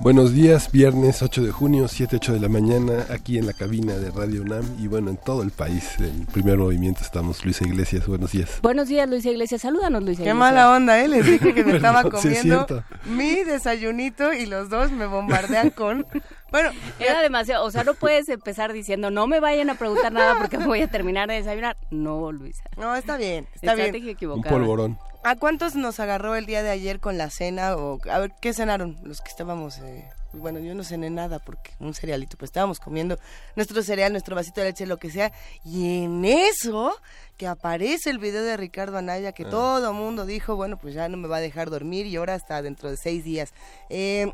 Buenos días, viernes 8 de junio, 7, 8 de la mañana, aquí en la cabina de Radio UNAM y bueno, en todo el país, en primer movimiento estamos. Luisa Iglesias, buenos días. Buenos días, Luisa Iglesias, salúdanos, Luisa Qué Iglesias. mala onda, ¿eh? Les dije que me estaba sí comiendo mi desayunito y los dos me bombardean con... Bueno, Era demasiado, o sea, no puedes empezar diciendo, no me vayan a preguntar nada porque voy a terminar de desayunar. No, Luisa. no, está bien, está Estrategia bien. Un equivocada. polvorón. ¿A cuántos nos agarró el día de ayer con la cena? O, a ver, ¿qué cenaron? Los que estábamos... eh, bueno, yo no cené nada porque un cerealito, pues estábamos comiendo nuestro cereal, nuestro vasito de leche, lo que sea. Y en eso que aparece el video de Ricardo Anaya, que todo mundo dijo, bueno, pues ya no me va a dejar dormir y ahora hasta dentro de seis días. Eh,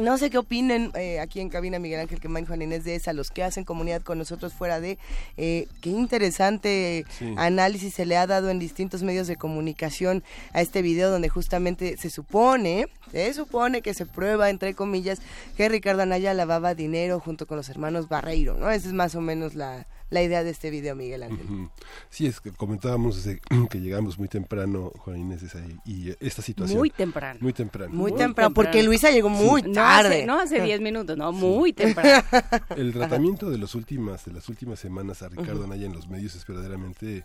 no sé qué opinen eh, aquí en cabina Miguel Ángel Quemain, Juan Inés de esa, los que hacen comunidad con nosotros fuera de eh, qué interesante Sí. análisis se le ha dado en distintos medios de comunicación a este video donde justamente se supone, se supone que se prueba entre comillas que Ricardo Anaya lavaba dinero junto con los hermanos Barreiro, ¿no? Esa es más o menos la, la idea de este video, Miguel Ángel. Sí, es que comentábamos desde que llegamos muy temprano, Juan Inés, es ahí, y eh, esta situación. Muy temprano. Muy temprano. Muy, Muy temprano, porque. Luisa llegó muy No tarde. no hace 10 minutos, no, muy temprano. El tratamiento de, los últimas, de las últimas semanas a Ricardo Anaya en los medios es verdaderamente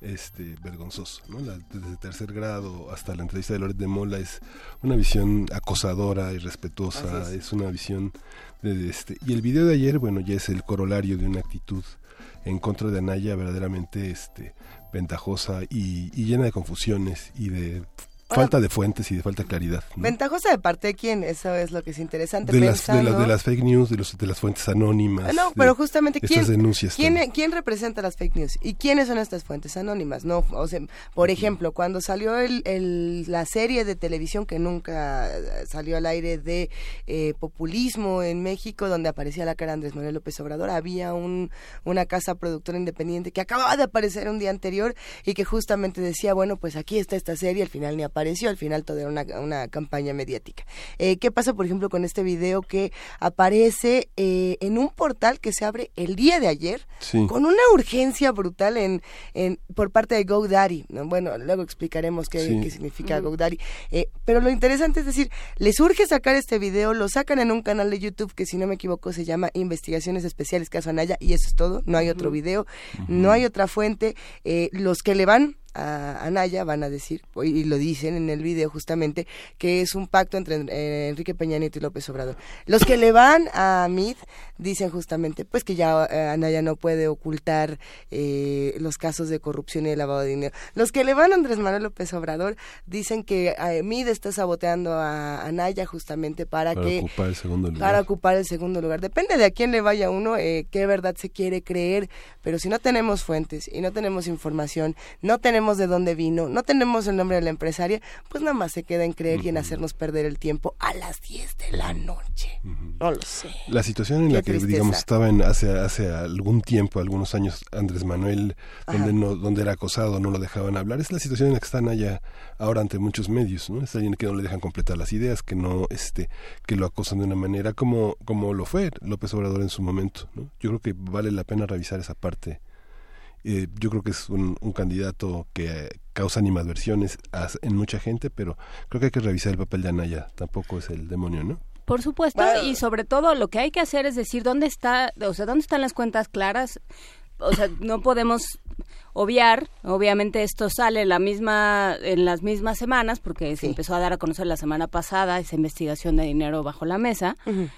este, vergonzoso. ¿no? La- desde tercer grado hasta la entrevista de Loret de Mola es una visión acosadora, irrespetuosa, Así es. una visión de este. Y el video de ayer, bueno, ya es el corolario de una actitud en contra de Anaya verdaderamente este, ventajosa y, y llena de confusiones y de falta de fuentes y de falta de claridad. ¿no? Ventajosa de parte de quién, eso es lo que es interesante. de, las, de, las, de las fake news, de, los, de las fuentes anónimas. Ah, No, pero justamente quién, denuncias. quién, quién representa las fake news y quiénes son estas fuentes anónimas. No, o sea, por ejemplo, cuando salió el, el- la serie de televisión que nunca eh, salió al aire de eh, populismo en México, donde aparecía la cara de Andrés Manuel López Obrador, había un, una casa productora independiente que acababa de aparecer un día anterior y que justamente decía, bueno, pues aquí está esta serie, al final ni apareció, al final todo era una, una campaña mediática. Eh, ¿Qué pasa, por ejemplo, con este video que aparece eh, en un portal que se abre el día de ayer Sí. con una urgencia brutal en, en por parte de GoDaddy? ¿no? Bueno, luego explicaremos qué, Sí. qué significa GoDaddy. Eh, pero lo interesante es decir, les urge sacar este video, lo sacan en un canal de YouTube que si no me equivoco se llama Investigaciones Especiales Caso Anaya y eso es todo, no hay otro video, no hay otra fuente. Eh, los que le van a Anaya van a decir, y lo dicen en el video justamente, que es un pacto entre eh, Enrique Peña Nieto y López Obrador. Los que le van a Mid dicen justamente pues que ya eh, Anaya no puede ocultar eh, los casos de corrupción y de lavado de dinero. Los que le van a Andrés Manuel López Obrador dicen que eh, Mid está saboteando a Anaya justamente para, para que ocupar el segundo lugar. para ocupar el segundo lugar. Depende de a quién le vaya uno, eh, qué verdad se quiere creer, pero si no tenemos fuentes y no tenemos información, no tenemos de dónde vino, no tenemos el nombre de la empresaria, pues nada más se queda en creer y en hacernos perder el tiempo a las 10 de la noche. No lo sé. La situación en Qué la que, tristeza. digamos, estaba en hace, hace algún tiempo, algunos años, Andrés Manuel, donde, no, donde era acosado, no lo dejaban hablar, es la situación en la que están allá ahora ante muchos medios, ¿no? Es alguien que no le dejan completar las ideas, que no, este, que lo acosan de una manera como, como lo fue López Obrador en su momento, ¿no? Yo creo que vale la pena revisar esa parte. Eh, yo creo que es un, un candidato que eh, causa animadversiones a- en mucha gente, pero creo que hay que revisar el papel de Anaya, tampoco es el demonio, ¿no? Por supuesto, Bueno. y sobre todo lo que hay que hacer es decir dónde está, o sea, dónde están las cuentas claras. O sea, no podemos obviar, obviamente esto sale la misma en las mismas semanas porque se empezó a dar a conocer la semana pasada esa investigación de dinero bajo la mesa. Ujú.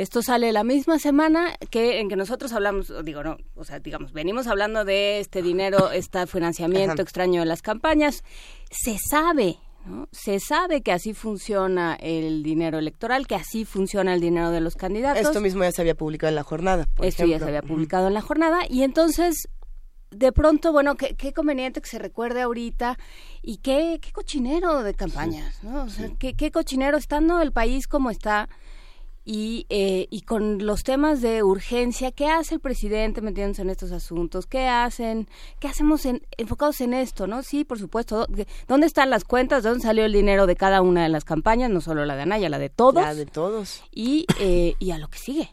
Esto sale la misma semana que en que nosotros hablamos, digo, no, o sea, digamos, venimos hablando de este dinero, este financiamiento Ajá. extraño de las campañas. Se sabe, ¿no? Se sabe que así funciona el dinero electoral, que así funciona el dinero de los candidatos. Esto mismo ya se había publicado en la jornada. por Esto ya se había publicado en la jornada y entonces de pronto, bueno, qué, qué conveniente que se recuerde ahorita y qué, qué cochinero de campañas, ¿no? O sea, qué, qué cochinero estando el país como está y, eh, y con los temas de urgencia, ¿qué hace el presidente metiéndose en estos asuntos? ¿Qué hacen? ¿Qué hacemos en, enfocados en esto? ¿no? Sí, por supuesto. ¿Dónde están las cuentas? ¿Dónde salió el dinero de cada una de las campañas? No solo la de Anaya, la de todos. La de todos. Y, eh, y a lo que sigue.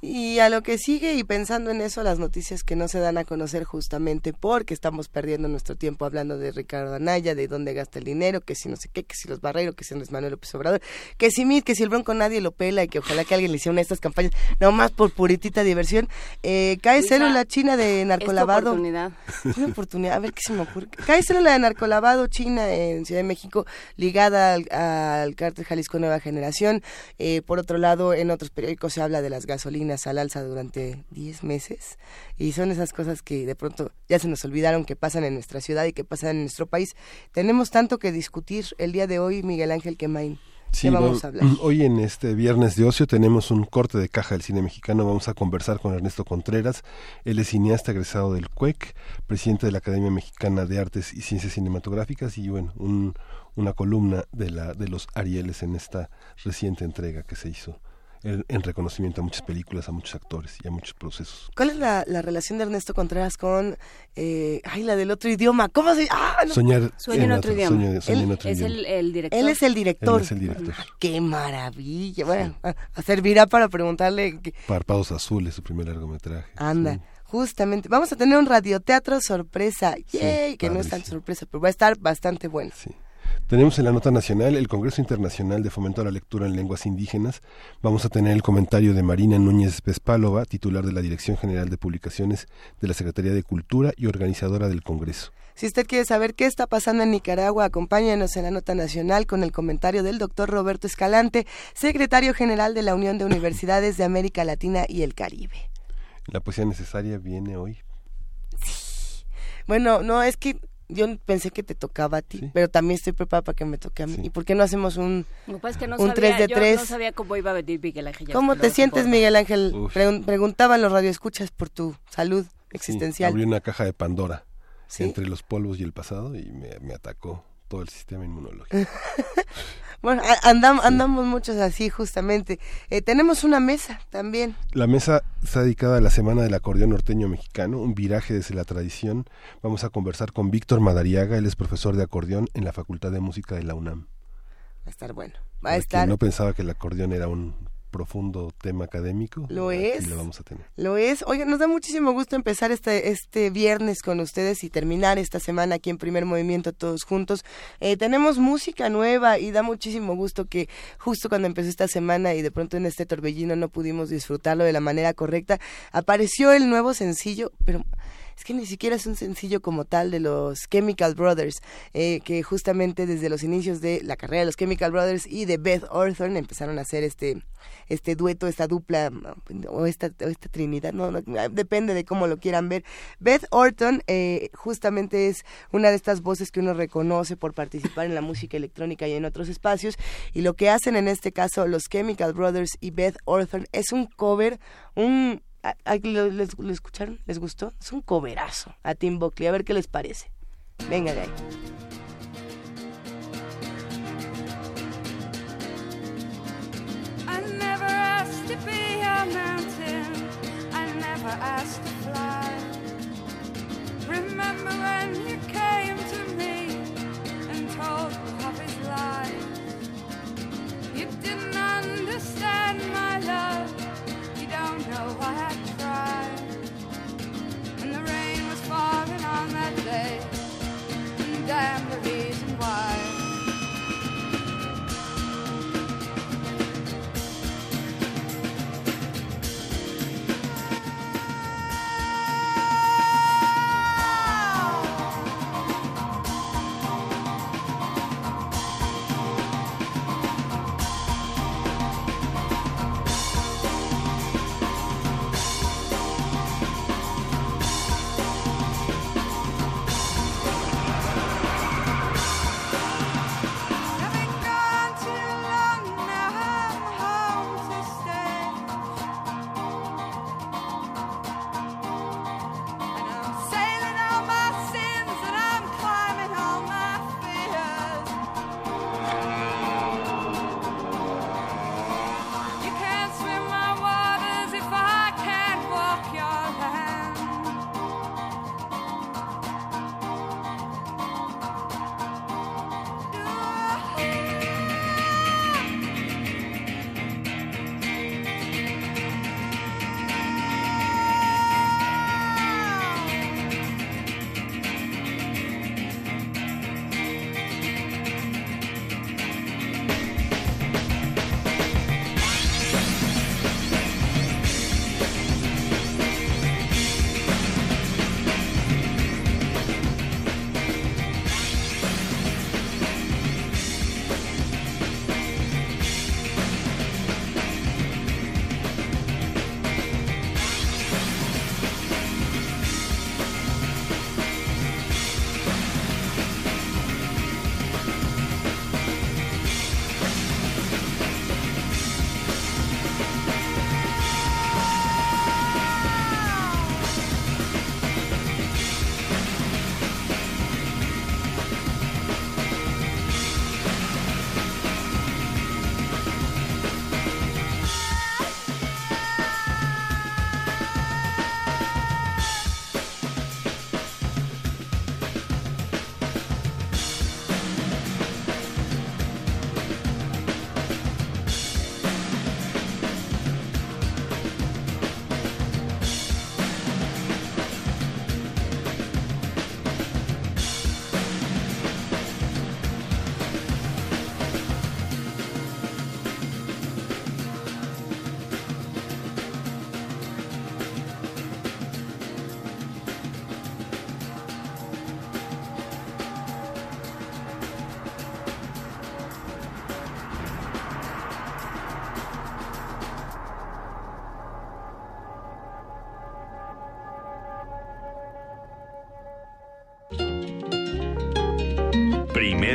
Y a lo que sigue y pensando en eso, las noticias que no se dan a conocer justamente porque estamos perdiendo nuestro tiempo hablando de Ricardo Anaya, de dónde gasta el dinero, que si no sé qué, que si los Barreiro, que si Andrés Manuel López Obrador, que si Mit, que si el Bronco nadie lo pela y que ojalá que alguien le hiciera una de estas campañas, nomás por puritita diversión. Eh, cae célula china de narcolavado. oportunidad. Una oportunidad, a ver qué se me ocurre. Cae célula de narcolavado china en Ciudad de México ligada al, al cártel Jalisco Nueva Generación. Eh, por otro lado, en otros periódicos se habla de las gasolinas al alza durante 10 meses y son esas cosas que de pronto ya se nos olvidaron que pasan en nuestra ciudad y que pasan en nuestro país. Tenemos tanto que discutir el día de hoy, Miguel Ángel Quemain. Sí, vamos a hablar? Hoy en este viernes de ocio tenemos un corte de caja del cine mexicano. Vamos a conversar con Ernesto Contreras. Él es cineasta egresado del CUEC, presidente de la Academia Mexicana de Artes y Ciencias Cinematográficas y bueno, un, una columna de, la, de los Arieles en esta reciente entrega que se hizo en, reconocimiento a muchas películas, a muchos actores y a muchos procesos. ¿Cuál es la, relación de Ernesto Contreras con, eh, ay, la del otro idioma? ¿Cómo se ah, Soñar en, otro, idioma. él, es El, director. Él es el director. Él es el director. ¡Qué maravilla! Bueno, servirá para preguntarle... Que... Párpados Azules, su primer largometraje. Anda. Justamente, vamos a tener un radioteatro sorpresa, ¡yay! que no es tan sorpresa, pero va a estar bastante bueno. Sí. Tenemos en la nota nacional el Congreso Internacional de Fomento a la Lectura en Lenguas Indígenas. Vamos a tener el comentario de Marina Núñez Vespálova, titular de la Dirección General de Publicaciones de la Secretaría de Cultura y organizadora del Congreso. Si usted quiere saber qué está pasando en Nicaragua, acompáñenos en la nota nacional con el comentario del doctor Roberto Escalante, secretario general de la Unión de Universidades de América Latina y el Caribe. La poesía necesaria viene hoy. Sí. Bueno, no, es que yo pensé que te tocaba a ti, pero también estoy preparada para que me toque a mí. ¿Y por qué no hacemos un, pues que no un 3 de 3? Yo no sabía cómo iba a venir Miguel Ángel. ¿Cómo te sientes, Miguel Ángel? preguntaban los radioescuchas por tu salud existencial. abrí una caja de Pandora entre los polvos y el pasado y me, me atacó todo el sistema inmunológico. Bueno, andamos, muchos así justamente. Eh, tenemos una mesa también. La mesa está dedicada a la Semana del Acordeón Norteño Mexicano, un viraje desde la tradición. Vamos a conversar con Víctor Madariaga, él es profesor de acordeón en la Facultad de Música de la UNAM. Va a estar bueno. Va a estar. No pensaba que el acordeón era un profundo tema académico. Lo es. lo vamos a tener. Lo es. Oiga, nos da muchísimo gusto empezar este, este viernes con ustedes y terminar esta semana aquí en Primer Movimiento todos juntos. Eh, tenemos música nueva y da muchísimo gusto que justo cuando empezó esta semana y de pronto en este torbellino no pudimos disfrutarlo de la manera correcta, apareció el nuevo sencillo, pero es que ni siquiera es un sencillo como tal de los Chemical Brothers, eh, que justamente desde los inicios de la carrera de los Chemical Brothers y de Beth Orton empezaron a hacer este, este dueto, esta dupla o esta, esta trinidad, no, depende de cómo lo quieran ver. Beth Orton eh, justamente es una de estas voces que uno reconoce por participar en la música electrónica y en otros espacios y lo que hacen en este caso los Chemical Brothers y Beth Orton es un cover, un ¿Lo, les, ¿Lo escucharon? ¿Les gustó? Es un coverazo a Tim Buckley. A ver qué les parece. Venga de ahí. I never asked to be a mountain. I never asked to fly. Remember when you came to me and told me of his lies? You didn't understand my love. And the rain was falling on that day, damn the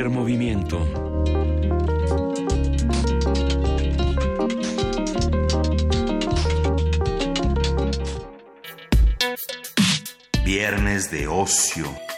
Movimiento. Viernes de ocio.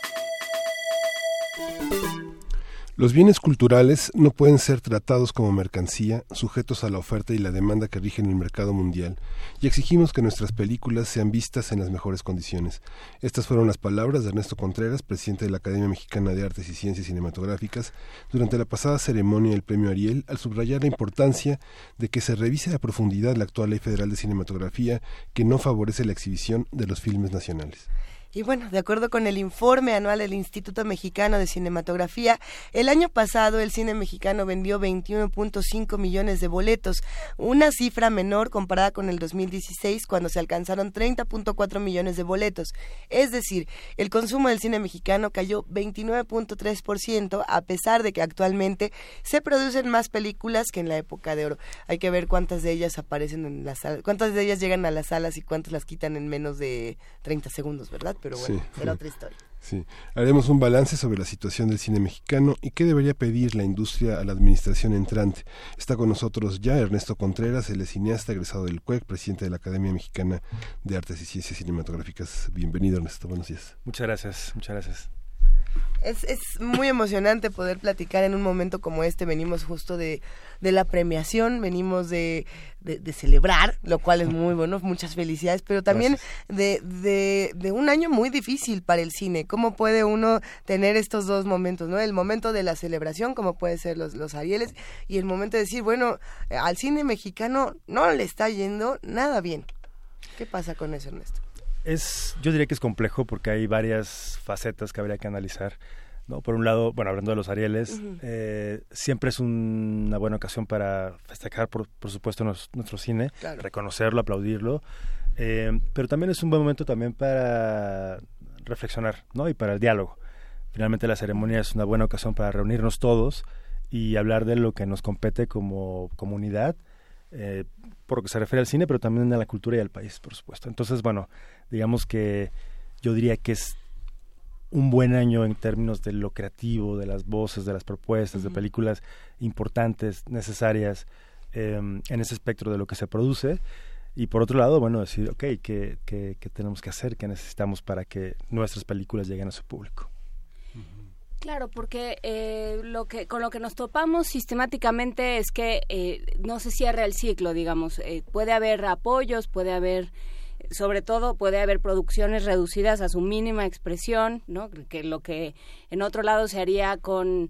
Los bienes culturales no pueden ser tratados como mercancía, sujetos a la oferta y la demanda que rigen el mercado mundial, y exigimos que nuestras películas sean vistas en las mejores condiciones. Estas fueron las palabras de Ernesto Contreras, presidente de la Academia Mexicana de Artes y Ciencias Cinematográficas, durante la pasada ceremonia del Premio Ariel, al subrayar la importancia de que se revise a profundidad la actual Ley Federal de Cinematografía que no favorece la exhibición de los filmes nacionales. Y bueno, de acuerdo con el informe anual del Instituto Mexicano de Cinematografía, el año pasado el cine mexicano vendió 21.5 millones de boletos, una cifra menor comparada con el 2016 cuando se alcanzaron 30.4 millones de boletos. Es decir, el consumo del cine mexicano cayó 29.3% a pesar de que actualmente se producen más películas que en la época de oro. Hay que ver cuántas de ellas aparecen en las cuántas de ellas llegan a las salas y cuántas las quitan en menos de 30 segundos, ¿verdad? Pero bueno, era otra historia. Sí, haremos un balance sobre la situación del cine mexicano y qué debería pedir la industria a la administración entrante. Está con nosotros ya Ernesto Contreras, el cineasta egresado del CUEC, presidente de la Academia Mexicana de Artes y Ciencias Cinematográficas. Bienvenido, Ernesto. Buenos días. Muchas gracias, muchas gracias. Es, es muy emocionante poder platicar en un momento como este. Venimos justo de, de la premiación, venimos de, de, celebrar, lo cual es muy bueno, muchas felicidades, pero también de, de, de, un año muy difícil para el cine. ¿Cómo puede uno tener estos dos momentos, no? El momento de la celebración, como puede ser los, los Arieles, y el momento de decir, bueno, al cine mexicano no le está yendo nada bien. ¿Qué pasa con eso, Ernesto? Es, yo diría que es complejo porque hay varias facetas que habría que analizar. ¿no? Por un lado, bueno, hablando de los Arieles, eh, siempre es una buena ocasión para festejar, por, por supuesto, nuestro cine, reconocerlo, aplaudirlo, eh, pero también es un buen momento también para reflexionar ¿no? y para el diálogo. Finalmente la ceremonia es una buena ocasión para reunirnos todos y hablar de lo que nos compete como comunidad, eh, por lo que se refiere al cine, pero también a la cultura y al país, por supuesto. Entonces, bueno, digamos que yo diría que es un buen año en términos de lo creativo, de las voces, de las propuestas, de películas importantes, necesarias em, en ese espectro de lo que se produce. Y por otro lado, bueno, decir, ok, ¿qué, qué, qué tenemos que hacer? ¿Qué necesitamos para que nuestras películas lleguen a su público? Claro, porque eh, lo que con lo que nos topamos sistemáticamente es que eh, no se cierra el ciclo, digamos. Eh, puede haber apoyos, puede haber, sobre todo, puede haber producciones reducidas a su mínima expresión, ¿no? Que lo que en otro lado se haría con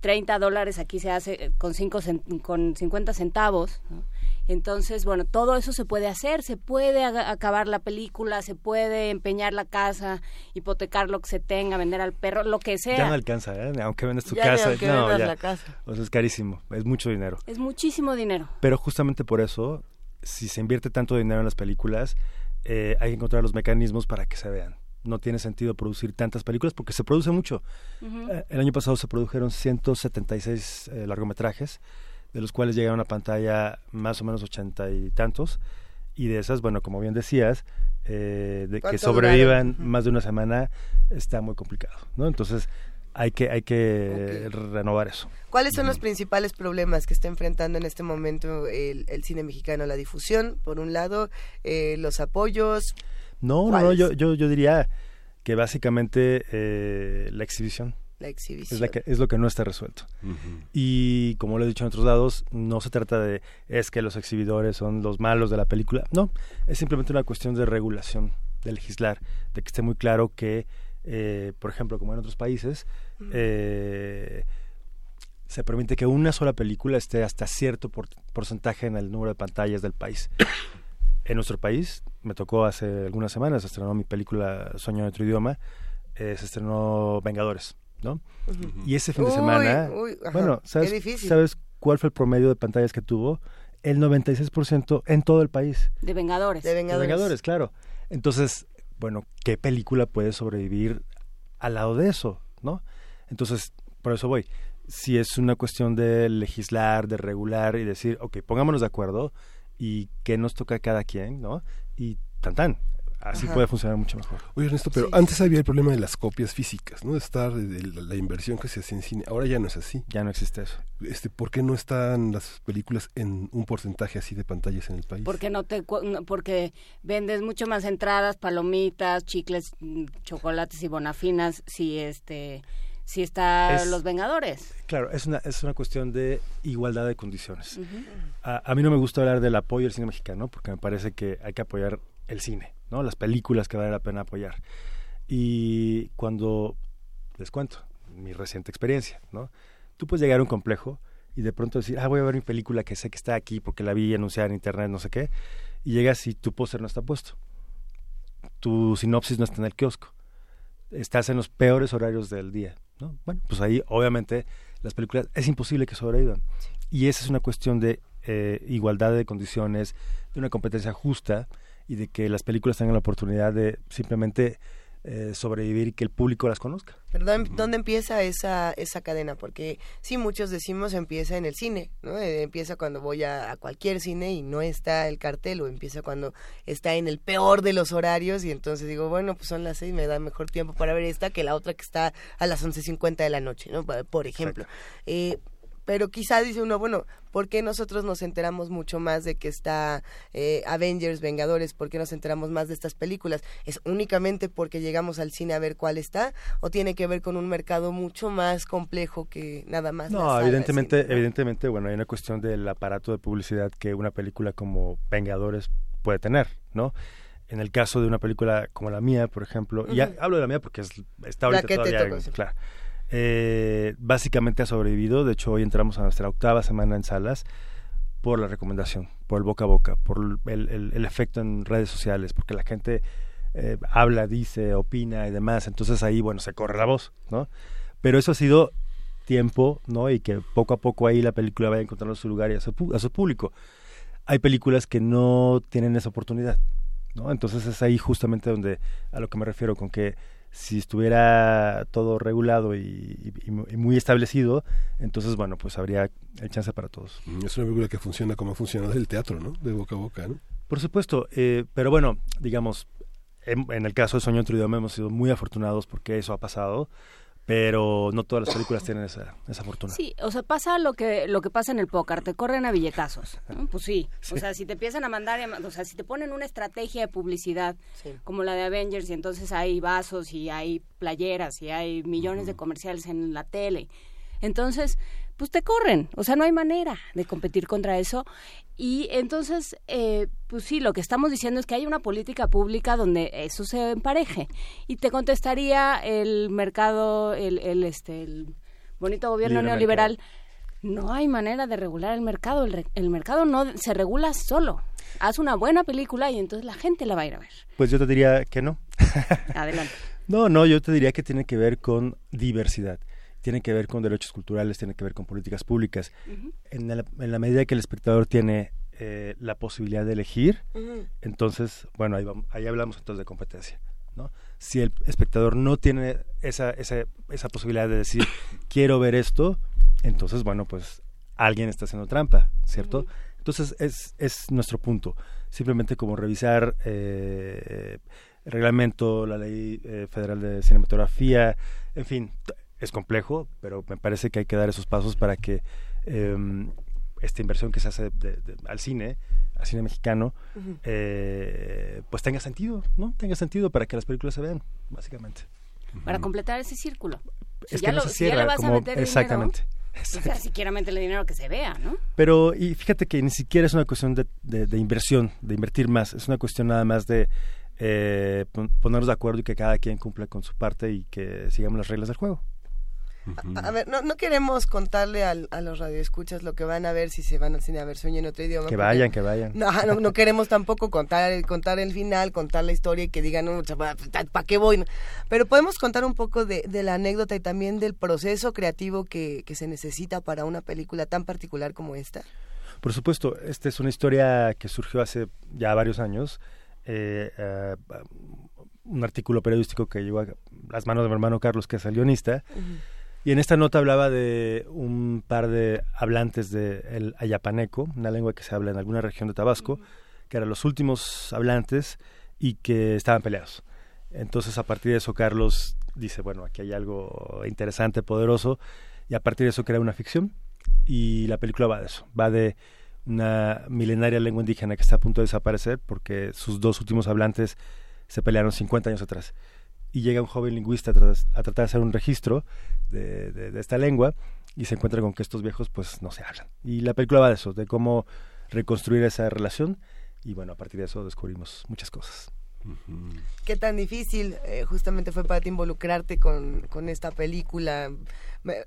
30 dólares aquí se hace con cinco con 50 centavos. ¿no? Entonces, bueno, todo eso se puede hacer, se puede acabar la película, se puede empeñar la casa, hipotecar lo que se tenga, vender al perro, lo que sea. Ya no alcanza, ¿eh? aunque vendas tu casa. no, ya. la casa. O sea, es carísimo, es mucho dinero. Es muchísimo dinero. Pero justamente por eso, si se invierte tanto dinero en las películas, eh, hay que encontrar los mecanismos para que se vean no tiene sentido producir tantas películas porque se produce mucho. Eh, el año pasado se produjeron 176 eh, largometrajes de los cuales llegaron a pantalla más o menos ochenta y tantos, y de esas, bueno, como bien decías, eh, de que sobrevivan más de una semana está muy complicado, ¿no? Entonces hay que hay que renovar eso. ¿Cuáles son los principales problemas que está enfrentando en este momento el, cine mexicano? La difusión, por un lado, eh, los apoyos. No, no, yo, yo, yo diría que básicamente eh, la exhibición la exhibición. Es, es lo que no está resuelto. Y como lo he dicho en otros lados, no se trata de es que los exhibidores son los malos de la película. No, es simplemente una cuestión de regulación, de legislar, de que esté muy claro que, eh, por ejemplo, como en otros países, eh, se permite que una sola película esté hasta cierto porcentaje en el número de pantallas del país. en nuestro país, me tocó hace algunas semanas, se estrenó mi película Sueño de otro idioma, eh, se estrenó Vengadores ¿no? Y ese fin de semana, bueno, ¿sabes, ¿sabes cuál fue el promedio de pantallas que tuvo? El 96% en todo el país. De Vengadores. De Vengadores. De Vengadores, claro. Entonces, bueno, ¿qué película puede sobrevivir al lado de eso, no? Entonces, por eso voy. Si es una cuestión de legislar, de regular y decir, ok, pongámonos de acuerdo y qué nos toca a cada quien, ¿no? Y tan tan, así puede funcionar mucho mejor. Oye, Ernesto, pero antes había el problema de las copias físicas, ¿no? De estar, de la, inversión que se hace en cine. Ahora ya no es así. Ya no existe eso. Este, ¿Por qué no están las películas en un porcentaje así de pantallas en el país? Porque, no te, porque vendes mucho más entradas, palomitas, chicles, mm, chocolates y bonafinas si este si está Los Vengadores. Claro, es una, es una cuestión de igualdad de condiciones. a, a, mí no me gusta hablar del apoyo al cine mexicano porque me parece que hay que apoyar el cine, ¿no? Las películas que vale la pena apoyar. Y cuando, les cuento, mi reciente experiencia, ¿no? Tú puedes llegar a un complejo y de pronto decir, ah, voy a ver mi película que sé que está aquí porque la vi anunciada en internet, no sé qué, y llegas y tu póster no está puesto. Tu sinopsis no está en el kiosco. Estás en los peores horarios del día bueno, pues ahí obviamente las películas es imposible que sobrevivan. Y esa es una cuestión de eh, igualdad de condiciones, de una competencia justa y de que las películas tengan la oportunidad de simplemente eh, sobrevivir y que el público las conozca. ¿Pero dónde, empieza esa, esa cadena? Porque sí, muchos decimos empieza en el cine, ¿no? Eh, empieza cuando voy a, cualquier cine y no está el cartel, o empieza cuando está en el peor de los horarios y entonces digo, bueno, pues son las seis, me da mejor tiempo para ver esta que la otra que está a las 11.50 de la noche, ¿no? Por ejemplo. Eh, pero quizá dice uno, bueno, ¿por qué nosotros nos enteramos mucho más de que está eh, Avengers, Vengadores? ¿Por qué nos enteramos más de estas películas? ¿Es únicamente porque llegamos al cine a ver cuál está? ¿O tiene que ver con un mercado mucho más complejo que nada más? No, evidentemente, evidentemente, bueno, hay una cuestión del aparato de publicidad que una película como Vengadores puede tener, ¿no? En el caso de una película como la mía, por ejemplo, y hablo de la mía porque es, está ahorita todavía, claro eh, básicamente ha sobrevivido. De hecho, hoy entramos a nuestra octava semana en salas por la recomendación, por el boca a boca, por el, efecto en redes sociales, porque la gente eh, habla, dice, opina y demás. Entonces ahí, bueno, se corre la voz, ¿no? Pero eso ha sido tiempo, ¿no? Y que poco a poco ahí la película vaya encontrando su lugar y a su, a su público. Hay películas que no tienen esa oportunidad, ¿no? Entonces es ahí justamente donde a lo que me refiero con que si estuviera todo regulado y, muy establecido, entonces, bueno, pues habría el chance para todos. Mm, es una película que funciona como funciona desde el teatro, ¿no? De boca a boca, ¿no? Por supuesto, eh, pero bueno, digamos, en, el caso de Sueño otro idioma hemos sido muy afortunados porque eso ha pasado pero no todas las películas tienen esa, esa fortuna. Sí, o sea, pasa lo que lo que pasa en el póker, te corren a billetazos. Pues sí. o sea, si te empiezan a mandar, o sea, si te ponen una estrategia de publicidad como la de Avengers y entonces hay vasos y hay playeras y hay millones de comerciales en la tele. Entonces, pues te corren, o sea, no hay manera de competir contra eso. Y entonces, eh, pues sí, lo que estamos diciendo es que hay una política pública donde eso se empareje. Y te contestaría el mercado, el, el este, el bonito gobierno neoliberal. No hay manera de regular el mercado. El, el, mercado no se regula solo. Haz una buena película y entonces la gente la va a ir a ver. Pues yo te diría que no. Adelante. no, no, yo te diría que tiene que ver con diversidad tiene que ver con derechos culturales, tiene que ver con políticas públicas. en, la, medida que el espectador tiene eh, la posibilidad de elegir, entonces, bueno, ahí, ahí hablamos entonces de competencia. ¿no? Si el espectador no tiene esa, esa, esa posibilidad de decir, quiero ver esto, entonces, bueno, pues alguien está haciendo trampa, ¿cierto? Entonces, es, es nuestro punto. Simplemente como revisar eh, el reglamento, la ley eh, federal de cinematografía, en fin, es complejo, pero me parece que hay que dar esos pasos para que em, esta inversión que se hace al cine, al cine mexicano, eh, pues tenga sentido, ¿no? Tenga sentido para que las películas se vean, básicamente. Para completar ese círculo. es que no se cierra, como, exactamente. O sea, siquiera meterle dinero que se vea, ¿no? Pero, y fíjate que ni siquiera es una cuestión de, de inversión, de invertir más, es una cuestión nada más de eh, ponernos de acuerdo y que cada quien cumpla con su parte y que sigamos las reglas del juego. A, ver, no, no queremos contarle al, a los radioescuchas lo que van a ver si se van al cine a ver sueño en otro idioma. Que vayan, que vayan. No, no, queremos tampoco contar, contar el final, contar la historia y que digan, no, ¿para qué voy? Pero podemos contar un poco de, de, la anécdota y también del proceso creativo que, que se necesita para una película tan particular como esta. Por supuesto, esta es una historia que surgió hace ya varios años. Eh, eh, un artículo periodístico que llegó a las manos de mi hermano Carlos, que es el guionista. Y en esta nota hablaba de un par de hablantes del ayapaneco, una lengua que se habla en alguna región de Tabasco, que eran los últimos hablantes y que estaban peleados. Entonces a partir de eso Carlos dice, bueno, aquí hay algo interesante, poderoso, y a partir de eso crea una ficción y la película va de eso, va de una milenaria lengua indígena que está a punto de desaparecer porque sus dos últimos hablantes se pelearon 50 años atrás. Y llega un joven lingüista a, tratar de hacer un registro de, de, esta lengua y se encuentra con que estos viejos pues no se hablan. Y la película va de eso, de cómo reconstruir esa relación y bueno, a partir de eso descubrimos muchas cosas. Qué tan difícil eh, justamente fue para ti involucrarte con, con esta película,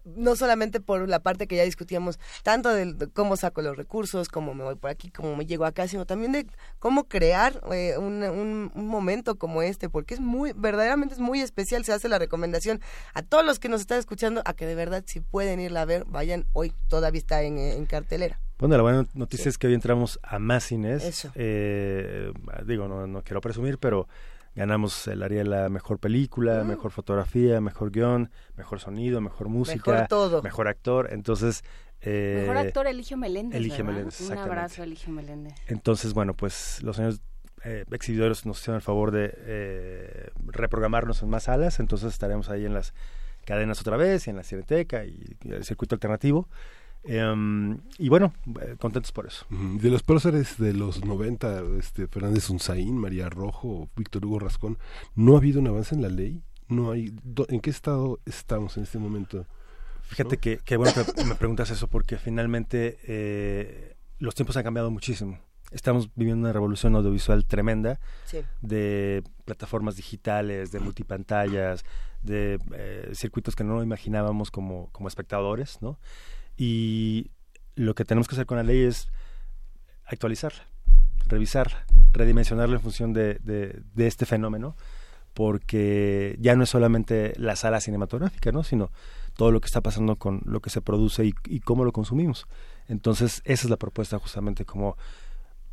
no solamente por la parte que ya discutíamos, tanto de, cómo saco los recursos, cómo me voy por aquí, cómo me llego acá, sino también de cómo crear eh, un, un, momento como este, porque es muy, verdaderamente es muy especial, se hace la recomendación a todos los que nos están escuchando a que de verdad si pueden irla a ver, vayan hoy, todavía está en cartelera. Bueno, la buena noticia es que hoy entramos a más cines. Eh, digo, no, no quiero presumir, pero ganamos el área de la mejor película, mm. mejor fotografía, mejor guion, mejor sonido, mejor música, mejor, todo. mejor actor. Entonces, eh, mejor actor Eligio Meléndez. Eligio Meléndez, Un abrazo, Eligio Meléndez. Entonces, bueno, pues los señores eh, exhibidores nos hicieron el favor de eh, reprogramarnos en más salas, entonces estaremos ahí en las cadenas otra vez, y en la Cineteca y el circuito alternativo. Em, y bueno, eh, contentos por eso. De los próceres de los 90, este, Fernández Unzaín, María Rojo, Víctor Hugo Rascón, ¿no ha habido un avance en la ley? no hay ¿En qué estado estamos en este momento? Fíjate que, bueno que me preguntas eso porque finalmente eh, los tiempos han cambiado muchísimo. Estamos viviendo una revolución audiovisual tremenda de plataformas digitales, de multipantallas, de eh, circuitos que no imaginábamos como, como espectadores, ¿no? Y lo que tenemos que hacer con la ley es actualizarla, revisarla, redimensionarla en función de, de, este fenómeno, porque ya no es solamente la sala cinematográfica, ¿no? sino todo lo que está pasando con lo que se produce y, cómo lo consumimos. Entonces, esa es la propuesta justamente como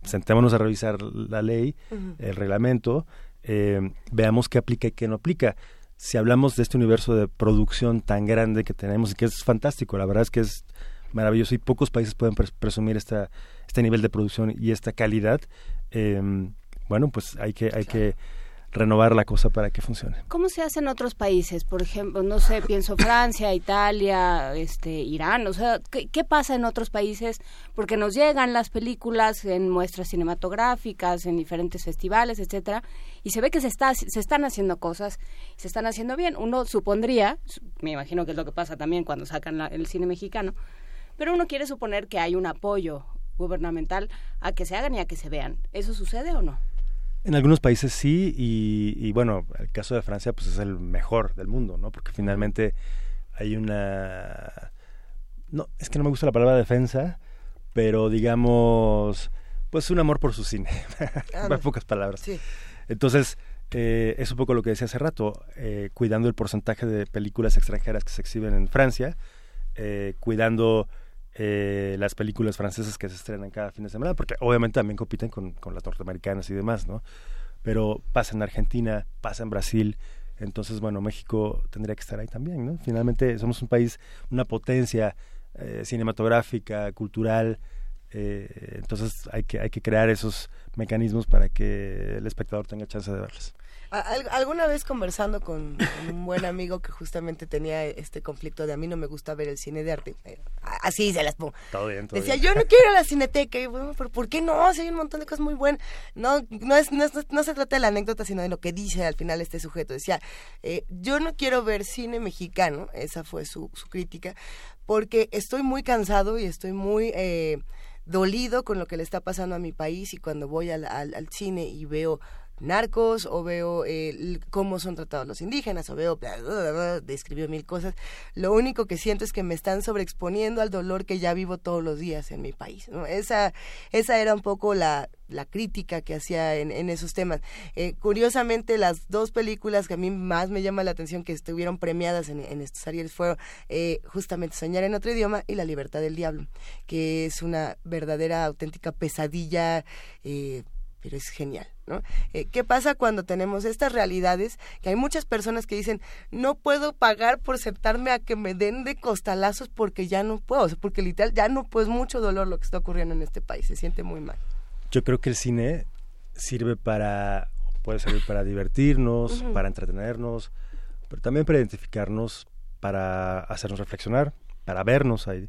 sentémonos a revisar la ley, el reglamento, eh, veamos qué aplica y qué no aplica si hablamos de este universo de producción tan grande que tenemos y que es fantástico, la verdad es que es maravilloso y pocos países pueden presumir esta, este nivel de producción y esta calidad, eh, bueno, pues hay que, hay que renovar la cosa para que funcione. ¿Cómo se hace en otros países? Por ejemplo, no sé, pienso Francia, Italia, este, Irán, o sea, ¿qué, pasa en otros países? Porque nos llegan las películas en muestras cinematográficas, en diferentes festivales, etcétera, y se ve que se está se están haciendo cosas, se están haciendo bien. Uno supondría, me imagino que es lo que pasa también cuando sacan el cine mexicano, pero uno quiere suponer que hay un apoyo gubernamental a que se hagan y a que se vean. ¿Eso sucede o no? En algunos países sí, y, bueno, el caso de Francia pues es el mejor del mundo, ¿no? Porque finalmente hay una... No, es que no me gusta la palabra defensa, pero digamos, pues un amor por su cine, en pocas palabras. Sí. Entonces, eh, es un poco lo que decía hace rato, eh, cuidando el porcentaje de películas extranjeras que se exhiben en Francia, eh, cuidando eh, las películas francesas que se estrenan cada fin de semana, porque obviamente también compiten con, con las norteamericanas y demás, ¿no? Pero pasa en Argentina, pasa en Brasil, entonces, bueno, México tendría que estar ahí también, ¿no? Finalmente somos un país, una potencia eh, cinematográfica, cultural, eh, entonces hay que, hay que crear esos mecanismos para que el espectador tenga chance de verlas alguna vez conversando con, un buen amigo que justamente tenía este conflicto de a mí no me gusta ver el cine de arte. Eh, así se las pongo. Decía, yo no quiero ir a la cineteca. Y bueno, pero ¿por qué no? Si hay un montón de cosas muy buenas. No, no, es, no, se trata de la anécdota, sino de lo que dice al final este sujeto. Decía, eh, yo no quiero ver cine mexicano, esa fue su, su crítica, porque estoy muy cansado y estoy muy... Eh, dolido con lo que le está pasando a mi país y cuando voy al, al cine y veo narcos o veo eh, cómo son tratados los indígenas o veo describió mil cosas. Lo único que siento es que me están sobreexponiendo al dolor que ya vivo todos los días en mi país esa esa era un poco la, la crítica que hacía en, esos temas. Eh, curiosamente las dos películas que a mí más me llama la atención que estuvieron premiadas en, en estos Ariel fueron eh, justamente Soñar en otro idioma y La libertad del diablo que es una verdadera auténtica pesadilla eh, pero es genial, ¿no? Eh, ¿Qué pasa cuando tenemos estas realidades? Que hay muchas personas que dicen, no puedo pagar por sentarme a que me den de costalazos porque ya no puedo, porque literal ya no pues mucho dolor lo que está ocurriendo en este país, se siente muy mal. Yo creo que el cine sirve para, puede servir para divertirnos, para entretenernos, pero también para identificarnos, para hacernos reflexionar, para vernos ahí.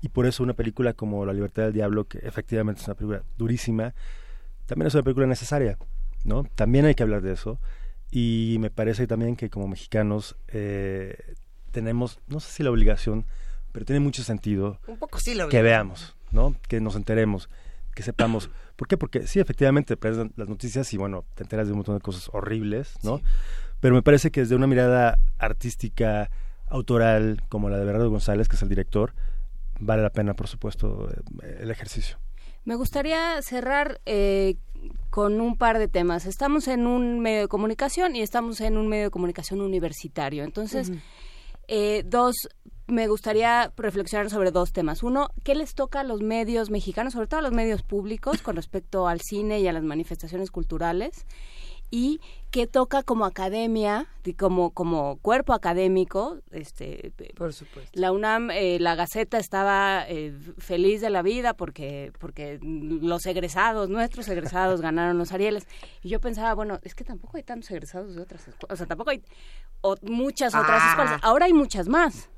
Y por eso una película como La libertad del diablo, que efectivamente es una película durísima, también es una película necesaria, ¿no? También hay que hablar de eso. Y me parece también que como mexicanos eh, tenemos, no sé si la obligación, pero tiene mucho sentido Un poco sí que veamos, ¿no? Que nos enteremos, que sepamos. ¿Por qué? Porque sí, efectivamente, te las noticias y bueno, te enteras de un montón de cosas horribles, ¿no? Pero me parece que desde una mirada artística, autoral, como la de Bernardo González, que es el director, vale la pena, por supuesto, eh, el ejercicio. Me gustaría cerrar eh, con un par de temas. Estamos en un medio de comunicación y estamos en un medio de comunicación universitario. Entonces, eh, dos, me gustaría reflexionar sobre dos temas. Uno, ¿qué les toca a los medios mexicanos, sobre todo a los medios públicos, con respecto al cine y a las manifestaciones culturales? Y que toca como academia, como, como cuerpo académico. Este, Por supuesto. La UNAM, eh, la Gaceta estaba eh, feliz de la vida porque, porque los egresados, nuestros egresados ganaron los Arieles. Y yo pensaba, bueno, es que tampoco hay tantos egresados de otras escuelas, o sea, tampoco hay muchas otras Ah. escuelas. Ahora hay muchas más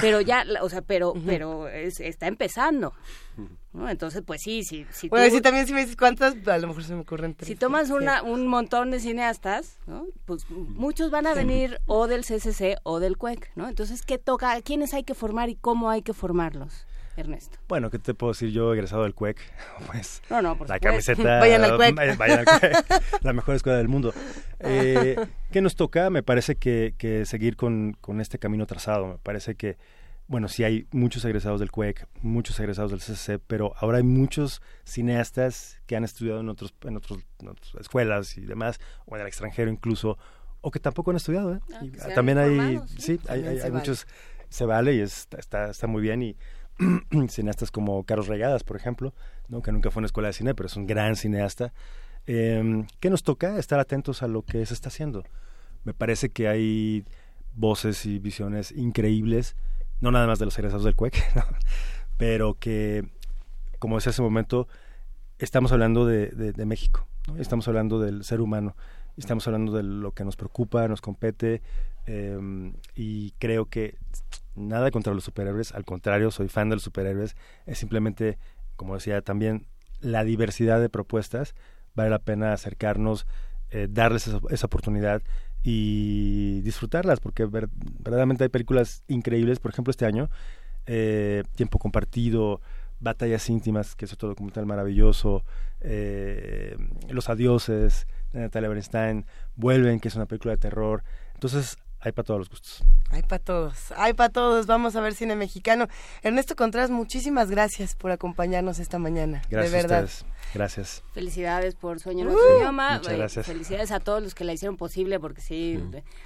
pero ya, o sea, pero, pero es- está empezando, ¿no? Entonces, pues sí, sí, si Bueno, tú- sí, también si me dices cuántas, a lo mejor se me ocurren tres. si tomas Sí. una, un montón de cineastas, ¿no? pues muchos van a venir o del CCC o del CUEC, ¿no? Entonces, ¿qué toca? ¿A quiénes hay que formar y cómo hay que formarlos, Ernesto? Bueno, ¿qué te puedo decir yo, egresado del CUEC? Pues No, no, por la supuesto. camiseta... Vayan al CUEC. Vayan, al CUEC, la mejor escuela del mundo. Eh, ¿Qué nos toca? Me parece que, que seguir con, con este camino trazado. Me parece que, bueno, sí hay muchos egresados del CUEC, muchos egresados del CCC, pero ahora hay muchos cineastas que han estudiado en, otros, en, otros, en otras escuelas y demás, o en el extranjero incluso, o que tampoco han estudiado. ¿eh? Ah, Y también hay, sí. sí, hay, También hay- hay vale. muchos, se vale y es- está, está muy bien y cineastas como Carlos Regadas, por ejemplo, que nunca fue una escuela de cine, pero es un gran cineasta. Eh, ¿Qué nos toca? Estar atentos a lo que se está haciendo. Me parece que hay voces y visiones increíbles, no nada más de los egresados del CUEC, pero que, como decía hace un momento, estamos hablando de, México, estamos hablando del ser humano, estamos hablando de lo que nos preocupa, nos compete, eh, y creo que nada contra los superhéroes, al contrario, soy fan de los superhéroes, es simplemente, como decía también, la diversidad de propuestas, vale la pena acercarnos, eh, darles esa, esa oportunidad y disfrutarlas, porque ver- verdaderamente hay películas increíbles, por ejemplo este año, eh, Tiempo Compartido, Batallas Íntimas, que es otro documental maravilloso, eh, Los Adioses, de Natalia Bernstein, Vuelven, que es una película de terror, entonces hay para todos los gustos. Hay para todos, hay para todos. Vamos a ver cine mexicano. Ernesto Contreras, muchísimas gracias por acompañarnos esta mañana. Gracias de verdad. a ustedes. Gracias. Felicidades por Sueño en otro idioma. muchas gracias. Felicidades a todos los que la hicieron posible, porque sí,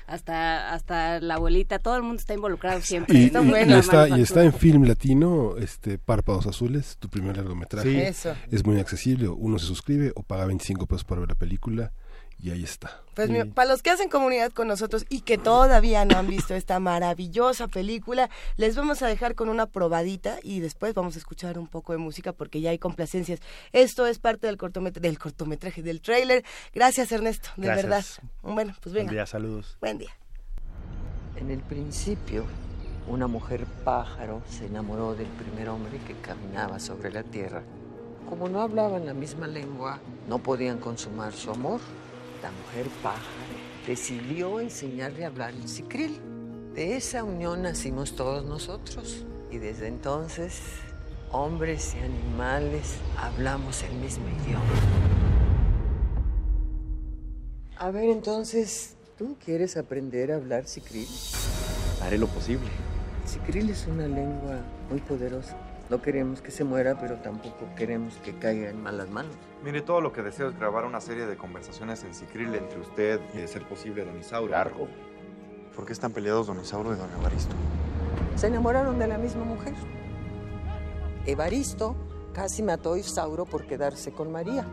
hasta hasta la abuelita, todo el mundo está involucrado siempre. Y, Está y- buena y la está, y está en film latino, este Párpados Azules, tu primer largometraje. Sí. Eso. Es muy accesible, uno se suscribe o paga 25 pesos para ver la película y ahí está. Pues Sí. mira, para los que hacen comunidad con nosotros y que todavía no han visto esta maravillosa película, les vamos a dejar con una probadita y después vamos a escuchar un poco de música porque ya hay complacencias. Esto es parte del cortometraje, del cortometraje, del trailer. Gracias Ernesto, de Gracias. verdad. Bueno, pues Buen venga. día, saludos. Buen día. En el principio, una mujer pájaro se enamoró del primer hombre que caminaba sobre la tierra. Como no hablaban la misma lengua, no podían consumar su amor. La mujer pájaro decidió enseñarle a hablar el sicril. De esa unión nacimos todos nosotros. Y desde entonces, hombres y animales hablamos el mismo idioma. A ver, entonces, ¿tú quieres aprender a hablar sicril? Haré lo posible. Sicril es una lengua muy poderosa. No queremos que se muera, pero tampoco queremos que caiga en malas manos. Mire, todo lo que deseo es grabar una serie de conversaciones en Sicril entre usted y, de ser posible, Don Isauro. Largo. ¿Por qué están peleados Don Isauro y Don Evaristo? Se enamoraron de la misma mujer. Evaristo casi mató a Isauro por quedarse con María.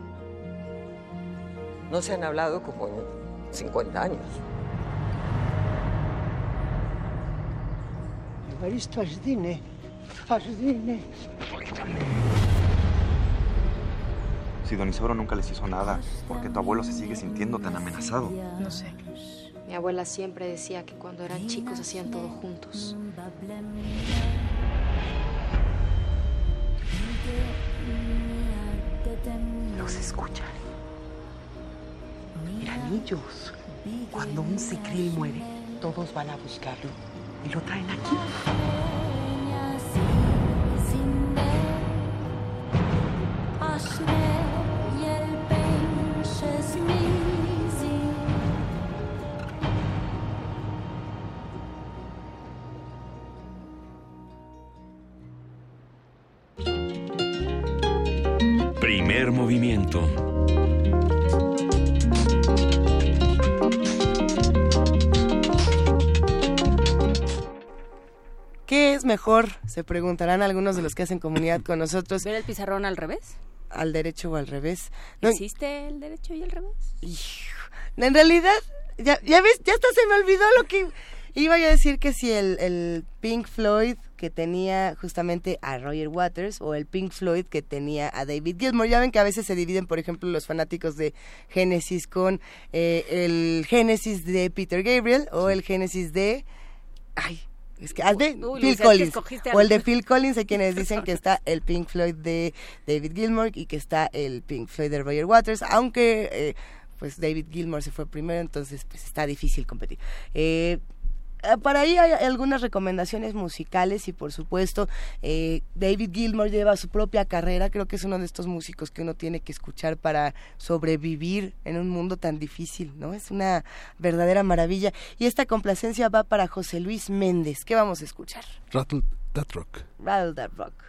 No se han hablado como en 50 años. Evaristo Asdine, Asdine. Si Don Isidoro nunca les hizo nada, ¿por qué tu abuelo se sigue sintiendo tan amenazado? No sé. Mi abuela siempre decía que cuando eran chicos hacían todo juntos. Los escuchan. Miranillos. Cuando un cicril muere, todos van a buscarlo y lo traen aquí. Primer movimiento. ¿Qué es mejor? Se preguntarán algunos de los que hacen comunidad con nosotros. ¿Ver el pizarrón al revés? Al derecho o al revés. No, ¿Existe el derecho y el revés? En realidad, ya, ya ves, ya hasta se me olvidó lo que iba yo a decir que si el, el Pink Floyd que tenía justamente a Roger Waters o el Pink Floyd que tenía a David Gilmour. Ya ven que a veces se dividen, por ejemplo, los fanáticos de Genesis con eh, el Genesis de Peter Gabriel o el Genesis de... Ay, es que, de Uy, Phil Luis, es que Collins. O el de. Phil Collins, hay quienes dicen que está el Pink Floyd de David Gilmour y que está el Pink Floyd de Roger Waters, aunque eh, pues David Gilmour se fue primero, entonces pues está difícil competir. Eh, para ahí hay algunas recomendaciones musicales y por supuesto eh, David Gilmour lleva su propia carrera, creo que es uno de estos músicos que uno tiene que escuchar para sobrevivir en un mundo tan difícil, ¿no? Es una verdadera maravilla. Y esta complacencia va para José Luis Méndez. ¿Qué vamos a escuchar? Rattle That Rock. Rattle That Rock.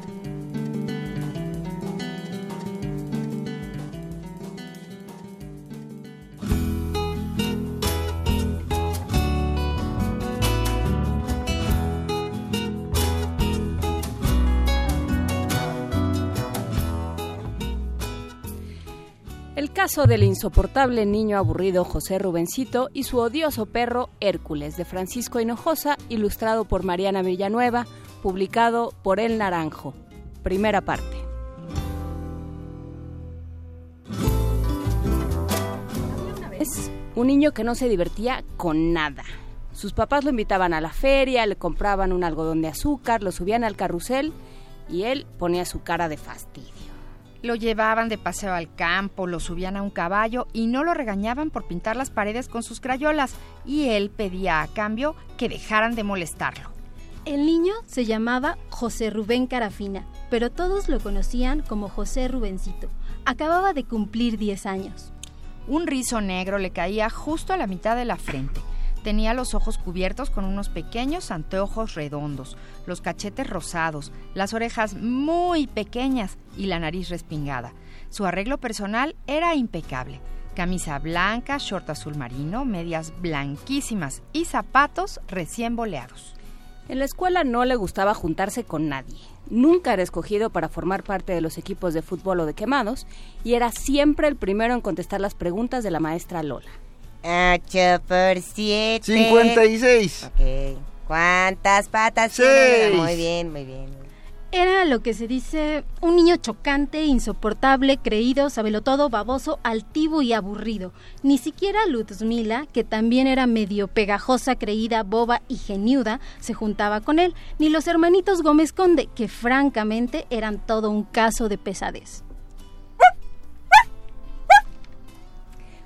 Del insoportable niño aburrido José Rubencito y su odioso perro Hércules de Francisco Hinojosa, ilustrado por Mariana Villanueva, publicado por El Naranjo. Primera parte. Un niño que no se divertía con nada. Sus papás lo invitaban a la feria, le compraban un algodón de azúcar, lo subían al carrusel y él ponía su cara de fastidio. Lo llevaban de paseo al campo, lo subían a un caballo y no lo regañaban por pintar las paredes con sus crayolas, y él pedía a cambio que dejaran de molestarlo. El niño se llamaba José Rubén Carafina, pero todos lo conocían como José Rubencito. Acababa de cumplir 10 años. Un rizo negro le caía justo a la mitad de la frente. Tenía los ojos cubiertos con unos pequeños anteojos redondos, los cachetes rosados, las orejas muy pequeñas y la nariz respingada. Su arreglo personal era impecable. Camisa blanca, short azul marino, medias blanquísimas y zapatos recién boleados. En la escuela no le gustaba juntarse con nadie. Nunca era escogido para formar parte de los equipos de fútbol o de quemados y era siempre el primero en contestar las preguntas de la maestra Lola. 8 por 7. 56. Ok. ¿Cuántas patas Seis. tiene? Muy bien, muy bien. Era lo que se dice un niño chocante, insoportable, creído, sabelotodo, baboso, altivo y aburrido. Ni siquiera Luzmila, que también era medio pegajosa, creída, boba y geniuda, se juntaba con él, ni los hermanitos Gómez Conde, que francamente eran todo un caso de pesadez.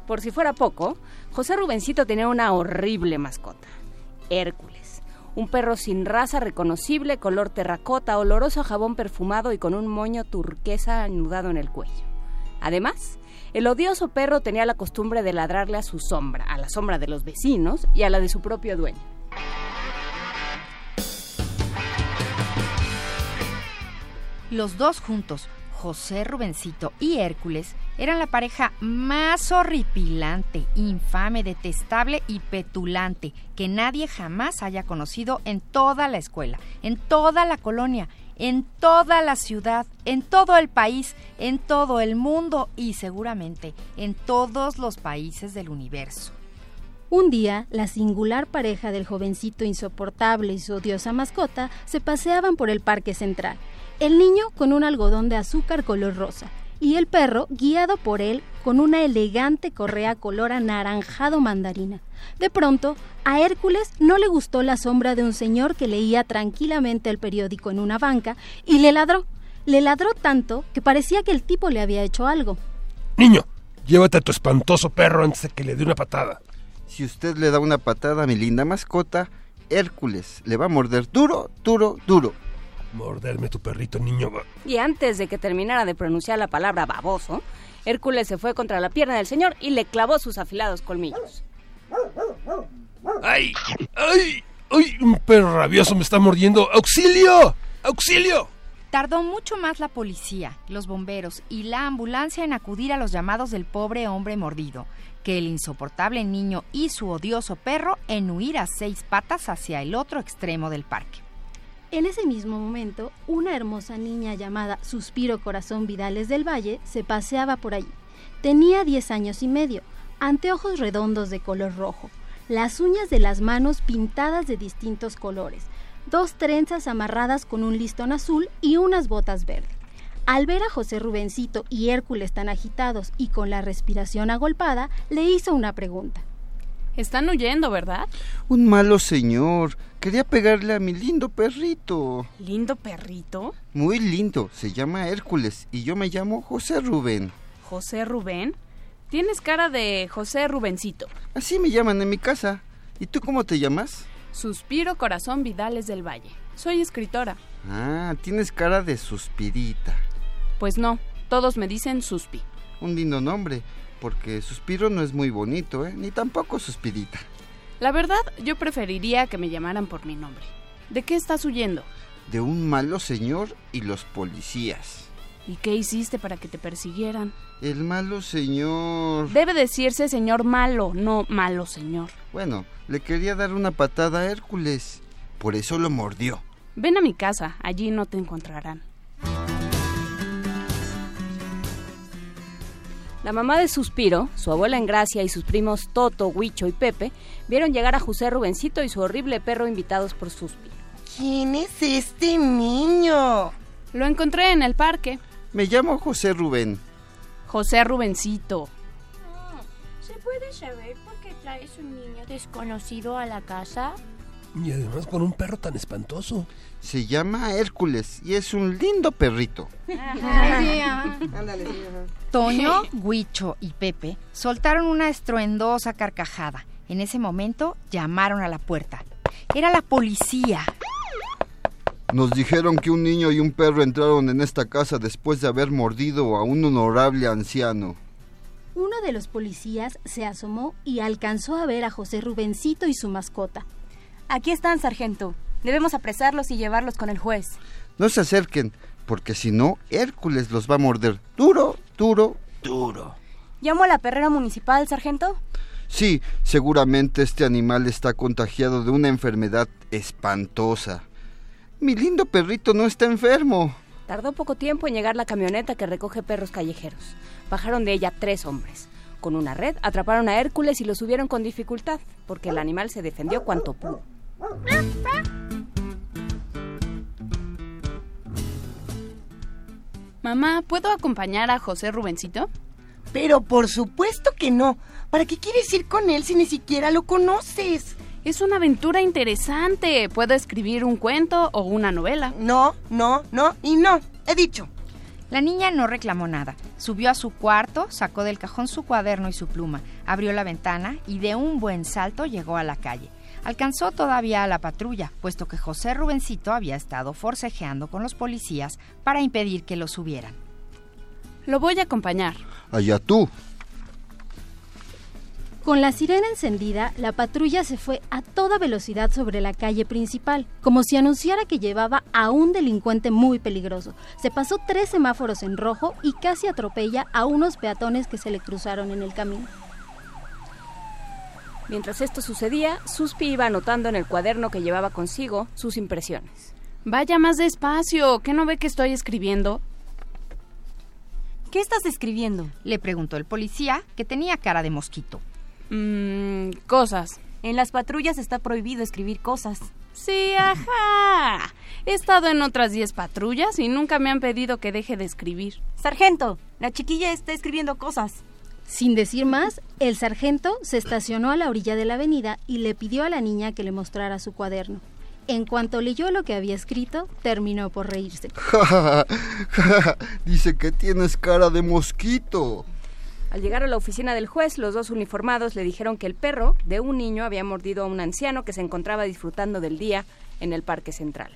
Por si fuera poco, José Rubencito tenía una horrible mascota, Hércules, un perro sin raza reconocible, color terracota, oloroso a jabón perfumado y con un moño turquesa anudado en el cuello. Además, el odioso perro tenía la costumbre de ladrarle a su sombra, a la sombra de los vecinos y a la de su propio dueño. Los dos juntos, José Rubencito y Hércules, eran la pareja más horripilante, infame, detestable y petulante que nadie jamás haya conocido en toda la escuela, en toda la colonia, en toda la ciudad, en todo el país, en todo el mundo y seguramente en todos los países del universo. Un día, la singular pareja del jovencito insoportable y su odiosa mascota se paseaban por el parque central. El niño con un algodón de azúcar color rosa y el perro guiado por él con una elegante correa color anaranjado mandarina. De pronto, a Hércules no le gustó la sombra de un señor que leía tranquilamente el periódico en una banca y le ladró. Le ladró tanto que parecía que el tipo le había hecho algo. Niño, llévate a tu espantoso perro antes de que le dé una patada. Si usted le da una patada a mi linda mascota, Hércules le va a morder duro, duro, duro. Morderme tu perrito, niño. Y antes de que terminara de pronunciar la palabra baboso, Hércules se fue contra la pierna del señor y le clavó sus afilados colmillos. ¡Ay! ¡Ay! ¡Ay! Un perro rabioso me está mordiendo. ¡Auxilio! ¡Auxilio! Tardó mucho más la policía, los bomberos y la ambulancia en acudir a los llamados del pobre hombre mordido, que el insoportable niño y su odioso perro en huir a seis patas hacia el otro extremo del parque. En ese mismo momento, una hermosa niña llamada Suspiro Corazón Vidales del Valle se paseaba por allí. Tenía 10 años y medio, anteojos redondos de color rojo, las uñas de las manos pintadas de distintos colores, dos trenzas amarradas con un listón azul y unas botas verdes. Al ver a José Rubencito y Hércules tan agitados y con la respiración agolpada, le hizo una pregunta. Están huyendo, ¿verdad? Un malo señor. Quería pegarle a mi lindo perrito. ¿Lindo perrito? Muy lindo. Se llama Hércules y yo me llamo José Rubén. ¿José Rubén? Tienes cara de José Rubencito. Así me llaman en mi casa. ¿Y tú cómo te llamas? Suspiro Corazón Vidales del Valle. Soy escritora. Ah, tienes cara de suspirita. Pues no, todos me dicen Suspi. Un lindo nombre, porque suspiro no es muy bonito, ¿eh? Ni tampoco suspirita. La verdad, yo preferiría que me llamaran por mi nombre. ¿De qué estás huyendo? De un malo señor y los policías. ¿Y qué hiciste para que te persiguieran? El malo señor... Debe decirse señor malo, no malo señor. Bueno, le quería dar una patada a Hércules. Por eso lo mordió. Ven a mi casa, allí no te encontrarán. La mamá de Suspiro, su abuela Engracia y sus primos Toto, Huicho y Pepe vieron llegar a José Rubencito y su horrible perro invitados por Suspiro. ¿Quién es este niño? Lo encontré en el parque. Me llamo José Rubén. José Rubencito. ¿Se puede saber por qué traes un niño desconocido a la casa? Y además con un perro tan espantoso. Se llama Hércules y es un lindo perrito. Ándale, sí, ajá. Toño, Huicho y Pepe soltaron una estruendosa carcajada. En ese momento llamaron a la puerta. Era la policía. Nos dijeron que un niño y un perro entraron en esta casa después de haber mordido a un honorable anciano. Uno de los policías se asomó y alcanzó a ver a José Rubencito y su mascota. Aquí están, sargento. Debemos apresarlos y llevarlos con el juez. No se acerquen, porque si no, Hércules los va a morder duro, duro, duro. ¿Llamo a la perrera municipal, sargento? Sí, seguramente este animal está contagiado de una enfermedad espantosa. Mi lindo perrito no está enfermo. Tardó poco tiempo en llegar la camioneta que recoge perros callejeros. Bajaron de ella tres hombres. Con una red atraparon a Hércules y lo subieron con dificultad, porque el animal se defendió cuanto pudo. Mamá, ¿puedo acompañar a José Rubencito? Pero por supuesto que no. ¿Para qué quieres ir con él si ni siquiera lo conoces? Es una aventura interesante. Puedo escribir un cuento o una novela. No, no, no y no. He dicho. La niña no reclamó nada. Subió a su cuarto, sacó del cajón su cuaderno y su pluma, abrió la ventana y de un buen salto llegó a la calle. Alcanzó todavía a la patrulla, puesto que José Rubencito había estado forcejeando con los policías para impedir que lo subieran. Lo voy a acompañar. Allá tú. Con la sirena encendida, la patrulla se fue a toda velocidad sobre la calle principal, como si anunciara que llevaba a un delincuente muy peligroso. Se pasó tres semáforos en rojo y casi atropella a unos peatones que se le cruzaron en el camino. Mientras esto sucedía, Suspi iba anotando en el cuaderno que llevaba consigo sus impresiones. Vaya más despacio. ¿Qué no ve que estoy escribiendo? ¿Qué estás escribiendo? Le preguntó el policía, que tenía cara de mosquito. Mmm, cosas. En las patrullas está prohibido escribir cosas. Sí, ajá. He estado en otras 10 patrullas y nunca me han pedido que deje de escribir. Sargento, la chiquilla está escribiendo cosas. Sin decir más, el sargento se estacionó a la orilla de la avenida y le pidió a la niña que le mostrara su cuaderno. En cuanto leyó lo que había escrito, terminó por reírse. Dice que tienes cara de mosquito. Al llegar a la oficina del juez, los dos uniformados le dijeron que el perro de un niño había mordido a un anciano que se encontraba disfrutando del día en el parque central.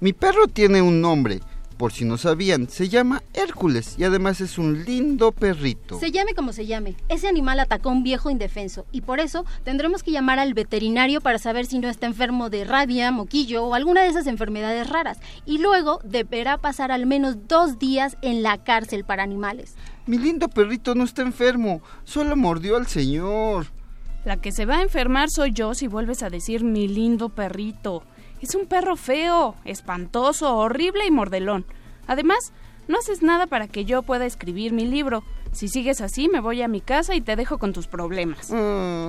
Mi perro tiene un nombre, por si no sabían, se llama Hércules y además es un lindo perrito. Se llame como se llame, ese animal atacó a un viejo indefenso y por eso tendremos que llamar al veterinario para saber si no está enfermo de rabia, moquillo o alguna de esas enfermedades raras. Y luego deberá pasar al menos dos días en la cárcel para animales. Mi lindo perrito no está enfermo, solo mordió al señor. La que se va a enfermar soy yo si vuelves a decir mi lindo perrito. Es un perro feo, espantoso, horrible y mordelón. Además, no haces nada para que yo pueda escribir mi libro. Si sigues así, me voy a mi casa y te dejo con tus problemas.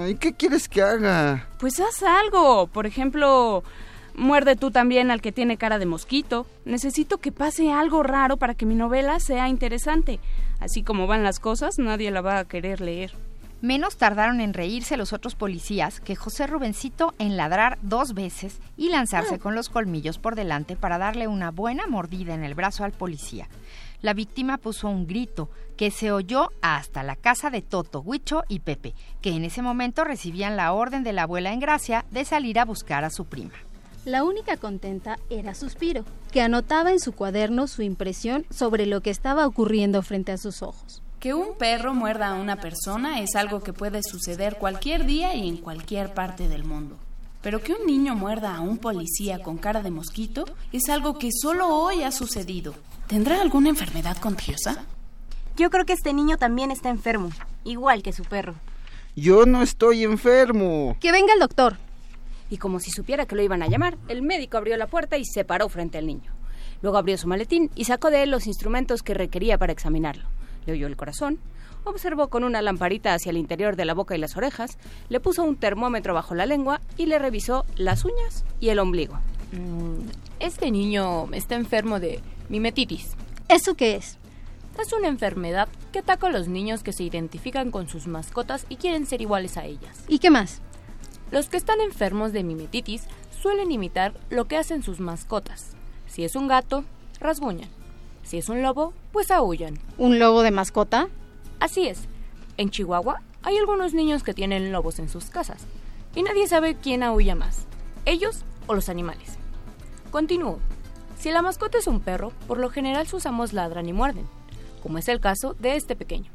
¿Y qué quieres que haga? Pues haz algo. Por ejemplo, muerde tú también al que tiene cara de mosquito. Necesito que pase algo raro para que mi novela sea interesante. Así como van las cosas, nadie la va a querer leer. Menos tardaron en reírse los otros policías que José Rubencito en ladrar dos veces y lanzarse con los colmillos por delante para darle una buena mordida en el brazo al policía. La víctima puso un grito que se oyó hasta la casa de Toto, Huicho y Pepe, que en ese momento recibían la orden de la abuela en gracia de salir a buscar a su prima. La única contenta era Suspiro, que anotaba en su cuaderno su impresión sobre lo que estaba ocurriendo frente a sus ojos. Que un perro muerda a una persona es algo que puede suceder cualquier día y en cualquier parte del mundo. Pero que un niño muerda a un policía con cara de mosquito es algo que solo hoy ha sucedido. ¿Tendrá alguna enfermedad contagiosa? Yo creo que este niño también está enfermo, igual que su perro. Yo no estoy enfermo. Que venga el doctor. Y como si supiera que lo iban a llamar, el médico abrió la puerta y se paró frente al niño. Luego abrió su maletín y sacó de él los instrumentos que requería para examinarlo. Le oyó el corazón, observó con una lamparita hacia el interior de la boca y las orejas, le puso un termómetro bajo la lengua y le revisó las uñas y el ombligo. Mm, este niño está enfermo de mimetitis. ¿Eso qué es? Es una enfermedad que ataca a los niños que se identifican con sus mascotas y quieren ser iguales a ellas. ¿Y qué más? Los que están enfermos de mimetitis suelen imitar lo que hacen sus mascotas. Si es un gato, rasguñan. Si es un lobo, pues aullan. ¿Un lobo de mascota? Así es. En Chihuahua hay algunos niños que tienen lobos en sus casas. Y nadie sabe quién aúlla más, ellos o los animales. Continúo. Si la mascota es un perro, por lo general sus amos ladran y muerden, como es el caso de este pequeño.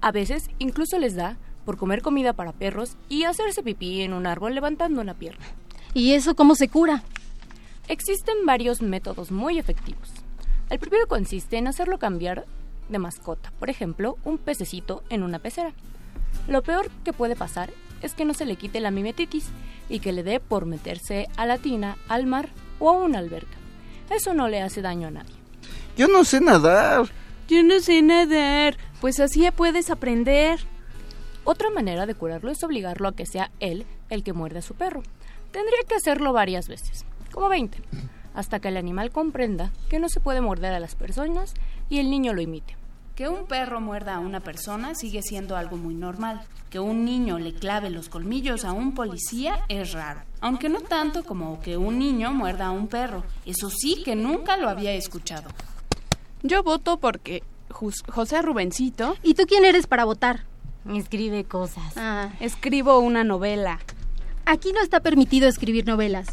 A veces incluso les da por comer comida para perros y hacerse pipí en un árbol levantando una pierna. ¿Y eso cómo se cura? Existen varios métodos muy efectivos. El primero consiste en hacerlo cambiar de mascota, por ejemplo, un pececito en una pecera. Lo peor que puede pasar es que no se le quite la mimetitis y que le dé por meterse a la tina, al mar o a una alberca. Eso no le hace daño a nadie. Yo no sé nadar. Yo no sé nadar. Pues así puedes aprender. Otra manera de curarlo es obligarlo a que sea él el que muerde a su perro. Tendría que hacerlo varias veces, como 20, hasta que el animal comprenda que no se puede morder a las personas y el niño lo imite. Que un perro muerda a una persona sigue siendo algo muy normal. Que un niño le clave los colmillos a un policía es raro. Aunque no tanto como que un niño muerda a un perro. Eso sí que nunca lo había escuchado. Yo voto porque José Rubencito... ¿Y tú quién eres para votar? Escribe cosas. Ah, escribo una novela. Aquí no está permitido escribir novelas.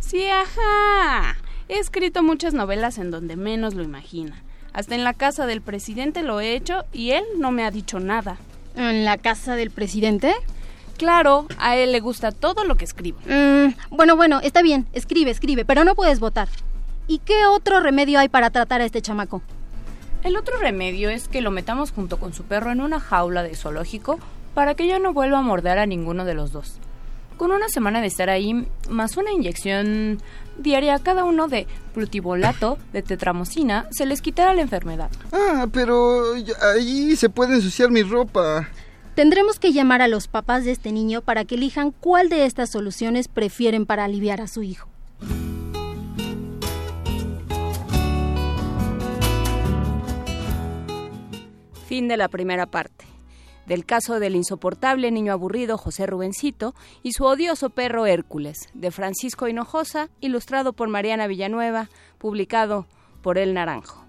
Sí, ajá. He escrito muchas novelas en donde menos lo imagina. Hasta en la casa del presidente lo he hecho y él no me ha dicho nada. ¿En la casa del presidente? Claro, a él le gusta todo lo que escribo. Mm, bueno, bueno, está bien, escribe, escribe, pero no puedes votar. ¿Y qué otro remedio hay para tratar a este chamaco? El otro remedio es que lo metamos junto con su perro en una jaula de zoológico para que ya no vuelva a morder a ninguno de los dos. Con una semana de estar ahí, más una inyección diaria a cada uno de plutibolato de tetramocina, se les quitará la enfermedad. Ah, pero ahí se puede ensuciar mi ropa. Tendremos que llamar a los papás de este niño para que elijan cuál de estas soluciones prefieren para aliviar a su hijo. Fin de la primera parte del caso del insoportable niño aburrido José Rubencito y su odioso perro Hércules, de Francisco Hinojosa, ilustrado por Mariana Villanueva, publicado por El Naranjo.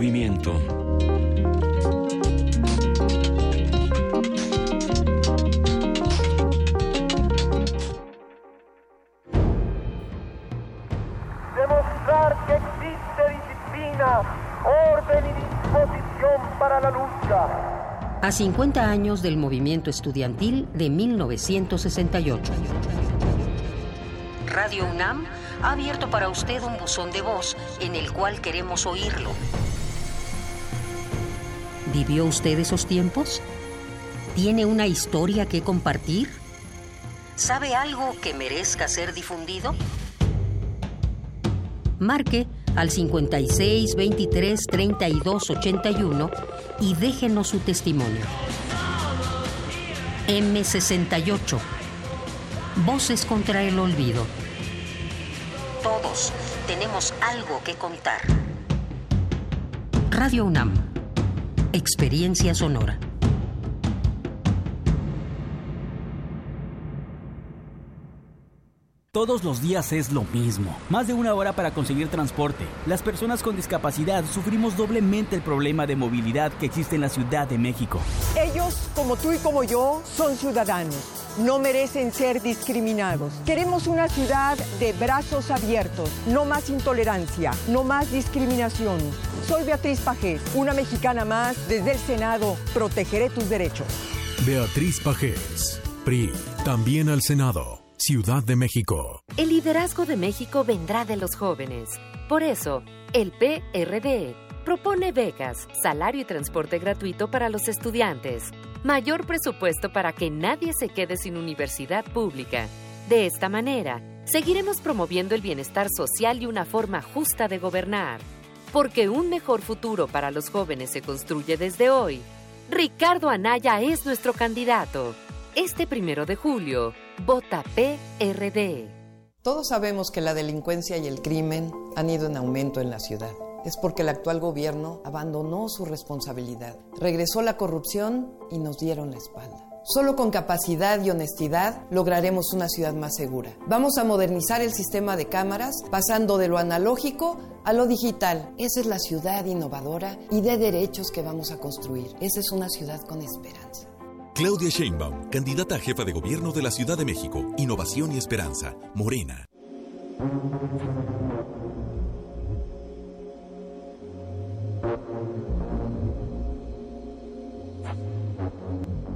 Movimiento. Demostrar que existe disciplina, orden y disposición para la lucha. a 50 años del movimiento estudiantil de 1968. Radio UNAM ha abierto para usted un buzón de voz en el cual queremos oírlo. ¿Vivió usted esos tiempos? ¿Tiene una historia que compartir? ¿Sabe algo que merezca ser difundido? Marque al 56 23 32 81 y déjenos su testimonio. M68. Voces contra el olvido. Todos tenemos algo que contar. Radio UNAM. Experiencia sonora. Todos los días es lo mismo. Más de una hora para conseguir transporte. Las personas con discapacidad sufrimos doblemente el problema de movilidad que existe en la Ciudad de México. Ellos, como tú y como yo, son ciudadanos. No merecen ser discriminados. Queremos una ciudad de brazos abiertos, no más intolerancia, no más discriminación. Soy Beatriz Pajés, una mexicana más desde el Senado. Protegeré tus derechos. Beatriz Pajés, PRI, también al Senado. Ciudad de México. El liderazgo de México vendrá de los jóvenes. Por eso, el PRD propone becas, salario y transporte gratuito para los estudiantes, mayor presupuesto para que nadie se quede sin universidad pública. De esta manera, seguiremos promoviendo el bienestar social y una forma justa de gobernar. Porque un mejor futuro para los jóvenes se construye desde hoy. Ricardo Anaya es nuestro candidato. Este primero de julio, vota PRD. Todos sabemos que la delincuencia y el crimen han ido en aumento en la ciudad. Es porque el actual gobierno abandonó su responsabilidad. Regresó la corrupción y nos dieron la espalda. Solo con capacidad y honestidad lograremos una ciudad más segura. Vamos a modernizar el sistema de cámaras pasando de lo analógico a lo digital. Esa es la ciudad innovadora y de derechos que vamos a construir. Esa es una ciudad con esperanza. Claudia Sheinbaum, candidata a jefa de gobierno de la Ciudad de México. Innovación y esperanza. Morena.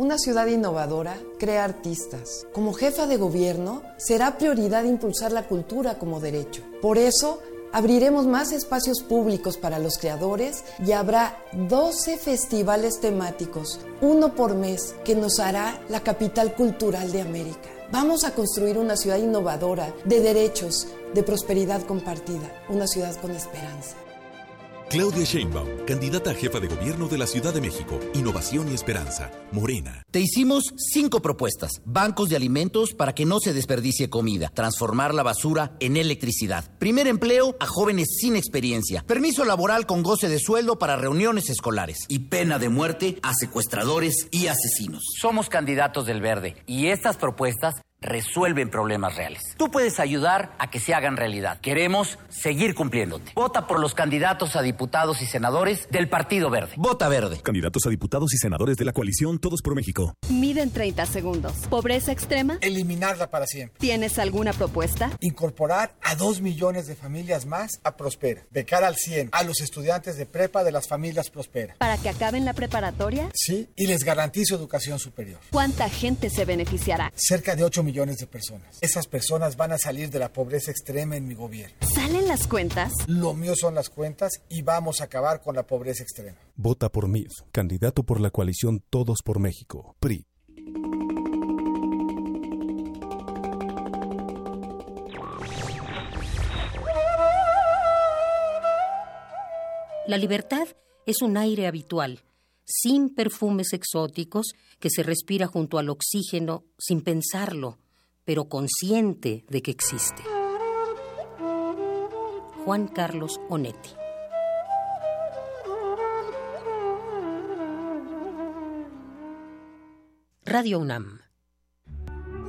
Una ciudad innovadora crea artistas. Como jefa de gobierno, será prioridad impulsar la cultura como derecho. Por eso, abriremos más espacios públicos para los creadores y habrá 12 festivales temáticos, uno por mes, que nos hará la capital cultural de América. Vamos a construir una ciudad innovadora, de derechos, de prosperidad compartida, una ciudad con esperanza. Claudia Sheinbaum, candidata a jefa de gobierno de la Ciudad de México. Innovación y esperanza. Morena. Te hicimos cinco propuestas. Bancos de alimentos para que no se desperdicie comida. Transformar la basura en electricidad. Primer empleo a jóvenes sin experiencia. Permiso laboral con goce de sueldo para reuniones escolares. Y pena de muerte a secuestradores y asesinos. Somos candidatos del verde y estas propuestas resuelven problemas reales. Tú puedes ayudar a que se hagan realidad. Queremos seguir cumpliéndote. Vota por los candidatos a diputados y senadores del Partido Verde. Vota verde. Candidatos a diputados y senadores de la coalición Todos por México. Miden 30 segundos. ¿Pobreza extrema? Eliminarla para siempre. ¿Tienes alguna propuesta? Incorporar a dos millones de familias más a Prospera. Becar al 100 a los estudiantes de prepa de las familias Prospera. ¿Para que acaben la preparatoria? Sí, y les garantizo educación superior. ¿Cuánta gente se beneficiará? Cerca de 8 millones de personas. Esas personas van a salir de la pobreza extrema en mi gobierno. ¿Salen las cuentas? Lo mío son las cuentas y vamos a acabar con la pobreza extrema. Vota por mí, candidato por la coalición Todos por México. PRI. La libertad es un aire habitual, sin perfumes exóticos, que se respira junto al oxígeno sin pensarlo, pero consciente de que existe. Juan Carlos Onetti. Radio UNAM.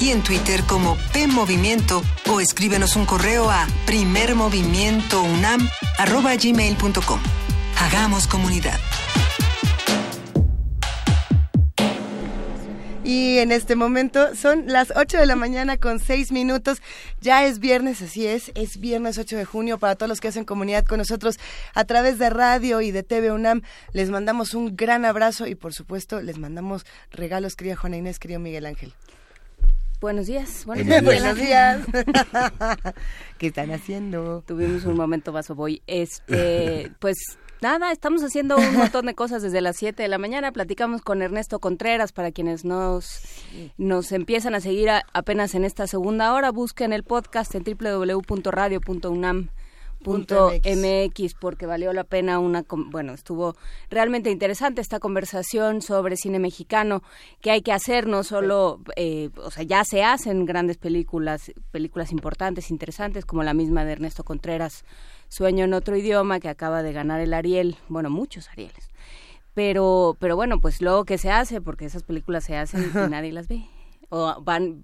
y en Twitter como P Movimiento o escríbenos un correo a primermovimientounam@gmail.com. Hagamos comunidad. Y en este momento son las 8 de la mañana con 6 minutos. Ya es viernes, así es. Es viernes 8 de junio para todos los que hacen comunidad con nosotros a través de radio y de TV UNAM. Les mandamos un gran abrazo y por supuesto les mandamos regalos, querida Juana Inés, querido Miguel Ángel. Buenos días. Buenos días. Buenos días. ¿Qué están haciendo? Tuvimos un momento vaso voy. Este, pues nada, estamos haciendo un montón de cosas desde las 7 de la mañana. Platicamos con Ernesto Contreras para quienes nos, nos empiezan a seguir apenas en esta segunda hora. Busquen el podcast en www.radio.unam punto mx porque valió la pena una bueno estuvo realmente interesante esta conversación sobre cine mexicano que hay que hacer no solo eh, o sea ya se hacen grandes películas películas importantes interesantes como la misma de Ernesto Contreras Sueño en otro idioma que acaba de ganar el Ariel bueno muchos Arieles. Pero pero bueno pues luego que se hace porque esas películas se hacen y nadie las ve. O van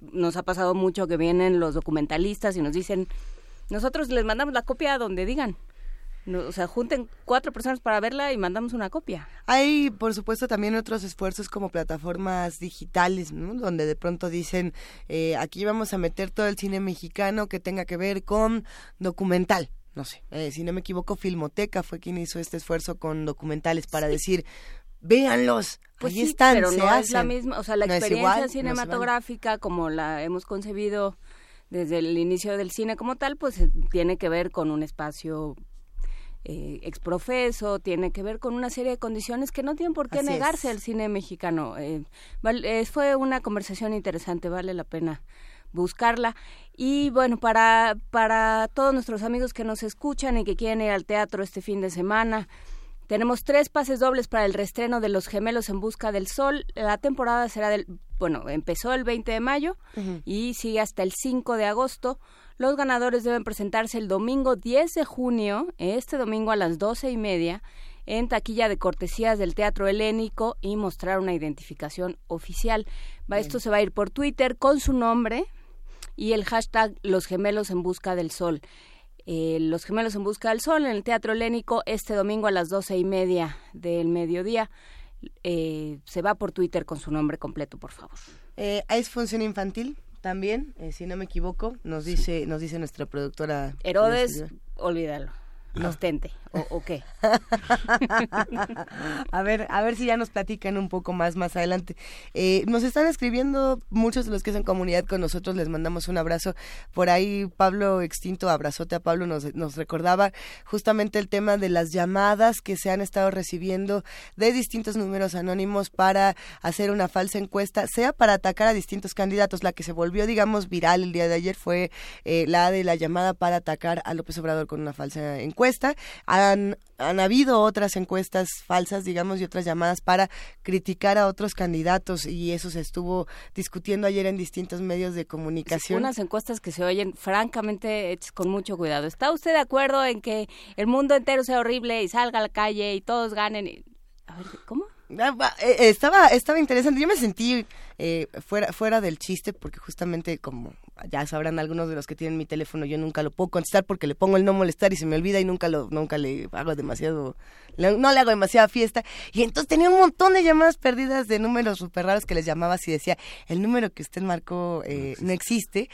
nos ha pasado mucho que vienen los documentalistas y nos dicen nosotros les mandamos la copia donde digan. o sea, junten cuatro personas para verla y mandamos una copia. Hay, por supuesto, también otros esfuerzos como plataformas digitales, ¿no? Donde de pronto dicen, eh, aquí vamos a meter todo el cine mexicano que tenga que ver con documental. No sé, eh, si no me equivoco, Filmoteca fue quien hizo este esfuerzo con documentales para decir, véanlos, pues ahí están, pero no es la misma, o sea, la experiencia cinematográfica como la hemos concebido desde el inicio del cine como tal, pues eh, tiene que ver con un espacio eh, exprofeso, tiene que ver con una serie de condiciones que no tienen por qué negarse al cine mexicano. Eh, fue una conversación interesante, vale la pena buscarla. Y bueno, para, para todos nuestros amigos que nos escuchan y que quieren ir al teatro este fin de semana, tenemos tres pases dobles para el restreno de Los Gemelos en Busca del Sol. La temporada será del, bueno, empezó el 20 de mayo y sigue hasta el 5 de agosto. Los ganadores deben presentarse el domingo 10 de junio, este domingo a las doce y media, en taquilla de cortesías del Teatro Helénico y mostrar una identificación oficial. Va, esto se va a ir por Twitter con su nombre y el hashtag Los Gemelos en Busca del Sol. Eh, Los Gemelos en Busca del Sol en el Teatro Helénico este domingo a las doce y media del mediodía. Eh, se va por Twitter con su nombre completo, por favor. Eh, ¿Es función infantil? También, eh, si no me equivoco, nos dice, nos dice nuestra productora. Herodes, olvídalo ostente o, o qué a ver a ver si ya nos platican un poco más más adelante. Eh, nos están escribiendo muchos de los que son comunidad con nosotros les mandamos un abrazo. Por ahí Pablo extinto abrazote a Pablo nos, nos recordaba justamente el tema de las llamadas que se han estado recibiendo de distintos números anónimos para hacer una falsa encuesta sea para atacar a distintos candidatos. La que se volvió digamos viral el día de ayer fue eh, la de la llamada para atacar a López Obrador con una falsa encuesta encuesta. Han, han habido otras encuestas falsas, digamos, y otras llamadas para criticar a otros candidatos y eso se estuvo discutiendo ayer en distintos medios de comunicación. Unas encuestas que se oyen francamente hechas con mucho cuidado. ¿Está usted de acuerdo en que el mundo entero sea horrible y salga a la calle y todos ganen? A ver, ¿cómo? Ah, eh, estaba estaba interesante yo me sentí eh, fuera fuera del chiste porque justamente como ya sabrán algunos de los que tienen mi teléfono, yo nunca lo puedo contestar porque le pongo el no molestar y se me olvida y nunca lo nunca le hago demasiado no le hago demasiada fiesta y entonces tenía un montón de llamadas perdidas de números súper raros que les llamaba y decía, el número que usted marcó eh, no existe.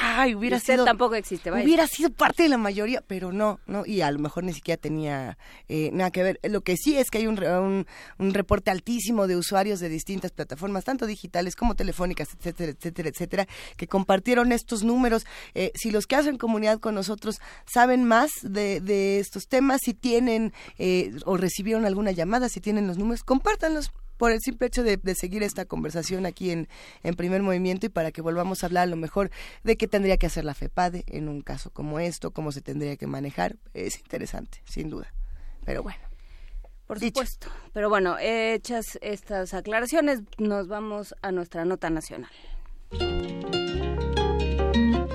Ay, hubiera usted sido tampoco existe, Hubiera sido parte de la mayoría, pero no, no y a lo mejor ni siquiera tenía eh, nada que ver. Lo que sí es que hay un, un, un reporte altísimo de usuarios de distintas plataformas, tanto digitales como telefónicas, etcétera, etcétera, etcétera, que compartieron estos números. Eh, si los que hacen comunidad con nosotros saben más de, de estos temas, si tienen eh, o recibieron alguna llamada, si tienen los números, compártanlos por el simple hecho de, de seguir esta conversación aquí en, en primer movimiento y para que volvamos a hablar a lo mejor de qué tendría que hacer la FEPADE en un caso como esto, cómo se tendría que manejar. Es interesante, sin duda. Pero bueno. Por supuesto. Pero bueno, hechas estas aclaraciones, nos vamos a nuestra nota nacional.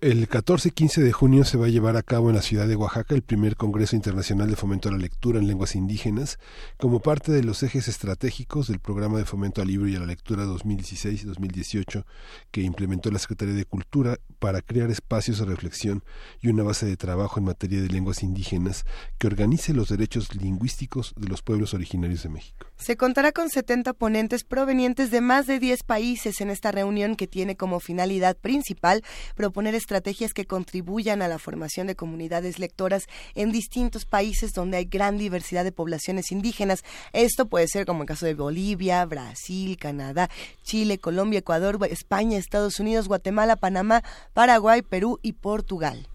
El 14 y 15 de junio se va a llevar a cabo en la ciudad de Oaxaca el primer Congreso Internacional de Fomento a la Lectura en Lenguas Indígenas, como parte de los ejes estratégicos del Programa de Fomento al Libro y a la Lectura 2016-2018 que implementó la Secretaría de Cultura para crear espacios de reflexión y una base de trabajo en materia de lenguas indígenas que organice los derechos lingüísticos de los pueblos originarios de México. Se contará con 70 ponentes provenientes de más de 10 países en esta reunión que tiene como finalidad principal proponer estrategias que contribuyan a la formación de comunidades lectoras en distintos países donde hay gran diversidad de poblaciones indígenas. Esto puede ser como el caso de Bolivia, Brasil, Canadá, Chile, Colombia, Ecuador, España, Estados Unidos, Guatemala, Panamá, Paraguay, Perú y Portugal.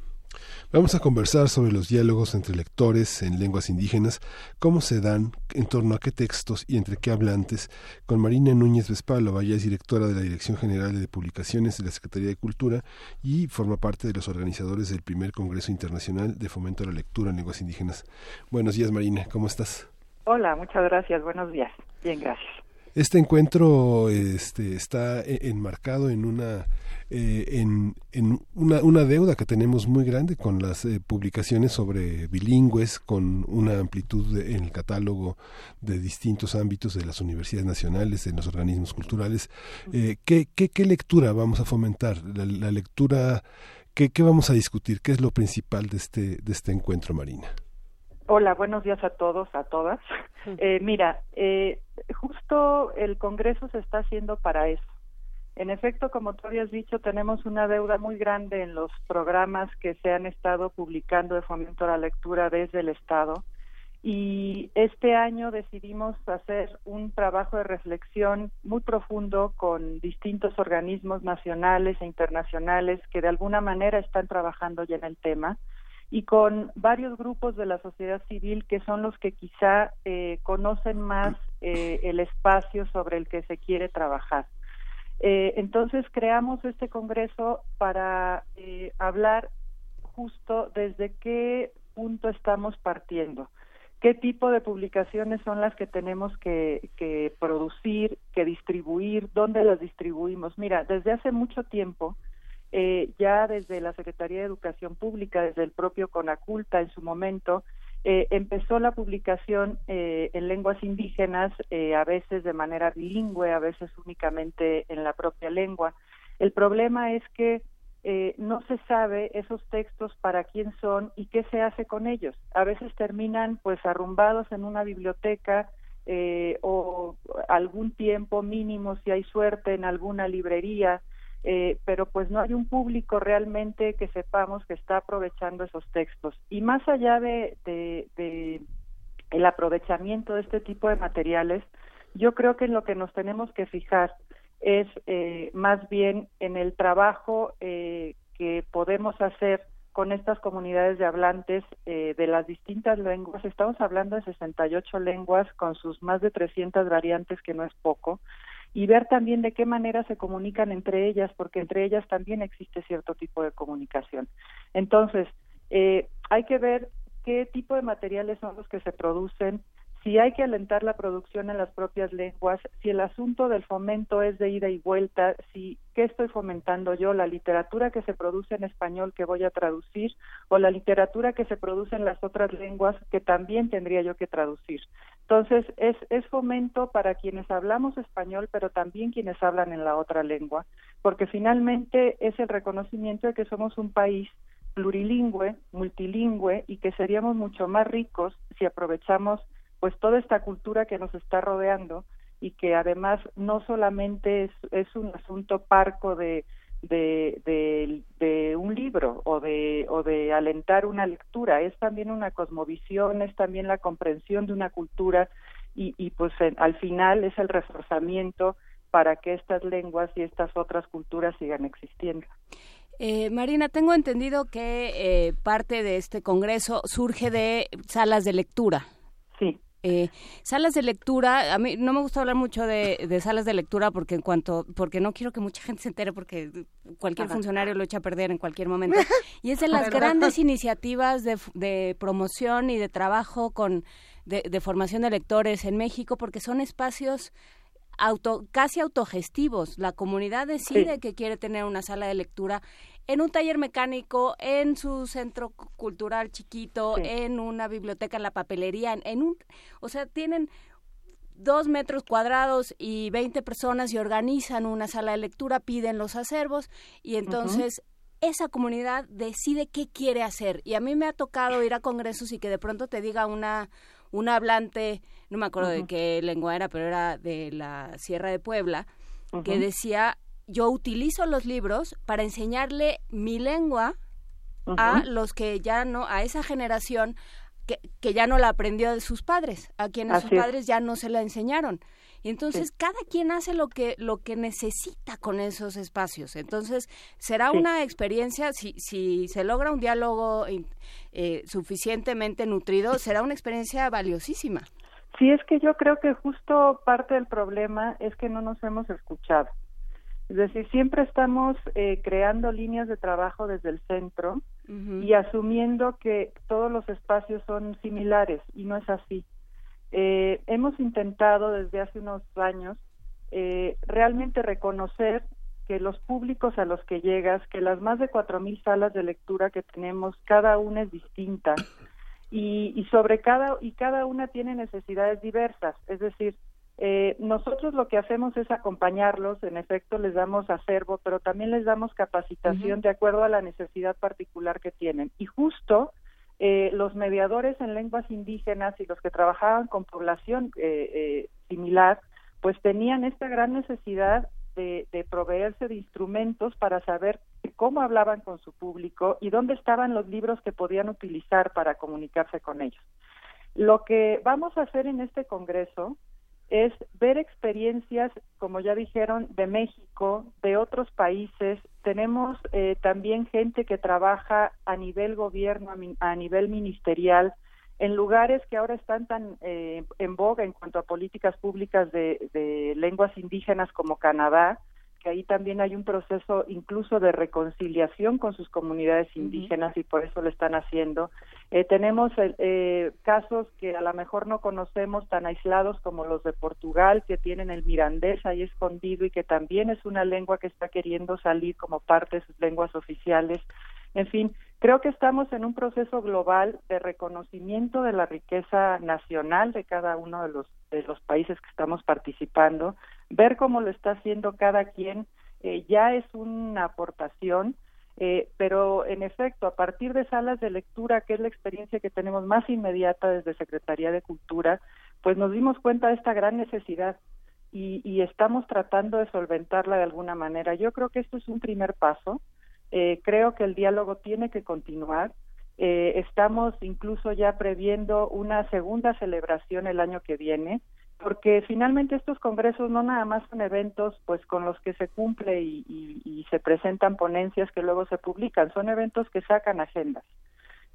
Vamos a conversar sobre los diálogos entre lectores en lenguas indígenas, cómo se dan, en torno a qué textos y entre qué hablantes, con Marina Núñez Vespalo, ella es directora de la Dirección General de Publicaciones de la Secretaría de Cultura y forma parte de los organizadores del primer Congreso Internacional de Fomento a la Lectura en Lenguas Indígenas. Buenos días, Marina, ¿cómo estás? Hola, muchas gracias, buenos días. Bien, gracias. Este encuentro este, está e-, enmarcado en una eh, en, en una, una, deuda que tenemos muy grande con las eh, publicaciones sobre bilingües, con una amplitud en el catálogo de distintos ámbitos de las universidades nacionales, de los organismos culturales. Eh, ¿qué, qué, qué, lectura vamos a fomentar? La, lectura, ¿qué, ¿qué, vamos a discutir? ¿Qué es lo principal de este, de este encuentro, Marina? Hola, buenos días a todos, a todas. mira, justo el Congreso se está haciendo para eso en efecto, como tú habías dicho, tenemos una deuda muy grande en los programas que se han estado publicando de fomento a la lectura desde el Estado. Y este año decidimos hacer un trabajo de reflexión muy profundo con distintos organismos nacionales e internacionales que de alguna manera están trabajando ya en el tema y con varios grupos de la sociedad civil que son los que quizá eh, conocen más eh, el espacio sobre el que se quiere trabajar. Eh, entonces creamos este congreso para eh, hablar justo desde qué punto estamos partiendo, qué tipo de publicaciones son las que tenemos que, producir, que distribuir, dónde las distribuimos. Mira, desde hace mucho tiempo, eh, ya desde la Secretaría de Educación Pública, desde el propio Conaculta en su momento, eh, empezó la publicación eh, en lenguas indígenas, eh, a veces de manera bilingüe, a veces únicamente en la propia lengua. El problema es que no se sabe esos textos para quién son y qué se hace con ellos. A veces terminan pues arrumbados en una biblioteca o algún tiempo mínimo, si hay suerte, en alguna librería eh, pero pues no hay un público realmente que sepamos que está aprovechando esos textos. Y más allá de, de, el aprovechamiento de este tipo de materiales, yo creo que en lo que nos tenemos que fijar es eh, más bien en el trabajo eh, que podemos hacer con estas comunidades de hablantes eh, de las distintas lenguas. Estamos hablando de 68 lenguas con sus más de 300 variantes, que no es poco y ver también de qué manera se comunican entre ellas, porque entre ellas también existe cierto tipo de comunicación. Entonces, eh, hay que ver qué tipo de materiales son los que se producen, si hay que alentar la producción en las propias lenguas, si el asunto del fomento es de ida y vuelta, si qué estoy fomentando yo, la literatura que se produce en español que voy a traducir o la literatura que se produce en las otras lenguas que también tendría yo que traducir. Entonces, es, es fomento para quienes hablamos español, pero también quienes hablan en la otra lengua, porque finalmente es el reconocimiento de que somos un país plurilingüe, multilingüe y que seríamos mucho más ricos si aprovechamos pues toda esta cultura que nos está rodeando y que además no solamente es, es un asunto parco de, de, de, un libro o de, o de alentar una lectura, es también una cosmovisión, es también la comprensión de una cultura y, y pues al final es el reforzamiento para que estas lenguas y estas otras culturas sigan existiendo. Eh, Marina, tengo entendido que eh, parte de este congreso surge de salas de lectura. Sí. Eh, salas de lectura, a mí no me gusta hablar mucho de, salas de lectura porque en cuanto, porque no quiero que mucha gente se entere porque cualquier funcionario lo echa a perder en cualquier momento. Y es de las grandes iniciativas de, promoción y de trabajo con de, de formación de lectores en México porque son espacios auto, casi autogestivos. La comunidad decide que quiere tener una sala de lectura en un taller mecánico, en su centro cultural chiquito, en una biblioteca, en la papelería, en, un, o sea, tienen dos metros cuadrados y 20 personas y organizan una sala de lectura, piden los acervos y entonces esa comunidad decide qué quiere hacer. Y a mí me ha tocado ir a congresos y que de pronto te diga una un hablante, no me acuerdo de qué lengua era, pero era de la Sierra de Puebla, que decía, yo utilizo los libros para enseñarle mi lengua a los que ya no, a esa generación que, que, ya no la aprendió de sus padres, a quienes sus padres ya no se la enseñaron. Y entonces cada quien hace lo que lo que necesita con esos espacios. Entonces será una experiencia si si se logra un diálogo eh, suficientemente nutrido, será una experiencia valiosísima. Sí, es que yo creo que justo parte del problema es que no nos hemos escuchado. Es decir, siempre estamos eh, creando líneas de trabajo desde el centro y asumiendo que todos los espacios son similares y no es así. Eh, hemos intentado desde hace unos años eh, realmente reconocer que los públicos a los que llegas, que las más de cuatro mil salas de lectura que tenemos, cada una es distinta y, y, sobre cada y cada una tiene necesidades diversas. Es decir, eh, nosotros lo que hacemos es acompañarlos, en efecto les damos acervo, pero también les damos capacitación de acuerdo a la necesidad particular que tienen. Y justo eh, los mediadores en lenguas indígenas y los que trabajaban con población eh, eh, similar, pues tenían esta gran necesidad de, proveerse de instrumentos para saber cómo hablaban con su público y dónde estaban los libros que podían utilizar para comunicarse con ellos. Lo que vamos a hacer en este Congreso es ver experiencias, como ya dijeron, de México, de otros países. Tenemos eh, también gente que trabaja a nivel gobierno, a, nivel ministerial, en lugares que ahora están tan eh, en boga en cuanto a políticas públicas de lenguas indígenas como Canadá, que ahí también hay un proceso incluso de reconciliación con sus comunidades indígenas y por eso lo están haciendo. Eh, tenemos eh, casos que a lo mejor no conocemos tan aislados como los de Portugal, que tienen el mirandés ahí escondido y que también es una lengua que está queriendo salir como parte de sus lenguas oficiales. En fin, creo que estamos en un proceso global de reconocimiento de la riqueza nacional de cada uno de los, de los países que estamos participando ver cómo lo está haciendo cada quien eh, ya es una aportación, eh, pero en efecto, a partir de salas de lectura, que es la experiencia que tenemos más inmediata desde Secretaría de Cultura, pues nos dimos cuenta de esta gran necesidad y, y estamos tratando de solventarla de alguna manera. Yo creo que esto es un primer paso. Eh, creo que el diálogo tiene que continuar. Eh, estamos incluso ya previendo una segunda celebración el año que viene porque finalmente estos congresos no nada más son eventos pues con los que se cumple y, se presentan ponencias que luego se publican, son eventos que sacan agendas.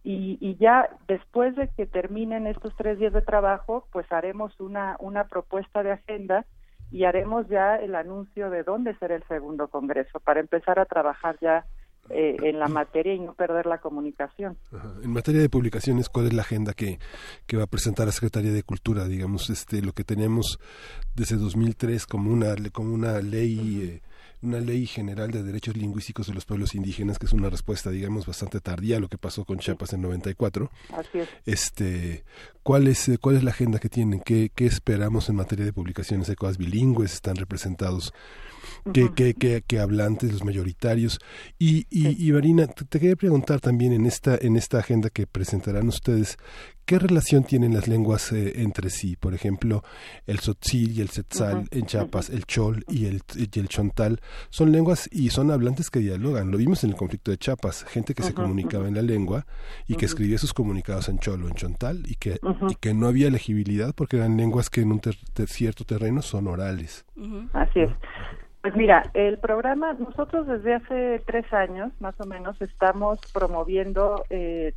Y, ya después de que terminen estos tres días de trabajo, pues haremos una, una propuesta de agenda y haremos ya el anuncio de dónde será el segundo congreso para empezar a trabajar ya eh, en la materia y no perder la comunicación. En materia de publicaciones, ¿cuál es la agenda que, que va a presentar la Secretaría de Cultura? Digamos, este, lo que tenemos desde 2003 como una, como una ley... Eh, una ley general de derechos lingüísticos de los pueblos indígenas, que es una respuesta, digamos, bastante tardía a lo que pasó con Chiapas en 94. Así es. Este, ¿cuál, es, eh, ¿Cuál es la agenda que tienen? ¿Qué, ¿Qué esperamos en materia de publicaciones? ¿Hay cosas bilingües? ¿Están representados que, que, que, hablantes, los mayoritarios. Y, y, Marina, te, quería preguntar también en esta, en esta agenda que presentarán ustedes, ¿qué relación tienen las lenguas eh, entre sí? Por ejemplo, el tzotzil y el setzal en Chiapas, el chol y el, y el chontal, son lenguas y son hablantes que dialogan. Lo vimos en el conflicto de Chiapas, gente que se comunicaba en la lengua y que escribía sus comunicados en chol o en chontal y que, y que no había legibilidad porque eran lenguas que en un cierto terreno son orales. Así es. Pues mira, el programa, nosotros desde hace tres años, más o menos, estamos promoviendo eh,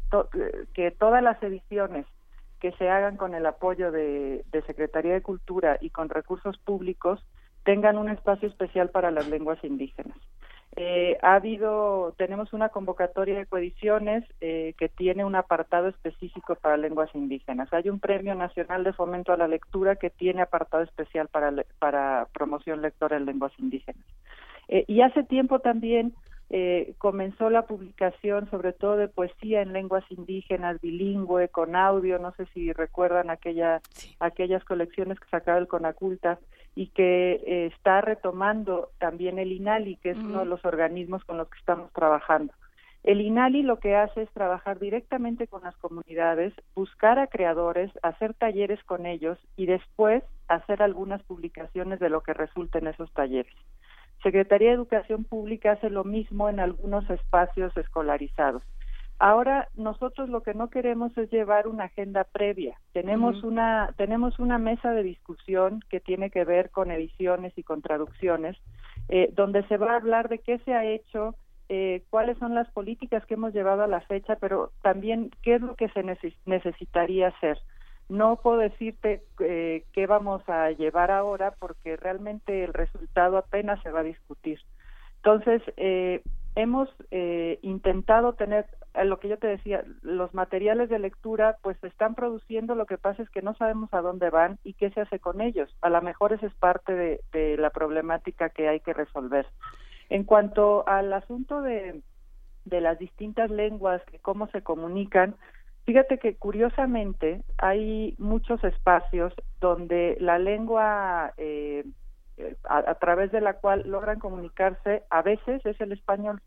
que todas las ediciones que se hagan con el apoyo de, de Secretaría de Cultura y con recursos públicos tengan un espacio especial para las lenguas indígenas. Eh, ha habido, tenemos una convocatoria de coediciones eh, que tiene un apartado específico para lenguas indígenas. Hay un premio nacional de fomento a la lectura que tiene apartado especial para, para promoción lectora en lenguas indígenas. Eh, y hace tiempo también eh, comenzó la publicación sobre todo de poesía en lenguas indígenas, bilingüe, con audio, no sé si recuerdan aquella, aquellas colecciones que sacaba el Conaculta y que eh, está retomando también el INALI, que es uno de los organismos con los que estamos trabajando. El INALI lo que hace es trabajar directamente con las comunidades, buscar a creadores, hacer talleres con ellos y después hacer algunas publicaciones de lo que resulte en esos talleres. Secretaría de Educación Pública hace lo mismo en algunos espacios escolarizados. Ahora nosotros lo que no queremos es llevar una agenda previa. Tenemos una tenemos una mesa de discusión que tiene que ver con ediciones y con traducciones, eh, donde se va a hablar de qué se ha hecho, eh, cuáles son las políticas que hemos llevado a la fecha, pero también qué es lo que se necesitaría hacer no puedo decirte eh, qué vamos a llevar ahora porque realmente el resultado apenas se va a discutir. Entonces, eh, hemos eh, intentado tener, lo que yo te decía, los materiales de lectura pues se están produciendo, lo que pasa es que no sabemos a dónde van y qué se hace con ellos. A lo mejor esa es parte de, de la problemática que hay que resolver. En cuanto al asunto de, de las distintas lenguas, cómo se comunican, Fíjate que curiosamente hay muchos espacios donde la lengua eh, a, través de la cual logran comunicarse a veces es el español,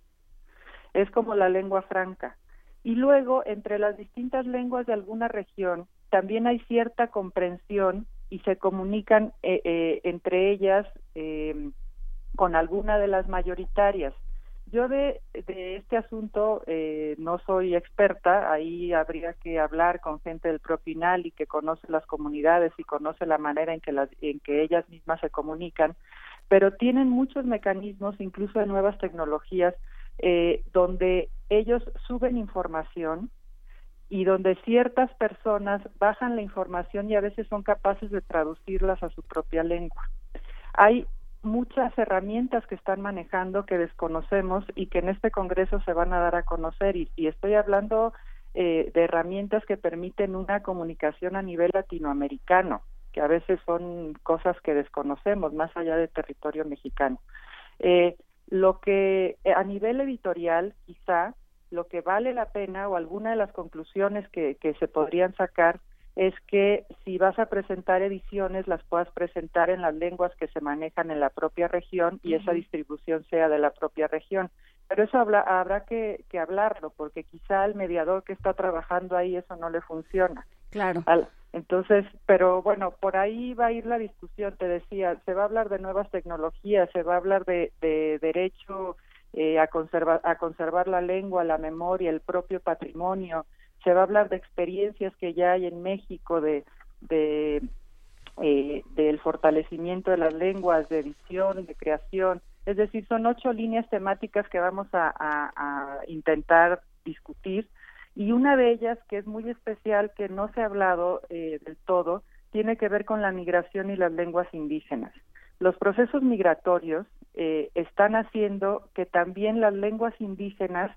es como la lengua franca. Y luego entre las distintas lenguas de alguna región también hay cierta comprensión y se comunican eh, eh, entre ellas con alguna de las mayoritarias. Yo de, este asunto eh, no soy experta, ahí habría que hablar con gente del Propinal y que conoce las comunidades y conoce la manera en que, las, en que ellas mismas se comunican, pero tienen muchos mecanismos, incluso de nuevas tecnologías, eh, donde ellos suben información y donde ciertas personas bajan la información y a veces son capaces de traducirlas a su propia lengua. Hay muchas herramientas que están manejando que desconocemos y que en este Congreso se van a dar a conocer. Y, estoy hablando eh, de herramientas que permiten una comunicación a nivel latinoamericano, que a veces son cosas que desconocemos más allá del territorio mexicano. Eh, lo que eh, a nivel editorial, quizá, lo que vale la pena o alguna de las conclusiones que, que se podrían sacar es que si vas a presentar ediciones las puedas presentar en las lenguas que se manejan en la propia región y esa distribución sea de la propia región. Pero eso habrá que, hablarlo porque quizá al mediador que está trabajando ahí eso no le funciona. Claro. entonces, pero bueno, por ahí va a ir la discusión, te decía, se va a hablar de nuevas tecnologías, se va a hablar de, derecho eh, a, conservar, a conservar la lengua, la memoria, el propio patrimonio, se va a hablar de experiencias que ya hay en México de, eh, del fortalecimiento de las lenguas, de edición, de creación. Es decir, son ocho líneas temáticas que vamos a, intentar discutir y una de ellas, que es muy especial, que no se ha hablado eh, del todo, tiene que ver con la migración y las lenguas indígenas. Los procesos migratorios eh, están haciendo que también las lenguas indígenas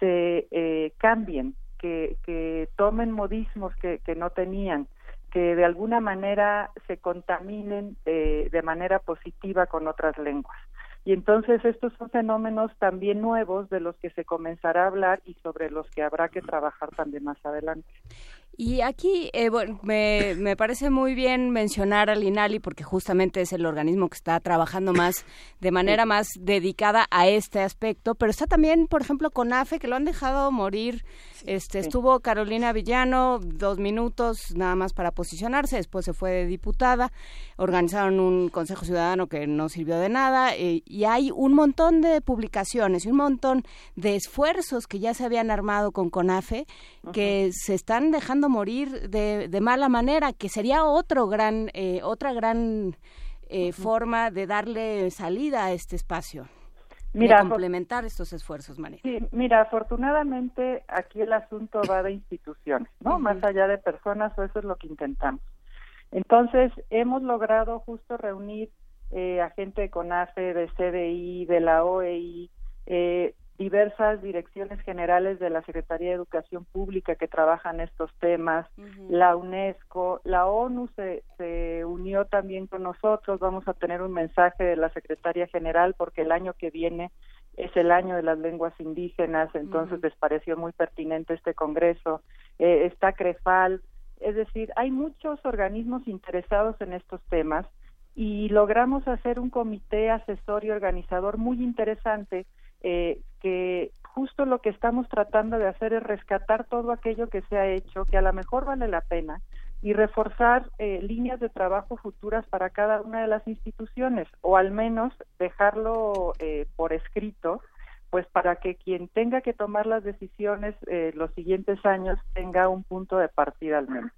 se eh, cambien que, tomen modismos que, no tenían, que de alguna manera se contaminen de, manera positiva con otras lenguas. Y entonces estos son fenómenos también nuevos de los que se comenzará a hablar y sobre los que habrá que trabajar también más adelante. Y aquí eh, bueno, me, me, parece muy bien mencionar al INALI porque justamente es el organismo que está trabajando más de manera más dedicada a este aspecto, pero está también, por ejemplo, con AFE que lo han dejado morir. Este estuvo Carolina Villano dos minutos nada más para posicionarse, después se fue de diputada, organizaron un Consejo Ciudadano que no sirvió de nada eh, y hay un montón de publicaciones y un montón de esfuerzos que ya se habían armado con CONAFE que se están dejando morir de, de mala manera, que sería otro gran, eh, otra gran eh, forma de darle salida a este espacio. Mira, de complementar estos esfuerzos, María. Sí, mira, afortunadamente aquí el asunto va de instituciones, ¿no? Más allá de personas, o eso es lo que intentamos. Entonces, hemos logrado justo reunir eh, a gente de CONAFE, de CDI, de la OEI, eh, diversas direcciones generales de la Secretaría de Educación Pública que trabajan estos temas, la UNESCO, la ONU se, se unió también con nosotros, vamos a tener un mensaje de la Secretaría General porque el año que viene es el año de las lenguas indígenas, entonces les pareció muy pertinente este congreso, eh, está CREFAL, es decir, hay muchos organismos interesados en estos temas y logramos hacer un comité asesor y organizador muy interesante eh, que justo lo que estamos tratando de hacer es rescatar todo aquello que se ha hecho, que a lo mejor vale la pena, y reforzar eh, líneas de trabajo futuras para cada una de las instituciones, o al menos dejarlo eh, por escrito, pues para que quien tenga que tomar las decisiones eh, los siguientes años tenga un punto de partida al menos.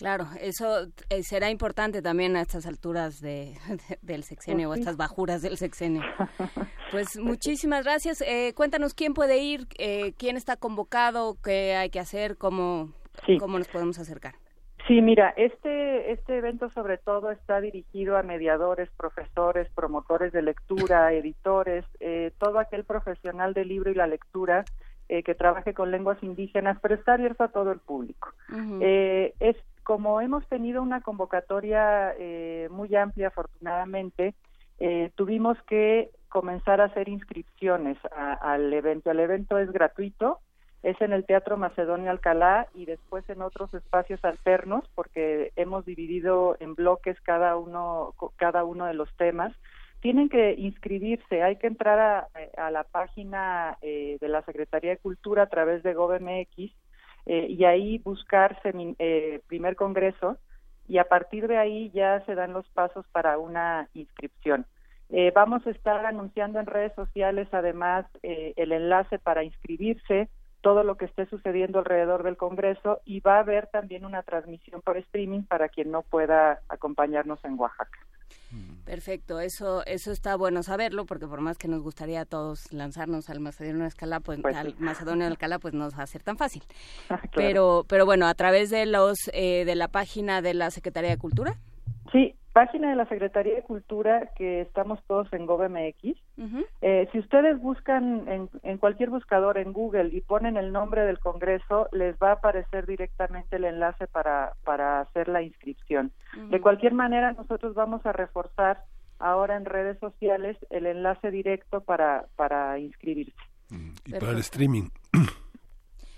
Claro, eso eh, será importante también a estas alturas de, del sexenio o pues estas bajuras del sexenio. Pues muchísimas gracias. Eh, cuéntanos quién puede ir, eh, quién está convocado, qué hay que hacer, cómo, cómo nos podemos acercar. Sí, mira, este, este evento sobre todo está dirigido a mediadores, profesores, promotores de lectura, editores, todo aquel profesional del libro y la lectura que trabaje con lenguas indígenas, pero está abierto a todo el público. es como hemos tenido una convocatoria eh, muy amplia, afortunadamente, eh, tuvimos que comenzar a hacer inscripciones al evento. El evento es gratuito, es en el Teatro Macedonia Alcalá y después en otros espacios alternos, porque hemos dividido en bloques cada uno, cada uno de los temas. Tienen que inscribirse, hay que entrar a, la página eh, de la Secretaría de Cultura a través de GovMX eh, y ahí buscar eh, primer congreso y a partir de ahí ya se dan los pasos para una inscripción. Eh, vamos a estar anunciando en redes sociales además el enlace para inscribirse, todo lo que esté sucediendo alrededor del Congreso y va a haber también una transmisión por streaming para quien no pueda acompañarnos en Oaxaca. Perfecto, eso eso está bueno saberlo porque por más que nos gustaría a todos lanzarnos al Macedonio Alcalá, pues, pues al Macedonio Alcalá, pues no va a ser tan fácil. Pero pero bueno, a través de los eh, de la página de la Secretaría de Cultura. Sí, página de la Secretaría de Cultura que estamos todos en GovMX. eh, si ustedes buscan en, en, cualquier buscador en Google y ponen el nombre del Congreso, les va a aparecer directamente el enlace para, para hacer la inscripción. De cualquier manera, nosotros vamos a reforzar ahora en redes sociales el enlace directo para, para inscribirse. Y para el streaming.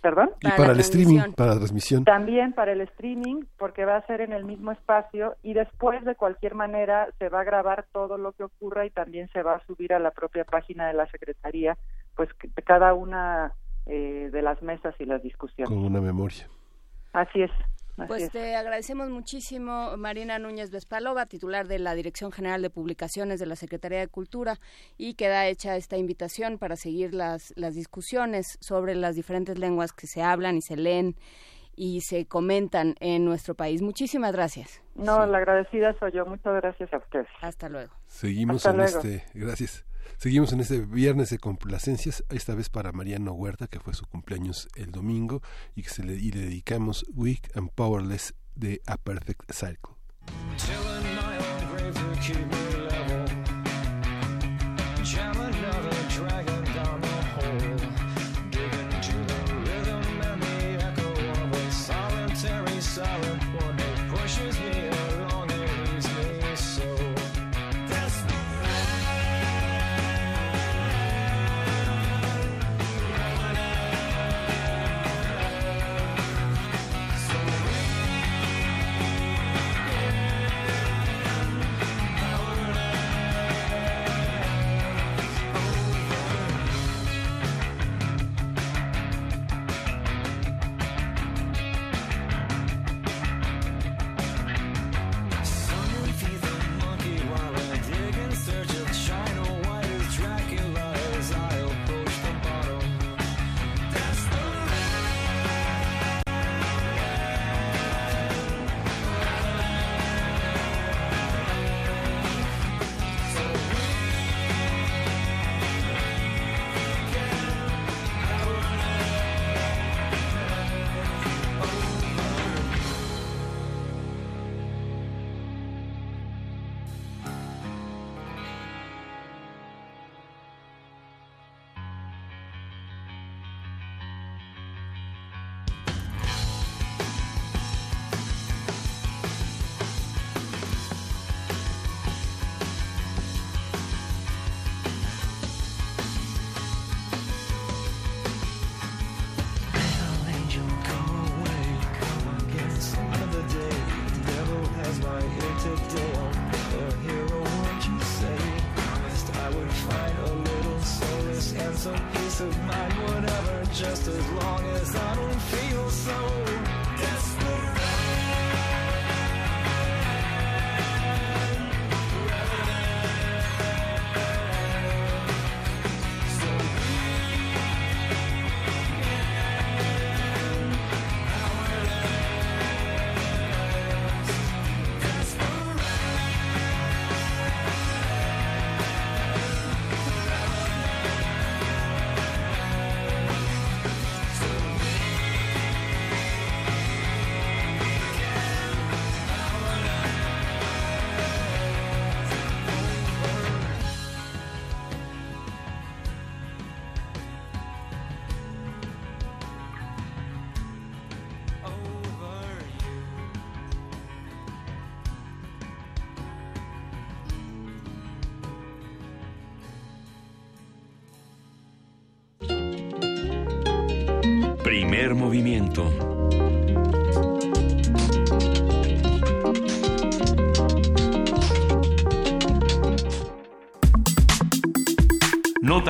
¿Perdón? Y para, el streaming, para la transmisión. También para el streaming, porque va a ser en el mismo espacio y después de cualquier manera se va a grabar todo lo que ocurra y también se va a subir a la propia página de la Secretaría, pues cada una eh, de las mesas y las discusiones. Con una memoria. Así es pues te agradecemos muchísimo, Marina Núñez Vespalova, titular de la Dirección General de Publicaciones de la Secretaría de Cultura, y queda hecha esta invitación para seguir las, las discusiones sobre las diferentes lenguas que se hablan y se leen y se comentan en nuestro país. Muchísimas gracias. No, la agradecida soy yo. Muchas gracias a ustedes. Hasta luego. Seguimos en este. Gracias. Seguimos en este viernes de complacencias, esta vez para Mariano Huerta, que fue su cumpleaños el domingo, y, que se le, y le dedicamos Weak and Powerless de A Perfect Cycle.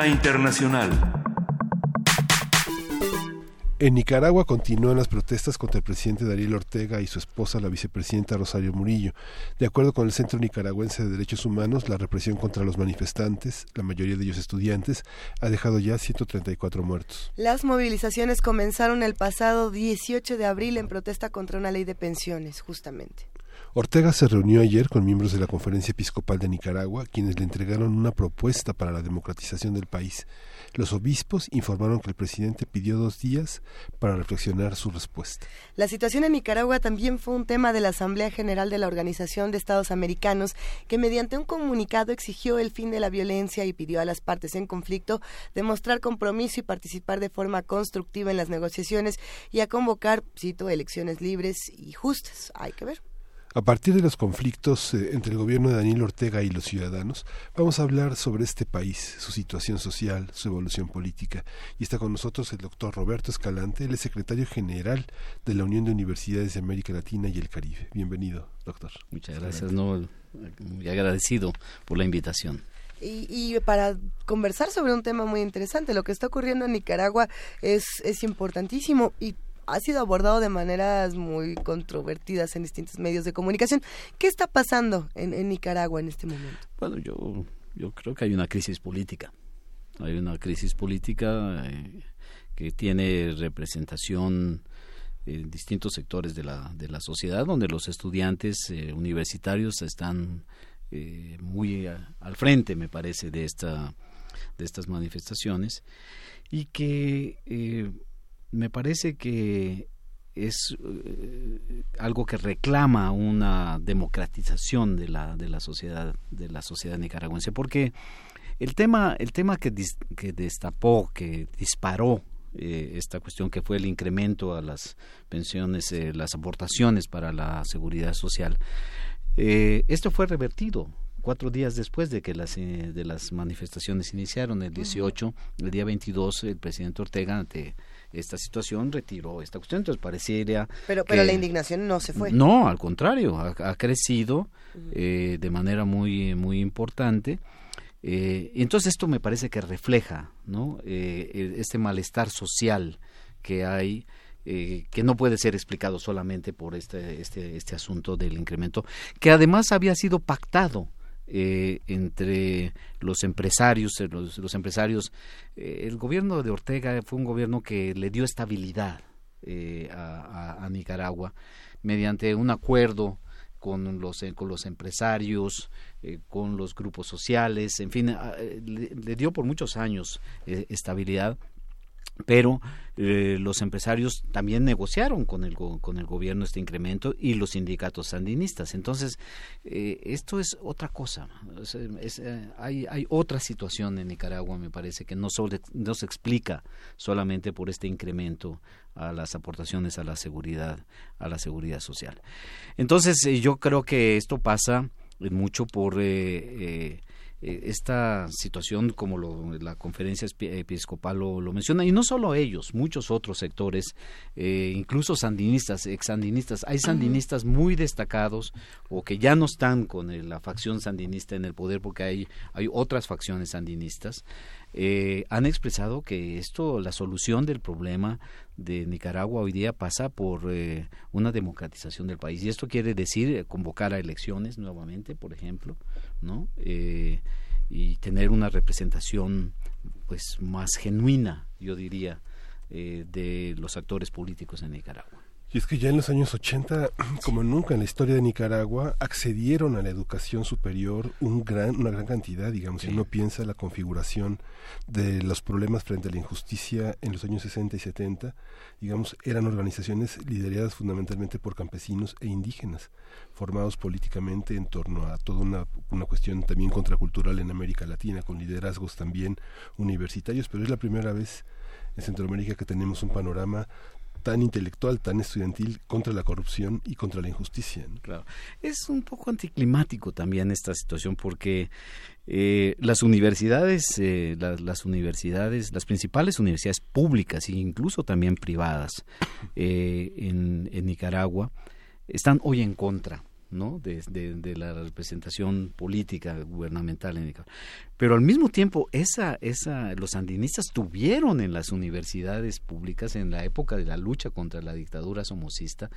Nota Internacional. En Nicaragua continúan las protestas contra el presidente Daniel Ortega y su esposa, la vicepresidenta Rosario Murillo. De acuerdo con el Centro Nicaragüense de Derechos Humanos, la represión contra los manifestantes, la mayoría de ellos estudiantes, ha dejado ya 134 muertos. Las movilizaciones comenzaron el pasado 18 de abril en protesta contra una ley de pensiones, justamente. Ortega se reunió ayer con miembros de la Conferencia Episcopal de Nicaragua, quienes le entregaron una propuesta para la democratización del país. Los obispos informaron que el presidente pidió dos días para reflexionar su respuesta. La situación en Nicaragua también fue un tema de la Asamblea General de la Organización de Estados Americanos, que mediante un comunicado exigió el fin de la violencia y pidió a las partes en conflicto demostrar compromiso y participar de forma constructiva en las negociaciones y a convocar, cito, elecciones libres y justas. Hay que ver. A partir de los conflictos eh, entre el gobierno de Daniel Ortega y los ciudadanos, vamos a hablar sobre este país, su situación social, su evolución política. Y está con nosotros el doctor Roberto Escalante, es secretario general de la Unión de Universidades de América Latina y el Caribe. Bienvenido, doctor. Muchas gracias, no, muy agradecido por la invitación. Y, y, para conversar sobre un tema muy interesante, lo que está ocurriendo en Nicaragua es, es importantísimo y ha sido abordado de maneras muy controvertidas en distintos medios de comunicación. ¿Qué está pasando en, en Nicaragua en este momento? Bueno, yo, yo creo que hay una crisis política. Hay una crisis política eh, que tiene representación en distintos sectores de la, de la sociedad, donde los estudiantes eh, universitarios están eh, muy al frente, me parece, de, esta, de estas manifestaciones y que me parece que es eh, algo que reclama una democratización de la de la sociedad de la sociedad nicaragüense porque el tema el tema que, dis, que destapó que disparó eh, esta cuestión que fue el incremento a las pensiones eh, las aportaciones para la seguridad social esto fue revertido cuatro días después de que las de las manifestaciones iniciaron el 18 el día 22 el presidente Ortega ante esta situación retiró esta cuestión. Entonces pareciera. Pero, pero la indignación no se fue. No, al contrario, ha, crecido eh, de manera muy, muy importante. Eh, entonces esto me parece que refleja ¿no? Eh, este malestar social que hay. Eh, que no puede ser explicado solamente por este, este, este asunto del incremento, que además había sido pactado eh, entre los empresarios, eh, los, empresarios. Eh, el gobierno de Ortega fue un gobierno que le dio estabilidad eh, a, Nicaragua mediante un acuerdo con los, con los empresarios, eh, con los grupos sociales, en fin, le, dio por muchos años eh, estabilidad pero eh, los empresarios también negociaron con el con el gobierno este incremento y los sindicatos sandinistas. Entonces eh, esto es otra cosa. Eh, hay hay otra situación en Nicaragua me parece que no, solo, no se explica solamente por este incremento a las aportaciones a la seguridad a la seguridad social. Entonces eh, yo creo que esto pasa mucho por eh, eh, esta situación, como lo, la conferencia episcopal lo, lo, menciona, y no solo ellos, muchos otros sectores, eh, incluso sandinistas, ex sandinistas, hay sandinistas muy destacados o que ya no están con el, la facción sandinista en el poder porque hay, hay otras facciones sandinistas eh, han expresado que esto, la solución del problema de Nicaragua hoy día pasa por eh, una democratización del país. Y esto quiere decir eh, convocar a elecciones nuevamente, por ejemplo, ¿no? Eh, y tener una representación pues más genuina, yo diría, eh, de los actores políticos en Nicaragua. Y es que ya en los años 80, como nunca en la historia de Nicaragua, accedieron a la educación superior un gran, una gran cantidad, digamos, si uno piensa la configuración de los problemas frente a la injusticia en los años 60 y 70, digamos, eran organizaciones lideradas fundamentalmente por campesinos e indígenas, formados políticamente en torno a toda una, una cuestión también contracultural en América Latina, con liderazgos también universitarios, pero es la primera vez en Centroamérica que tenemos un panorama tan intelectual, tan estudiantil contra la corrupción y contra la injusticia. Claro. Es un poco anticlimático también esta situación porque eh, las universidades, eh, las, universidades, las principales universidades públicas e incluso también privadas eh, en Nicaragua están hoy en contra ¿no? De, de, la representación política gubernamental en Nicaragua. Pero al mismo tiempo, esa, esa, los sandinistas tuvieron en las universidades públicas, en la época de la lucha contra la dictadura somocista,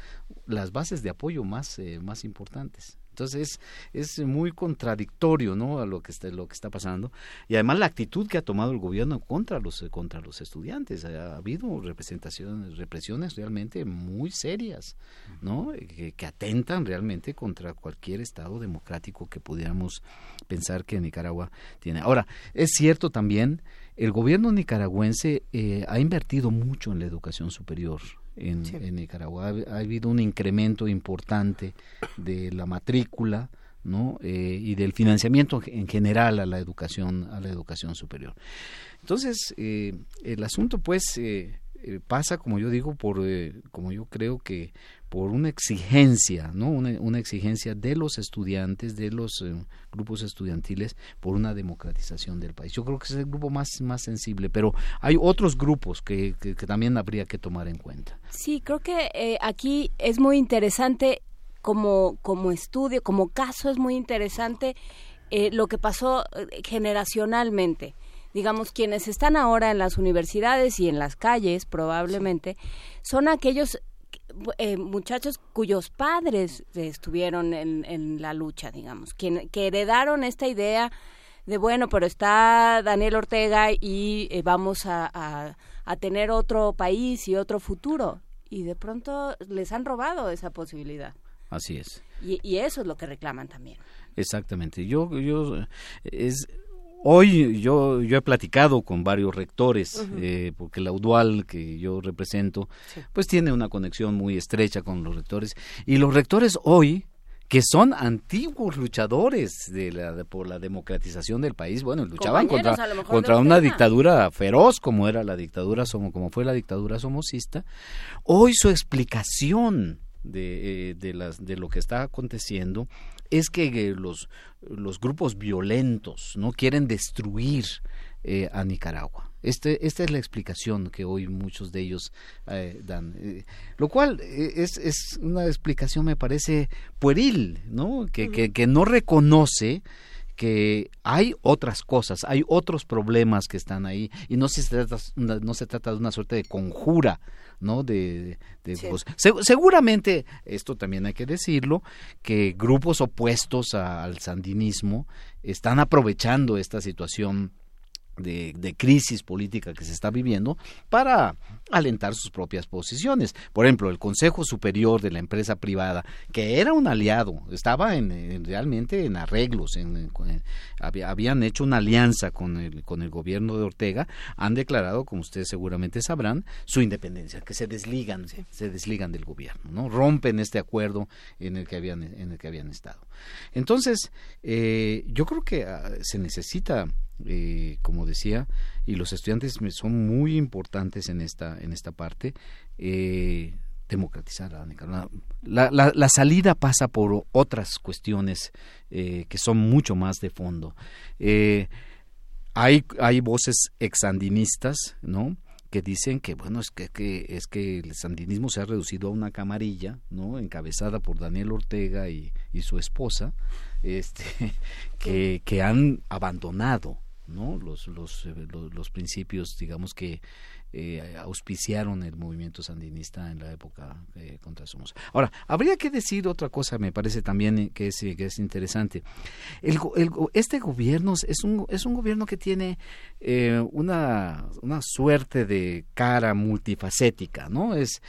las bases de apoyo más, eh, más importantes. Entonces es, muy contradictorio ¿no? a lo que está lo que está pasando. Y además la actitud que ha tomado el gobierno contra los contra los estudiantes. Ha, habido representaciones represiones realmente muy serias no que, que, atentan realmente contra cualquier estado democrático que pudiéramos pensar que Nicaragua tiene. Ahora es cierto también el gobierno nicaragüense eh, ha invertido mucho en la educación superior en, sí. en Nicaragua. Ha, ha, habido un incremento importante de la matrícula, ¿no? Eh, y del financiamiento en general a la educación, a la educación superior. Entonces, eh, el asunto, pues, eh, pasa, como yo digo, por, como yo creo que por una exigencia, ¿no? Una, una exigencia de los estudiantes, de los eh, grupos estudiantiles, por una democratización del país. Yo creo que es el grupo más, más sensible, pero hay otros grupos que, que, también habría que tomar en cuenta. Sí, creo que eh, aquí es muy interesante como, como estudio, como caso es muy interesante eh, lo que pasó generacionalmente digamos, quienes están ahora en las universidades y en las calles, probablemente, son aquellos eh, muchachos cuyos padres estuvieron en, en, la lucha, digamos, quien, que heredaron esta idea de, bueno, pero está Daniel Ortega y eh, vamos a, a, a, tener otro país y otro futuro. Y de pronto les han robado esa posibilidad. Así es. Y, y eso es lo que reclaman también. Exactamente. Yo, yo, es, Hoy yo, yo he platicado con varios rectores, uh -huh. eh, porque la UDUAL que yo represento, sí. pues tiene una conexión muy estrecha con los rectores. Y los rectores hoy, que son antiguos luchadores de la, de, por la democratización del país, bueno, luchaban contra, contra una dictadura feroz como era la dictadura, como fue la dictadura somocista. Hoy su explicación de, eh, de, las, de lo que está aconteciendo es que los, los grupos violentos no quieren destruir eh, a Nicaragua. Este, esta es la explicación que hoy muchos de ellos eh, dan, eh, lo cual es, es, una explicación me parece pueril, ¿no? Que, uh -huh. que, que no reconoce que hay otras cosas, hay otros problemas que están ahí y no se trata, no se trata de una suerte de conjura, ¿no? De, de sí. pues, se, seguramente esto también hay que decirlo que grupos opuestos a, al sandinismo están aprovechando esta situación de, de, crisis política que se está viviendo para alentar sus propias posiciones. Por ejemplo, el Consejo Superior de la empresa privada, que era un aliado, estaba en, en realmente en arreglos, en, en, había, habían hecho una alianza con el, con el gobierno de Ortega, han declarado, como ustedes seguramente sabrán, su independencia, que se desligan, sí. se desligan del gobierno, ¿no? rompen este acuerdo en el que habían, en el que habían estado. Entonces, eh, yo creo que uh, se necesita eh, como decía, y los estudiantes son muy importantes en esta, en esta parte, eh, democratizar a Nicaragua. La, la, salida pasa por otras cuestiones eh, que son mucho más de fondo. Eh, hay, hay voces exandinistas, ¿no? que dicen que bueno es que, que, es que el sandinismo se ha reducido a una camarilla no encabezada por Daniel Ortega y, y su esposa este que, que han abandonado ¿no? Los, los, eh, los, principios, digamos, que eh, auspiciaron el movimiento sandinista en la época eh, contra Somos. Ahora, habría que decir otra cosa, me parece también eh, que es, eh, que es interesante. El, el este gobierno es un, es un gobierno que tiene eh, una, una suerte de cara multifacética, ¿no? Es,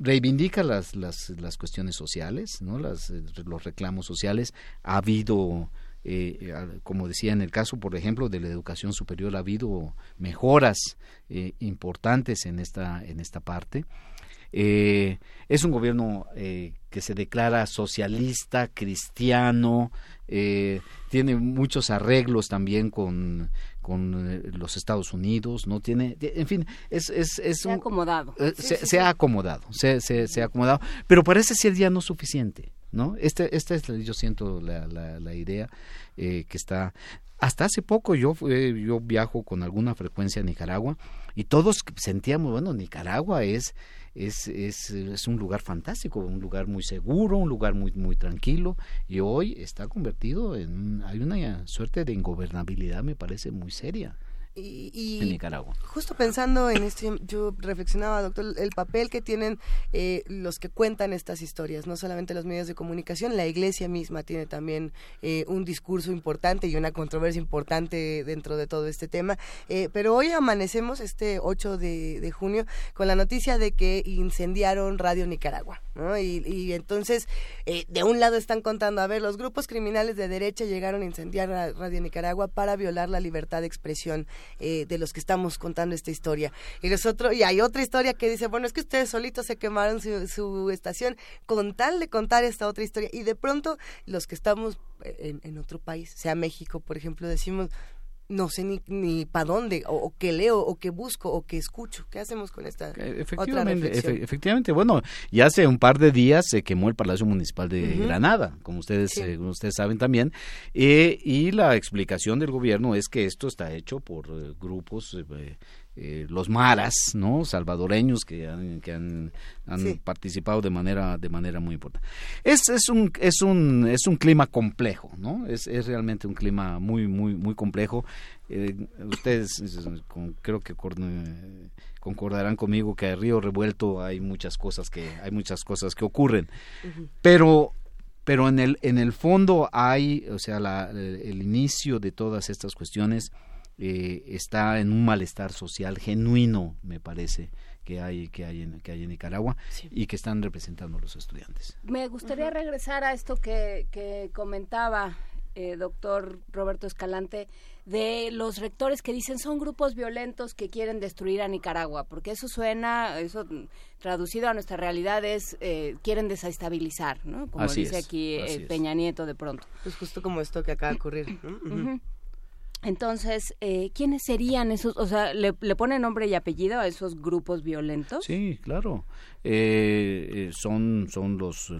reivindica las, las, las cuestiones sociales, ¿no? Las, los reclamos sociales. Ha habido eh, como decía en el caso, por ejemplo, de la educación superior, ha habido mejoras eh, importantes en esta, en esta parte. Eh, es un gobierno eh, que se declara socialista, cristiano, tiene muchos arreglos también con, con los Estados Unidos, no tiene, en fin, es, es, es Se ha acomodado. Sí, se, sí, se sí. ha acomodado, se, se, se ha acomodado, pero parece ser ya no suficiente, ¿no? Este, esta es, la- yo siento la, la, la idea eh, que está. Hasta hace poco yo yo viajo con alguna frecuencia a Nicaragua y todos sentíamos, bueno, Nicaragua es es, es, es un lugar fantástico, un lugar muy seguro, un lugar muy muy tranquilo y hoy está convertido en hay una suerte de ingobernabilidad me parece muy seria Y, y en Nicaragua. Justo pensando en esto, yo reflexionaba, doctor, el papel que tienen eh, los que cuentan estas historias, no solamente los medios de comunicación, la iglesia misma tiene también eh, un discurso importante y una controversia importante dentro de todo este tema. Eh, pero hoy amanecemos, este 8 de, de junio, con la noticia de que incendiaron Radio Nicaragua. ¿no? Y, y entonces, eh, de un lado están contando, a ver, los grupos criminales de derecha llegaron a incendiar Radio Nicaragua para violar la libertad de expresión eh, de los que estamos contando esta historia. Y los otro, y hay otra historia que dice, bueno, es que ustedes solitos se quemaron su, su estación con tal de contar esta otra historia. Y de pronto, los que estamos eh, en, en otro país, sea México, por ejemplo, decimos, no sé ni, ni para dónde, o, o qué leo, o qué busco, o qué escucho. ¿Qué hacemos con esta otra Efectivamente, efe- efectivamente, bueno, ya hace un par de días se quemó el Palacio Municipal de. Granada, como ustedes, eh, como ustedes saben también, eh, y la explicación del gobierno es que esto está hecho por eh, grupos, eh, los maras, ¿no? Salvadoreños que han, que han, han Sí. participado de manera, de manera muy importante. Es, es un, es un, es un clima complejo, ¿no? Es, es realmente un clima muy, muy, muy complejo. Eh, ustedes con- creo que eh, concordarán conmigo que a Río Revuelto hay muchas cosas que, hay muchas cosas que ocurren. Pero pero en el en el fondo hay o sea la, el, el inicio de todas estas cuestiones eh, está en un malestar social genuino me parece que hay que hay en que hay en Nicaragua y que están representando los estudiantes Me gustaría regresar a esto que, que comentaba eh, doctor Roberto Escalante de los rectores que dicen son grupos violentos que quieren destruir a Nicaragua, porque eso suena, eso traducido a nuestra realidad es eh, quieren desestabilizar, ¿no? Como Así dice es, aquí eh, es. Peña Nieto de pronto. Pues justo como esto que acaba de ocurrir. Entonces, eh, ¿quiénes serían esos? O sea, ¿le, le ponen nombre y apellido a esos grupos violentos? Sí, claro. Eh, eh, son son los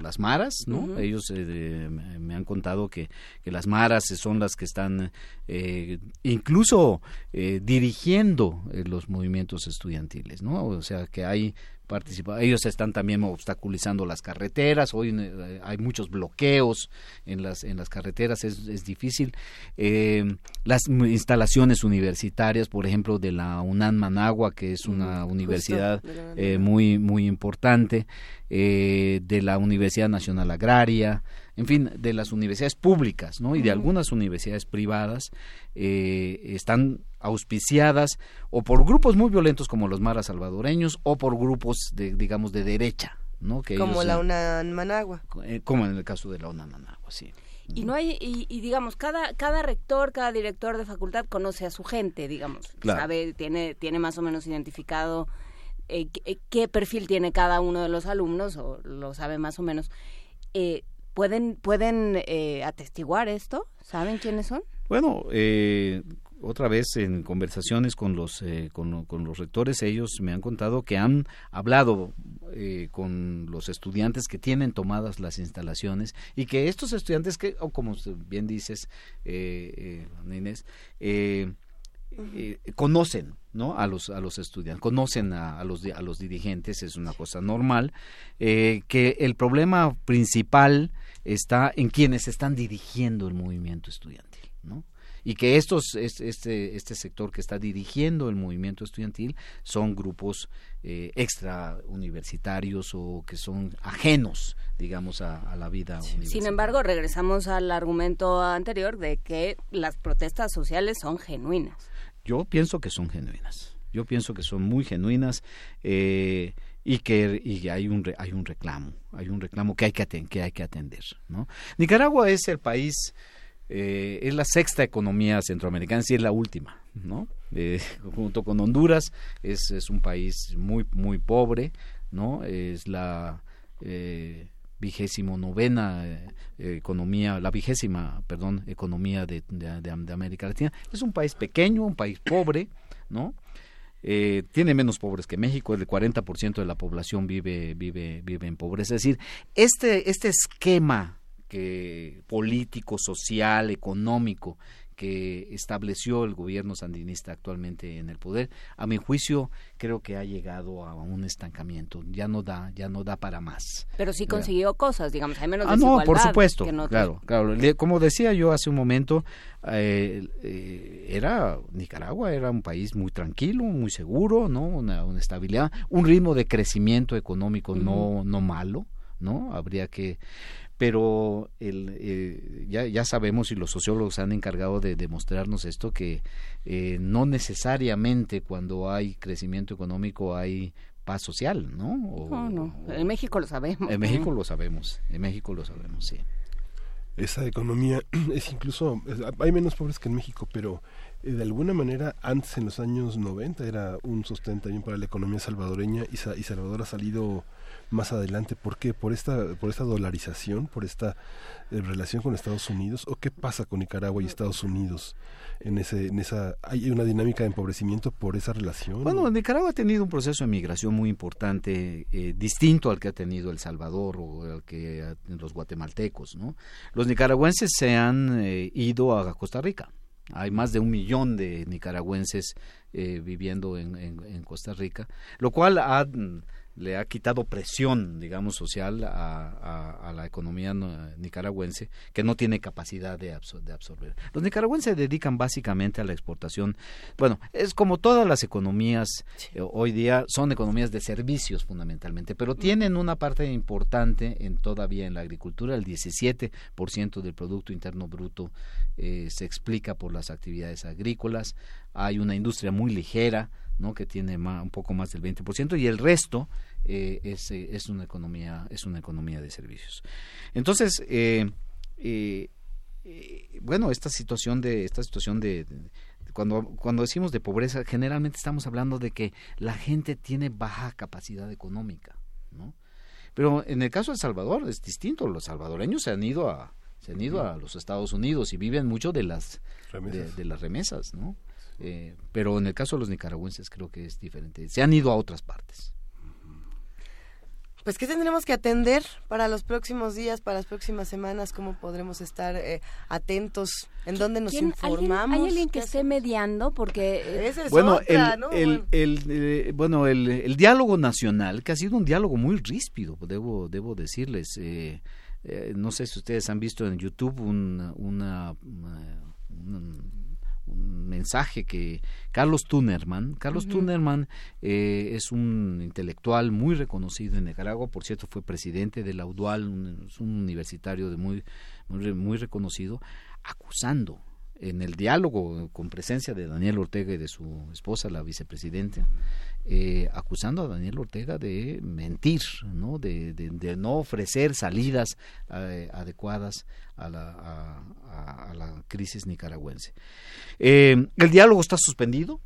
las maras, ¿no? Ellos eh, de- me han contado que, que las maras son las que están eh, incluso eh, dirigiendo eh, los movimientos estudiantiles, ¿no? O sea que hay participa ellos están también obstaculizando las carreteras hoy eh, hay muchos bloqueos en las en las carreteras es, es difícil Eh, las instalaciones universitarias por ejemplo de la UNAM Managua que es una universidad eh, muy muy importante eh, de la Universidad Nacional Agraria en fin de las universidades públicas no y de algunas universidades privadas eh, están auspiciadas o por grupos muy violentos como los maras salvadoreños o por grupos de digamos de derecha no que Como ellos, la UNAM Managua. eh, como en el caso de la UNAM Managua sí. Y no hay y, y digamos cada cada rector, cada director de facultad conoce a su gente, digamos, Claro. sabe tiene tiene más o menos identificado eh, qué, eh, qué perfil tiene cada uno de los alumnos o lo sabe más o menos. Eh, pueden pueden eh, atestiguar esto, saben quiénes son. Bueno, eh, otra vez en conversaciones con los eh, con, con los rectores, ellos me han contado que han hablado con los estudiantes que tienen tomadas las instalaciones y que estos estudiantes que, como bien dices, Inés, eh, eh, conocen no a los a los estudiantes conocen a, a los a los dirigentes es una cosa normal eh, que el problema principal está en quienes están dirigiendo el movimiento estudiantil no y que estos es- este este sector que está dirigiendo el movimiento estudiantil son grupos eh, extra universitarios o que son ajenos digamos a, a la vida universitaria. Sin embargo, regresamos al argumento anterior de que las protestas sociales son genuinas. Yo pienso que son genuinas. Yo pienso que son muy genuinas eh, y que y hay un hay un reclamo, hay un reclamo que hay que aten- que hay que atender, ¿no? Nicaragua es el país eh, es la sexta economía centroamericana, sí es la última, ¿no? Eh, junto con Honduras es, es un país muy muy pobre, ¿no? Es la eh, vigésimo novena eh, economía, la vigésima, perdón, economía de, de- de- de América Latina. Es un país pequeño, un país pobre, ¿no? Eh, tiene menos pobres que México, el 40% de la población vive, vive, vive en pobreza. Es decir, este, este esquema que político, social, económico que estableció el gobierno sandinista actualmente en el poder, a mi juicio creo que ha llegado a un estancamiento, ya no da, ya no da para más. Pero sí consiguió cosas, digamos, hay menos Ah, no, por supuesto, que claro, claro. Como decía yo hace un momento, eh, eh, era Nicaragua era un país muy tranquilo, muy seguro, no, una, una estabilidad, un ritmo de crecimiento económico no no malo, no, habría que pero el, eh, ya, ya sabemos y los sociólogos se han encargado de demostrarnos esto que eh, no necesariamente cuando hay crecimiento económico hay paz social, ¿no? O- No, no, en México lo sabemos. en México lo sabemos, en México lo sabemos, sí. esa economía es incluso es- hay menos pobres que en México pero eh, de alguna manera antes en los años 90 era un sostén también para la economía salvadoreña y, Sa- y Salvador ha salido más adelante ¿por qué? por esta por esta dolarización por esta eh, relación con Estados Unidos o qué pasa con Nicaragua y Estados Unidos en ese en esa hay una dinámica de empobrecimiento por esa relación Bueno, Nicaragua ha tenido un proceso de migración muy importante, eh, distinto al que ha tenido El Salvador o al que ha- los guatemaltecos, ¿no? Los nicaragüenses se han eh, ido a Costa Rica. Hay más de un millón de nicaragüenses eh, viviendo en, en- en Costa Rica, lo cual ha, le ha quitado presión, digamos, social a, a- a la economía no- nicaragüense, que no tiene capacidad de, absor- de absorber. Los nicaragüenses se dedican básicamente a la exportación. Bueno, es como todas las economías eh, hoy día, son economías de servicios fundamentalmente, pero tienen una parte importante en todavía en la agricultura, el 17% del Producto Interno Bruto eh, se explica por las actividades agrícolas, hay una industria muy ligera, ¿no? que tiene ma- un poco más del 20% y el resto eh, es, eh, es una economía es una economía de servicios. Entonces eh, eh, eh, bueno esta situación de esta situación de, de- cuando cuando decimos de pobreza generalmente estamos hablando de que la gente tiene baja capacidad económica no pero en el caso de El Salvador es distinto. Los salvadoreños se han ido a se han ido a los Estados Unidos y viven mucho de las de, Remesas. de las remesas no Eh, pero en el caso de los nicaragüenses creo que es diferente. Se han ido a otras partes Pues, ¿qué tendremos que atender para los próximos días, para las próximas semanas? ¿Cómo podremos estar eh, atentos? ¿En dónde nos ¿Quién- alguien- informamos? ¿Hay alguien que ¿Qué esté mediando? Porque... eh, Esa es bueno, otra, el, ¿no? el, el, eh, bueno, el, el diálogo nacional, que ha sido un diálogo muy ríspido, debo, debo decirles. eh, eh, no sé si ustedes han visto en YouTube un, una, una- un, un mensaje que Carlos Tunerman, Carlos. Tunerman eh, es un intelectual muy reconocido en Nicaragua, por cierto fue presidente de la UDUAL, un, es un universitario de muy, muy, muy reconocido, acusando en el diálogo con presencia de Daniel Ortega y de su esposa, la vicepresidenta, eh, acusando a Daniel Ortega de mentir, ¿no? de, de- de no ofrecer salidas eh, adecuadas a la, a- la crisis nicaragüense. Eh, el diálogo está suspendido.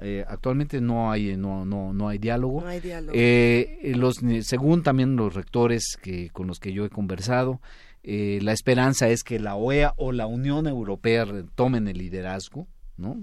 eh, actualmente no hay no no no hay diálogo. No hay diálogo. Eh, los según también los rectores que con los que yo he conversado, eh, la esperanza es que la OEA o la Unión Europea tomen el liderazgo, ¿no?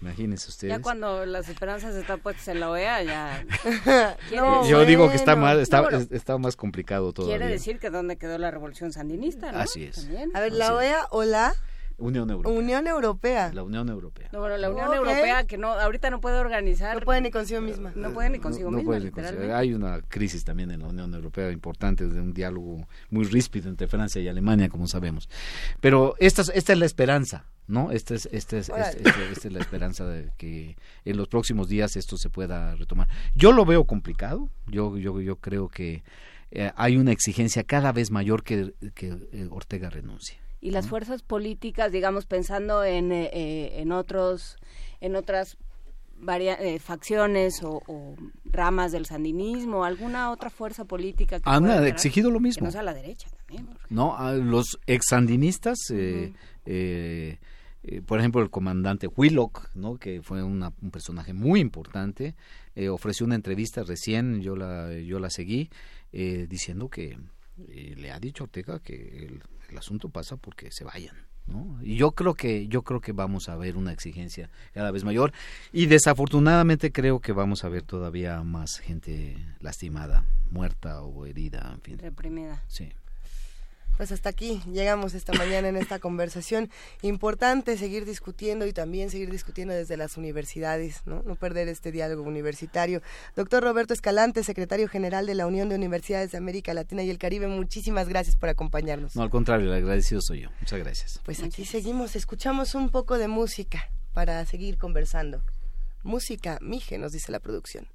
Imagínense ustedes. Ya cuando las esperanzas están puestas en la OEA, ya... No, Yo digo que está más está, No, bueno, es- está más complicado todavía. Quiere decir que dónde quedó la revolución sandinista, ¿no? Así es. También. A ver, la OEA o la Unión Europea. Unión Europea. La Unión Europea. No, bueno, la Unión. Europea que no ahorita no puede organizar... No puede ni consigo misma. No puede ni consigo No misma, puede ni literalmente. considerar. Hay una crisis también en la Unión Europea importante de un diálogo muy ríspido entre Francia y Alemania, como sabemos. Pero esta, es- esta es la esperanza. ¿no? Esta es, esta es, Órale. esta- esta- esta es la esperanza de que en los próximos días esto se pueda retomar. Yo lo veo complicado, yo, yo, yo creo que eh, hay una exigencia cada vez mayor que, que eh, Ortega renuncie. Y las fuerzas políticas, digamos, pensando en, eh, eh, en otros, en otras varia- eh, facciones o, o ramas del sandinismo, alguna otra fuerza política que Han pueda exigido lo mismo. Que no sea la derecha también. porque- ¿no? A los exsandinistas, eh, eh, eh, por ejemplo, el comandante Willock, ¿no? que fue una- un personaje muy importante, ofreció una entrevista recién, yo la, yo la seguí, eh, diciendo que le ha dicho a Ortega que el, el asunto pasa porque se vayan. ¿no? Y yo creo que yo creo que vamos a ver una exigencia cada vez mayor y desafortunadamente creo que vamos a ver todavía más gente lastimada, muerta o herida, en fin. Reprimida. Sí. Pues hasta aquí llegamos esta mañana en esta conversación. Importante seguir discutiendo y también seguir discutiendo desde las universidades, ¿no? No perder este diálogo universitario. Doctor Roberto Escalante, secretario general de la Unión de Universidades de América Latina y el Caribe, muchísimas gracias por acompañarnos. No, al contrario, el agradecido soy yo. Muchas gracias. Pues aquí seguimos, escuchamos un poco de música para seguir conversando. Música, Mije, nos dice la producción.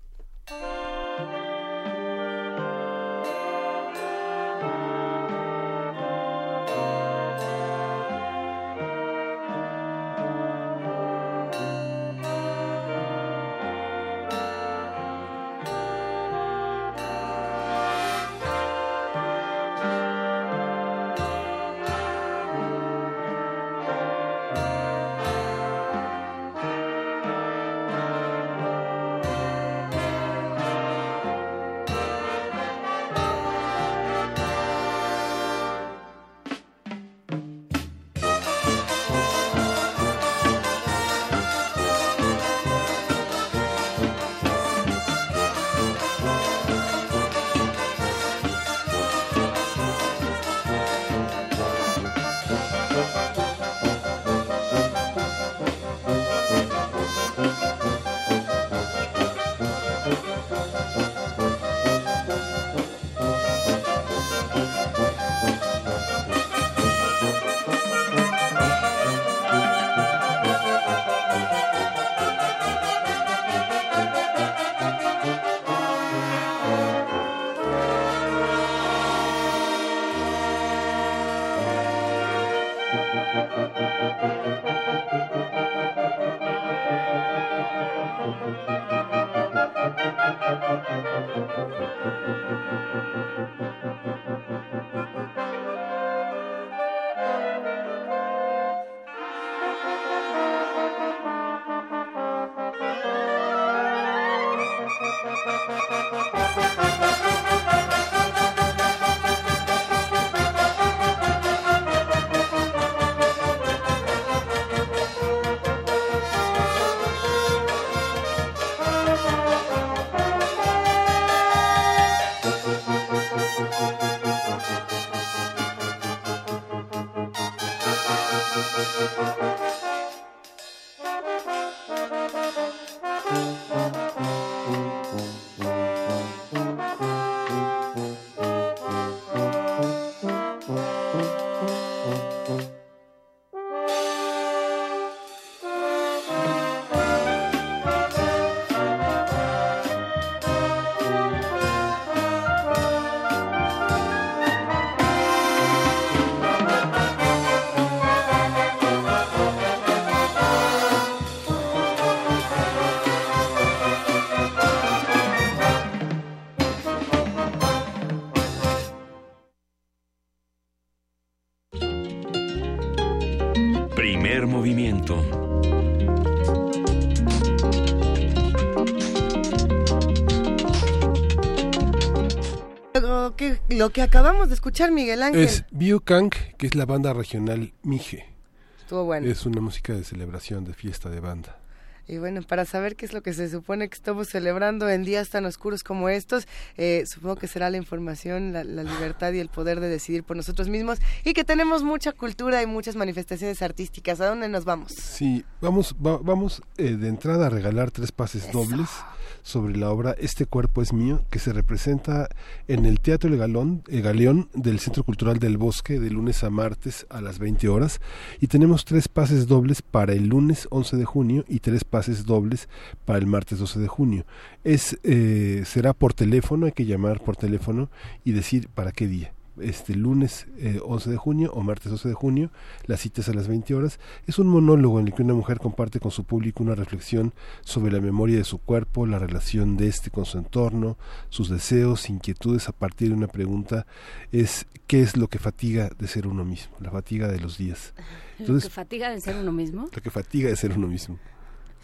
Lo que, acabamos de escuchar, Miguel Ángel, Es Biokang, que es la banda regional Mije. estuvo bueno. Es una música de celebración, de fiesta, de banda. Y bueno, para saber qué es lo que se supone que estamos celebrando en días tan oscuros como estos, eh, supongo que será la información, la, la libertad y el poder de decidir por nosotros mismos y que tenemos mucha cultura y muchas manifestaciones artísticas. ¿A dónde nos vamos? Sí, vamos, va- vamos eh, de entrada a regalar tres pases dobles sobre la obra Este cuerpo es mío, que se representa en el Teatro El Galón, eh, Galeón del Centro Cultural del Bosque de lunes a martes a las 20 horas. Y tenemos tres pases dobles para el lunes 11 de junio y tres pases dobles para el martes 12 de junio. Es, eh, será por teléfono, hay que llamar por teléfono y decir para qué día este lunes eh, 11 de junio o martes 12 de junio, las citas a las 20 horas. Es un monólogo en el que una mujer comparte con su público una reflexión sobre la memoria de su cuerpo, la relación de este con su entorno, sus deseos, inquietudes a partir de una pregunta es ¿qué es lo que fatiga de ser uno mismo? La fatiga de los días. Lo Entonces, que fatiga de ser uno mismo. lo que fatiga de ser uno mismo.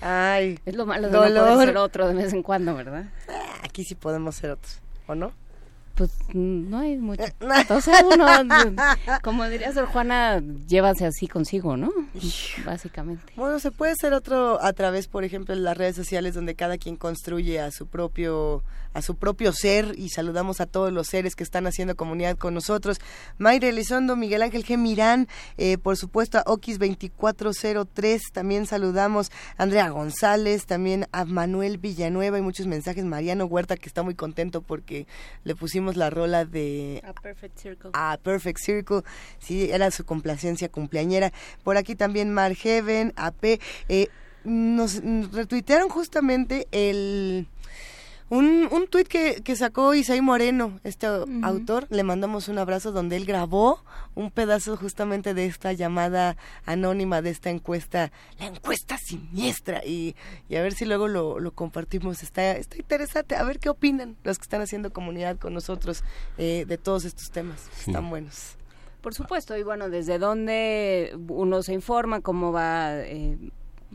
Ay, Es lo malo de no poder ser otro de vez en cuando, ¿verdad? Aquí sí podemos ser otros, ¿o no? Pues mm, no hay mucho. Entonces uno, como diría Sor Juana, llévase así consigo, ¿no? Básicamente. Bueno, se puede ser otro a través, por ejemplo, de las redes sociales donde cada quien construye a su propio a su propio ser y saludamos a todos los seres que están haciendo comunidad con nosotros. Mayra Elizondo, Miguel Ángel G. Mirán, eh, por supuesto a Okis 2403, también saludamos a Andrea González, también a Manuel Villanueva y muchos mensajes. Mariano Huerta que está muy contento porque le pusimos la rola de A Perfect Circle. a Perfect Circle, sí, era su complacencia cumpleañera. Por aquí también Mar Heaven, AP, eh, nos retuitearon justamente el un, un tuit que, que sacó Isaí Moreno, este autor, le mandamos un abrazo donde él grabó un pedazo justamente de esta llamada anónima, de esta encuesta, la encuesta siniestra, y, y a ver si luego lo, lo compartimos, está, está interesante, a ver qué opinan los que están haciendo comunidad con nosotros eh, de todos estos temas, Sí. están buenos. Por supuesto, y bueno, desde dónde uno se informa, cómo va eh,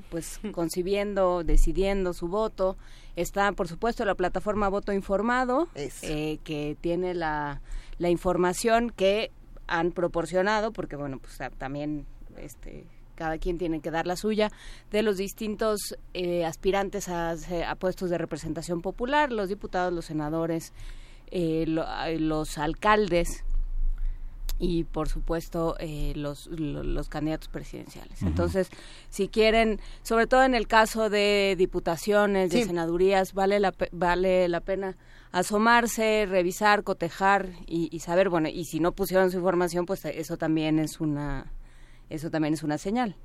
pues concibiendo, decidiendo su voto. Está, por supuesto, la plataforma Voto Informado, eh, que tiene la, la información que han proporcionado, porque bueno, pues ta- también este cada quien tiene que dar la suya, de los distintos eh, aspirantes a, a puestos de representación popular, los diputados, los senadores, eh, lo- los alcaldes, y por supuesto eh, los, lo- los candidatos presidenciales. Entonces, si quieren, sobre todo en el caso de diputaciones, de Sí. senadurías, vale la, pe- vale la pena asomarse, revisar, cotejar y, y saber, bueno, y si no pusieron su información, pues eso también es una eso también es una señal.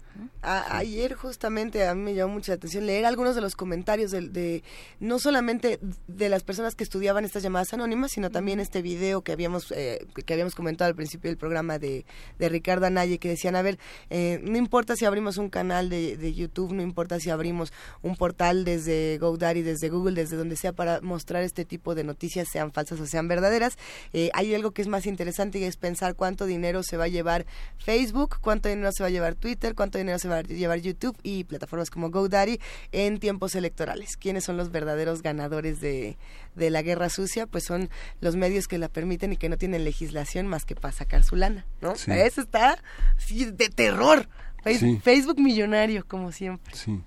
A- ayer justamente a mí me llamó mucha atención leer algunos de los comentarios de, de- no solamente de las personas que estudiaban estas llamadas anónimas, sino también este video que habíamos eh, que habíamos comentado al principio del programa de, de Ricardo Anaya que decían, a ver, eh, no importa si abrimos un canal de, de YouTube, no importa si abrimos un portal desde GoDaddy, desde Google, desde donde sea para mostrar este tipo de noticias, sean falsas o sean verdaderas, eh, hay algo que es más interesante y es pensar cuánto dinero se va a llevar Facebook, cuánto dinero se va a llevar Twitter, cuánto dinero se va a llevar YouTube y plataformas como GoDaddy en tiempos electorales. ¿Quiénes son los verdaderos ganadores de, de la guerra sucia? Pues son los medios que la permiten y que no tienen legislación más que para sacar su lana, ¿no? Sí. Eso está sí, de terror. Sí. Facebook millonario, como siempre. Sí.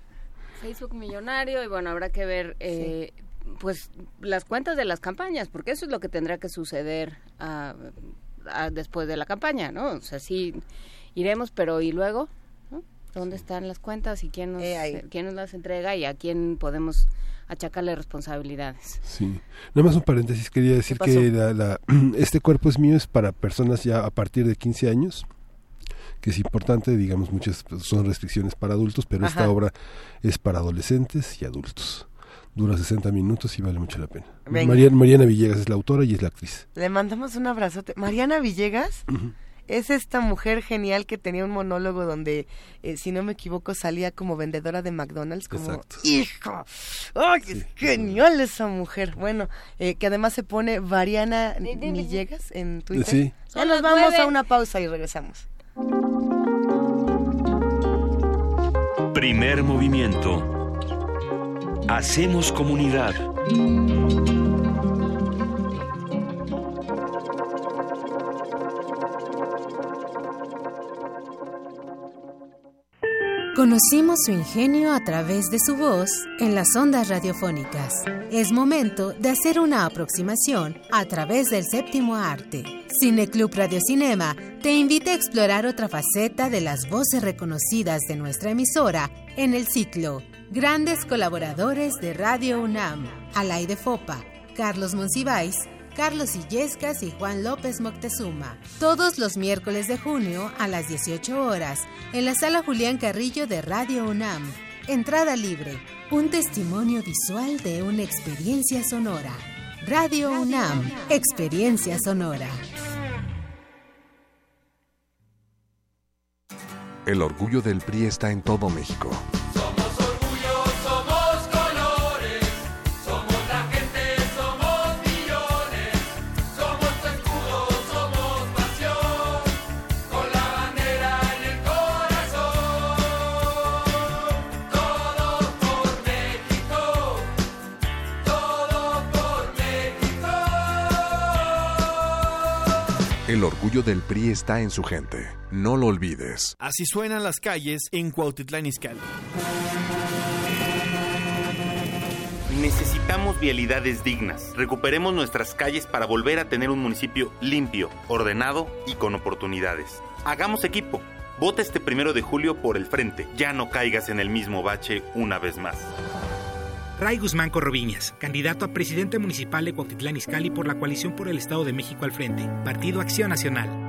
Facebook millonario y bueno, habrá que ver eh, pues las cuentas de las campañas, porque eso es lo que tendrá que suceder ah, ah, después de la campaña, ¿no? O sea, sí iremos, pero ¿y luego? ¿no? ¿Dónde están las cuentas y quién nos, eh, quién nos las entrega y a quién podemos achacarle responsabilidades? Sí. Nada más un paréntesis, quería decir que la, la- este cuerpo es mío es para personas ya a partir de 15 años, que es importante, digamos, muchas son restricciones para adultos, pero Ajá. esta obra es para adolescentes y adultos. Dura 60 minutos y vale mucho la pena. Mariana, Mariana Villegas es la autora y es la actriz. Le mandamos un abrazote. Mariana Villegas es esta mujer genial que tenía un monólogo donde, eh, si no me equivoco, salía como vendedora de McDonald's. Como, Exacto. ¡Hijo! ¡Ay, es genial esa mujer! Bueno, eh, que además se pone Variana Villegas en Twitter. Sí. Ya nos vamos nueve. a una pausa y regresamos. Primer movimiento. Hacemos comunidad. Conocimos su ingenio a través de su voz en las ondas radiofónicas. Es momento de hacer una aproximación a través del séptimo arte. Cineclub Radio Cinema te invita a explorar otra faceta de las voces reconocidas de nuestra emisora en el ciclo Grandes colaboradores de Radio UNAM, Alay de Fopa, Carlos Monsiváis, Carlos Illescas y Juan López Moctezuma. Todos los miércoles de junio a las 18 horas en la sala Julián Carrillo de Radio UNAM. Entrada libre. Un testimonio visual de una experiencia sonora. Radio UNAM. Experiencia sonora. El orgullo del PRI está en todo México. El orgullo del PRI está en su gente. No lo olvides. Así suenan las calles en Cuautitlán Izcalli. Necesitamos vialidades dignas. Recuperemos nuestras calles para volver a tener un municipio limpio, ordenado y con oportunidades. Hagamos equipo. Vota este primero de julio por el frente. Ya no caigas en el mismo bache una vez más. Ray Guzmán Corroviñas, candidato a presidente municipal de Cuautitlán Izcalli por la coalición por el Estado de México al frente, Partido Acción Nacional.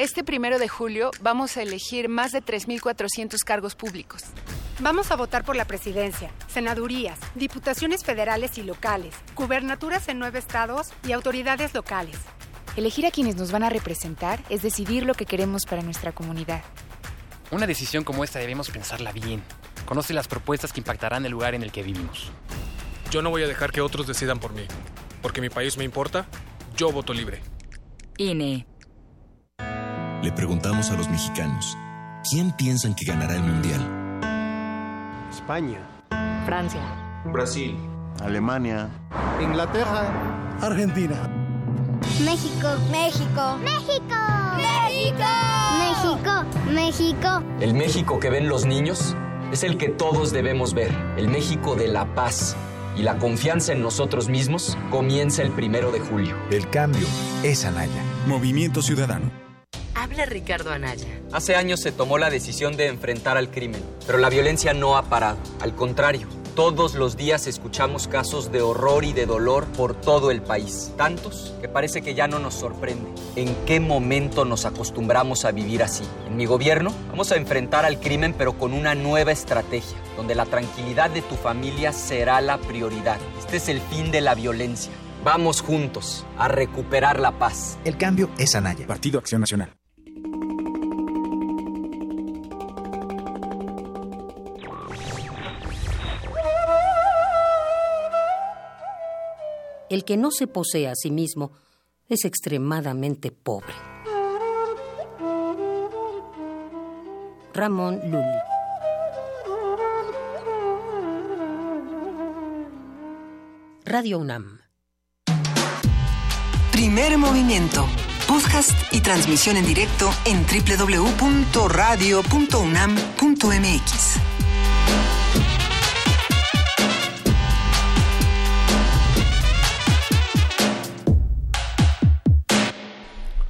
Este primero de julio vamos a elegir más de 3.400 cargos públicos. Vamos a votar por la presidencia, senadurías, diputaciones federales y locales, gubernaturas en nueve estados y autoridades locales. Elegir a quienes nos van a representar es decidir lo que queremos para nuestra comunidad. Una decisión como esta debemos pensarla bien. Conoce las propuestas que impactarán el lugar en el que vivimos. Yo no voy a dejar que otros decidan por mí. Porque mi país me importa, yo voto libre. INE. Le preguntamos a los mexicanos, ¿quién piensan que ganará el Mundial? España. Francia. Brasil. Alemania. Inglaterra. Argentina. México, México, México, México, México, México. El México que ven los niños es el que todos debemos ver, el México de la paz. Y la confianza en nosotros mismos comienza el primero de julio. El cambio es Anaya. Movimiento Ciudadano. Habla Ricardo Anaya. Hace años se tomó la decisión de enfrentar al crimen, pero la violencia no ha parado. Al contrario, todos los días escuchamos casos de horror y de dolor por todo el país. Tantos que parece que ya no nos sorprende. ¿En qué momento nos acostumbramos a vivir así? En mi gobierno vamos a enfrentar al crimen pero con una nueva estrategia, donde la tranquilidad de tu familia será la prioridad. Este es el fin de la violencia. Vamos juntos a recuperar la paz. El cambio es Anaya. Partido Acción Nacional. El que no se posee a sí mismo es extremadamente pobre. Ramón Lully. Radio UNAM. Primer movimiento. Podcast y transmisión en directo en www.radio.unam.mx.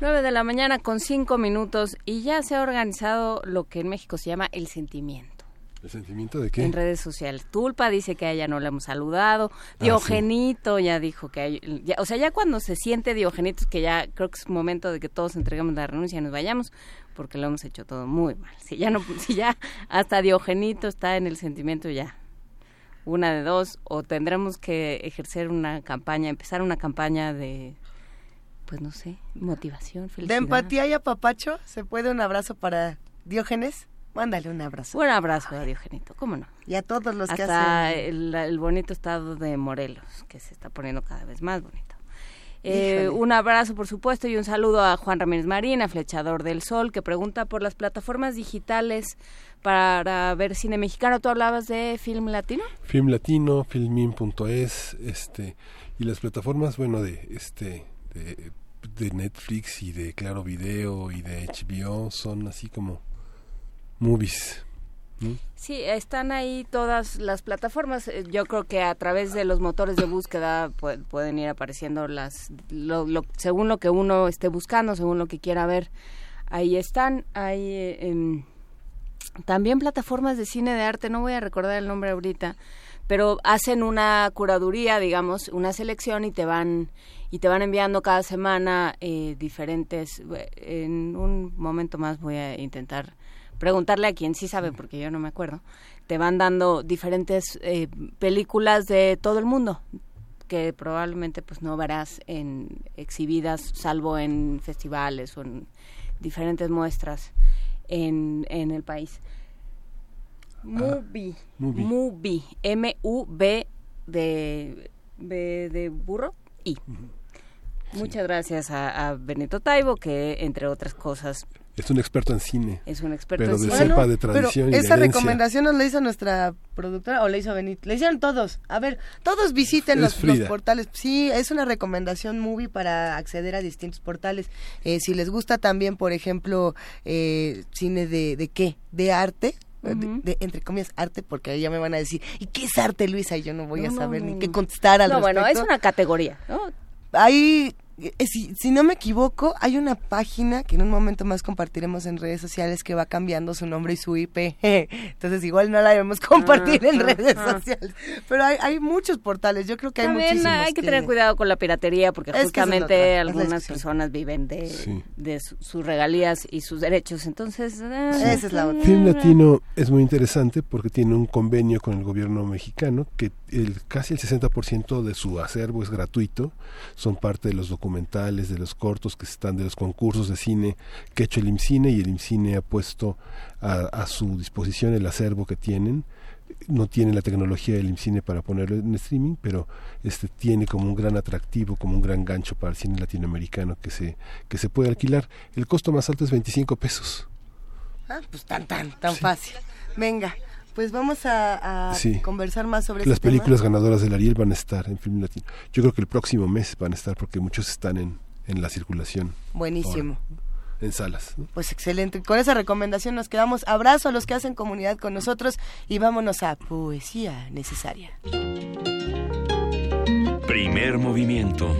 9 de la mañana con 5 minutos y ya se ha organizado lo que en México se llama el sentimiento. ¿El sentimiento de qué? En redes sociales. Tulpa dice que a ella no le hemos saludado. Ah, Diogenito ya dijo que hay, o sea, ya cuando se siente Diogenito es que ya creo que es momento de que todos entreguemos la renuncia y nos vayamos porque lo hemos hecho todo muy mal. Si ya no si ya hasta Diogenito está en el sentimiento ya. Una de dos o tendremos que ejercer una campaña, empezar una campaña de pues no sé, motivación, felicidad. De empatía y apapacho, ¿se puede un abrazo para Diógenes? Mándale un abrazo. Un abrazo a Diogenito, ¿cómo no? Y a todos los que hacen... El, el bonito estado de Morelos, que se está poniendo cada vez más bonito. Eh, un abrazo, por supuesto, y un saludo a Juan Ramírez Marina, Flechador del Sol, que pregunta por las plataformas digitales para ver cine mexicano. ¿Tú hablabas de Film Latino? Film Latino, filmin.es, este, y las plataformas, bueno, de, este, de, de Netflix y de Claro Video y de HBO son así como movies. Sí, están ahí todas las plataformas. Eh, yo creo que a través de los motores de búsqueda pueden ir apareciendo las, lo, según lo que uno esté buscando, según lo que quiera ver. Ahí están. Hay eh, también plataformas de cine de arte. No voy a recordar el nombre ahorita, pero hacen una curaduría, digamos, una selección y te van y te van enviando cada semana eh, diferentes. En un momento más voy a intentar preguntarle a quien sí sabe, porque yo no me acuerdo, te van dando diferentes eh, películas de todo el mundo que probablemente pues no verás en exhibidas salvo en festivales o en diferentes muestras en, en el país. Ah, movie, movie, M-U-B de, de burro, I. Muchas gracias a, a Benito Taibo, que entre otras cosas es un experto en cine. Es un experto pero en de cepa de tradición pero esa recomendación nos la hizo nuestra productora o la hizo Benito. Le hicieron todos. A ver, todos visiten los, portales. Sí, es una recomendación movie para acceder a distintos portales. Eh, si les gusta también, por ejemplo, eh, cine de, de qué? De arte, de, entre comillas arte porque ahí ya me van a decir y qué es arte Luisa y yo no voy a saber ni qué contestar al no bueno es una categoría ¿no? hay si, si, no me equivoco, hay una página que en un momento más compartiremos en redes sociales que va cambiando su nombre y su IP. Entonces igual no la debemos compartir en redes sociales. Pero hay, hay, muchos portales, yo creo que hay También hay que, tener cuidado con la piratería porque justamente algunas personas viven de, de sus regalías y sus derechos. Entonces, ah, esa es la otra. Film Latino es muy interesante porque tiene un convenio con el gobierno mexicano que el, casi el 60% de su acervo es gratuito, son parte de los documentales, de los cortos que están, de los concursos de cine que ha hecho el IMCINE y el IMCINE ha puesto a, su disposición el acervo que tienen no tiene la tecnología del IMCINE para ponerlo en streaming, pero este tiene como un gran atractivo, como un gran gancho para el cine latinoamericano que se que se puede alquilar. El costo más alto es 25 pesos. Ah, pues tan tan tan fácil. Venga. Pues vamos a, conversar más sobre Las películas ganadoras del Ariel van a estar en Film Latino. Yo creo que el próximo mes van a estar porque muchos están en, en la circulación. Buenísimo. en salas. Pues excelente. Con esa recomendación nos quedamos. Abrazo a los que hacen comunidad con nosotros y vámonos a Poesía Necesaria. Primer movimiento.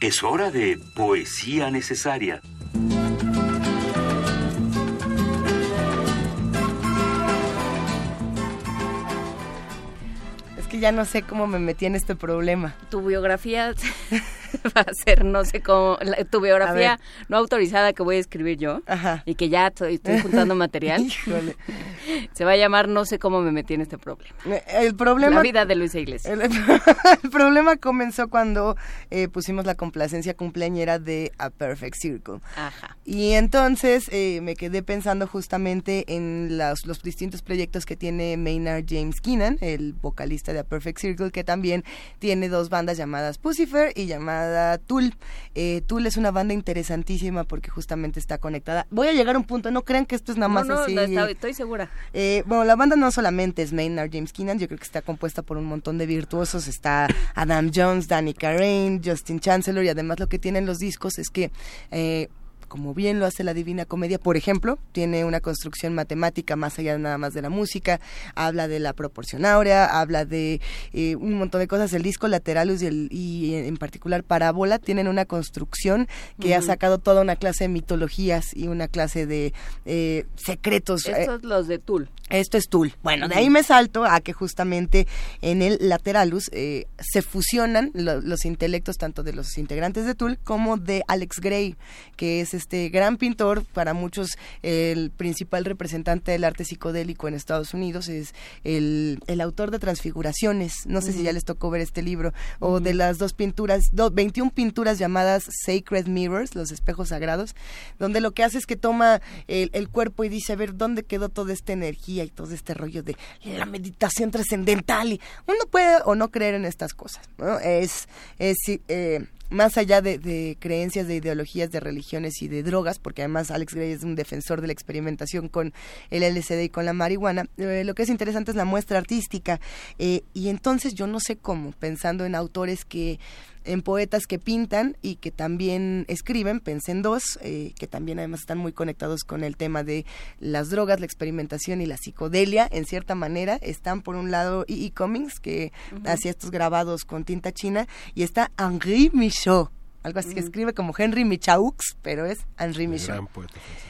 Es hora de poesía necesaria. Es que ya no sé cómo me metí en este problema. Tu biografía va a ser no sé cómo, tu biografía no autorizada que voy a escribir yo y que ya estoy, juntando material. Se va a llamar no sé cómo me metí en este problema. Eh, el problema la vida de Luisa Iglesias. El, problema comenzó cuando eh, pusimos la complacencia cumpleañera de A Perfect Circle. Ajá. Y entonces eh, me quedé pensando justamente en los, los distintos proyectos que tiene Maynard James Keenan, el vocalista de A Perfect Circle, que también tiene dos bandas llamadas Pucifer y llamadas Tool. Eh, Tool es una banda interesantísima porque justamente está conectada. Voy a llegar a un punto, no crean que esto es nada más no, así. No, estoy segura. Eh, bueno, la banda no solamente es Maynard James Keenan, yo creo que está compuesta por un montón de virtuosos. Está Adam Jones, Danny Carrain, Justin Chancellor y además lo que tienen los discos es que... Eh, como bien lo hace la Divina Comedia, por ejemplo, tiene una construcción matemática más allá de nada más de la música, habla de la proporción áurea, habla de eh, un montón de cosas. El disco Lateralus y, el, y en particular Parábola tienen una construcción que ha sacado toda una clase de mitologías y una clase de eh, secretos. Estos los de Tool. Esto es Tool. Bueno, de ahí me salto a que justamente en el Lateralus eh, se fusionan los intelectos tanto de los integrantes de Tool como de Alex Gray, que es este gran pintor, para muchos el principal representante del arte psicodélico en Estados Unidos, es el, autor de Transfiguraciones, no sé si ya les tocó ver este libro, o de las dos pinturas, 21 pinturas llamadas Sacred Mirrors, los espejos sagrados, donde lo que hace es que toma el, el cuerpo y dice, a ver, ¿dónde quedó toda esta energía y todo este rollo de la meditación trascendental? Y uno puede o no creer en estas cosas, ¿no? Es, es eh, más allá de, creencias, de ideologías, de religiones y de drogas, porque además Alex Gray es un defensor de la experimentación con el LSD y con la marihuana, eh, lo que es interesante es la muestra artística. Eh, y entonces yo no sé cómo, pensando en autores que en poetas que pintan y que también escriben, pensé en dos, eh, que también además están muy conectados con el tema de las drogas, la experimentación y la psicodelia, en cierta manera, están por un lado E.E. Cummings, que hacía estos grabados con tinta china, y está Henri Michaud, algo así que escribe como Henry Michaux, pero es Henri Michaud.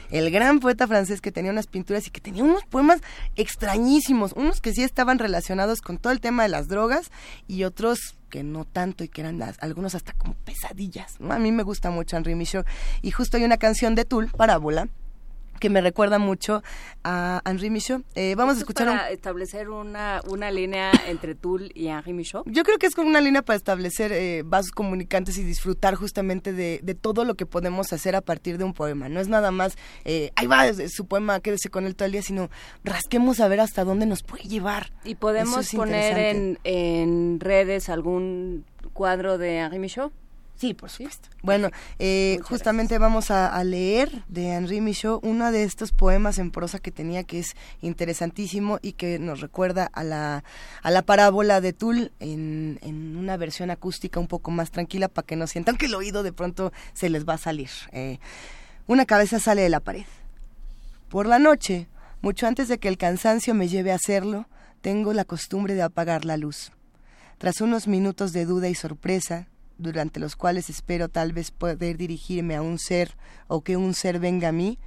El gran poeta francés que tenía unas pinturas y que tenía unos poemas extrañísimos, unos que sí estaban relacionados con todo el tema de las drogas y otros que no tanto y que eran algunos hasta como pesadillas. A mí me gusta mucho Henry Michaud y justo hay una canción de Tool, Parábola, que me recuerda mucho a Henri Michaud. Eh, vamos a escuchar para establecer una, una línea entre Tool y Henri Michaud. Yo creo que es como una línea para establecer eh, vasos comunicantes y disfrutar justamente de, todo lo que podemos hacer a partir de un poema. No es nada más, eh, ahí va su poema, quédese con él todo el día, sino rasquemos a ver hasta dónde nos puede llevar. Y podemos poner en, en redes algún cuadro de Henri Michaud. Sí, por supuesto. Bueno, eh, justamente vamos a, leer de Henri Michaud uno de estos poemas en prosa que tenía que es interesantísimo y que nos recuerda a la, a la parábola de Tull en, en una versión acústica un poco más tranquila para que no sientan que el oído de pronto se les va a salir. Eh, una cabeza sale de la pared. Por la noche, mucho antes de que el cansancio me lleve a hacerlo, tengo la costumbre de apagar la luz. Tras unos minutos de duda y sorpresa, durante los cuales espero tal vez poder dirigirme a un ser o que un ser venga a mí,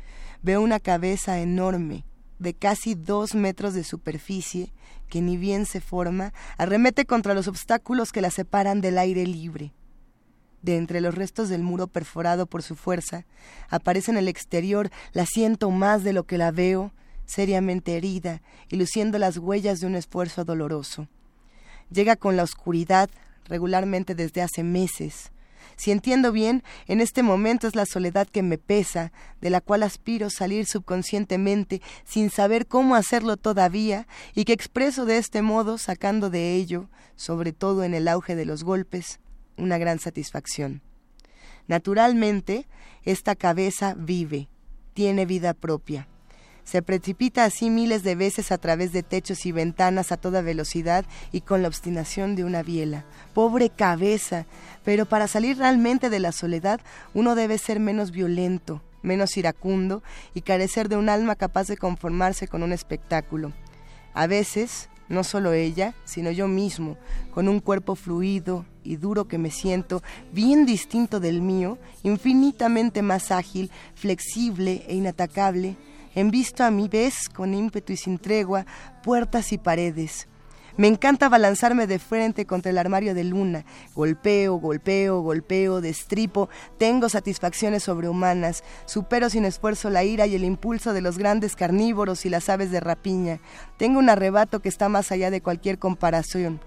veo una cabeza enorme, de casi dos metros de superficie, que ni bien se forma, arremete contra los obstáculos que la separan del aire libre. De entre los restos del muro perforado por su fuerza, aparece en el exterior, la siento más de lo que la veo, seriamente herida y luciendo las huellas de un esfuerzo doloroso. Llega con la oscuridad, regularmente desde hace meses. Si entiendo bien, en este momento es la soledad que me pesa, de la cual aspiro salir subconscientemente sin saber cómo hacerlo todavía, y que expreso de este modo, sacando de ello, sobre todo en el auge de los golpes, una gran satisfacción. Naturalmente, esta cabeza vive, tiene vida propia. Se precipita así miles de veces a través de techos y ventanas a toda velocidad y con la obstinación de una biela. Pobre cabeza. Pero para salir realmente de la soledad uno debe ser menos violento, menos iracundo y carecer de un alma capaz de conformarse con un espectáculo. A veces, no solo ella, sino yo mismo, con un cuerpo fluido y duro que me siento, bien distinto del mío, infinitamente más ágil, flexible e inatacable, visto a mi vez, con ímpetu y sin tregua, puertas y paredes. Me encanta balanzarme de frente contra el armario de luna. Golpeo, golpeo, golpeo, destripo. Tengo satisfacciones sobrehumanas. Supero sin esfuerzo la ira y el impulso de los grandes carnívoros y las aves de rapiña. Tengo un arrebato que está más allá de cualquier comparación.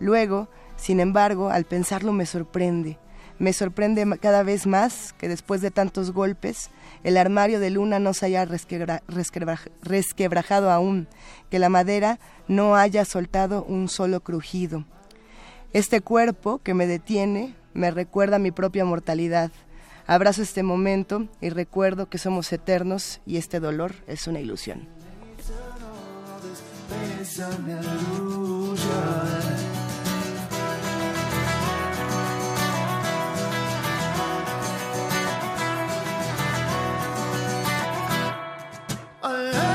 Luego, sin embargo, al pensarlo me sorprende. Me sorprende cada vez más que después de tantos golpes, el armario de luna no se haya resquebrajado aún, que la madera no haya soltado un solo crujido. Este cuerpo que me detiene me recuerda mi propia mortalidad. Abrazo este momento y recuerdo que somos eternos y este dolor es una ilusión. alive.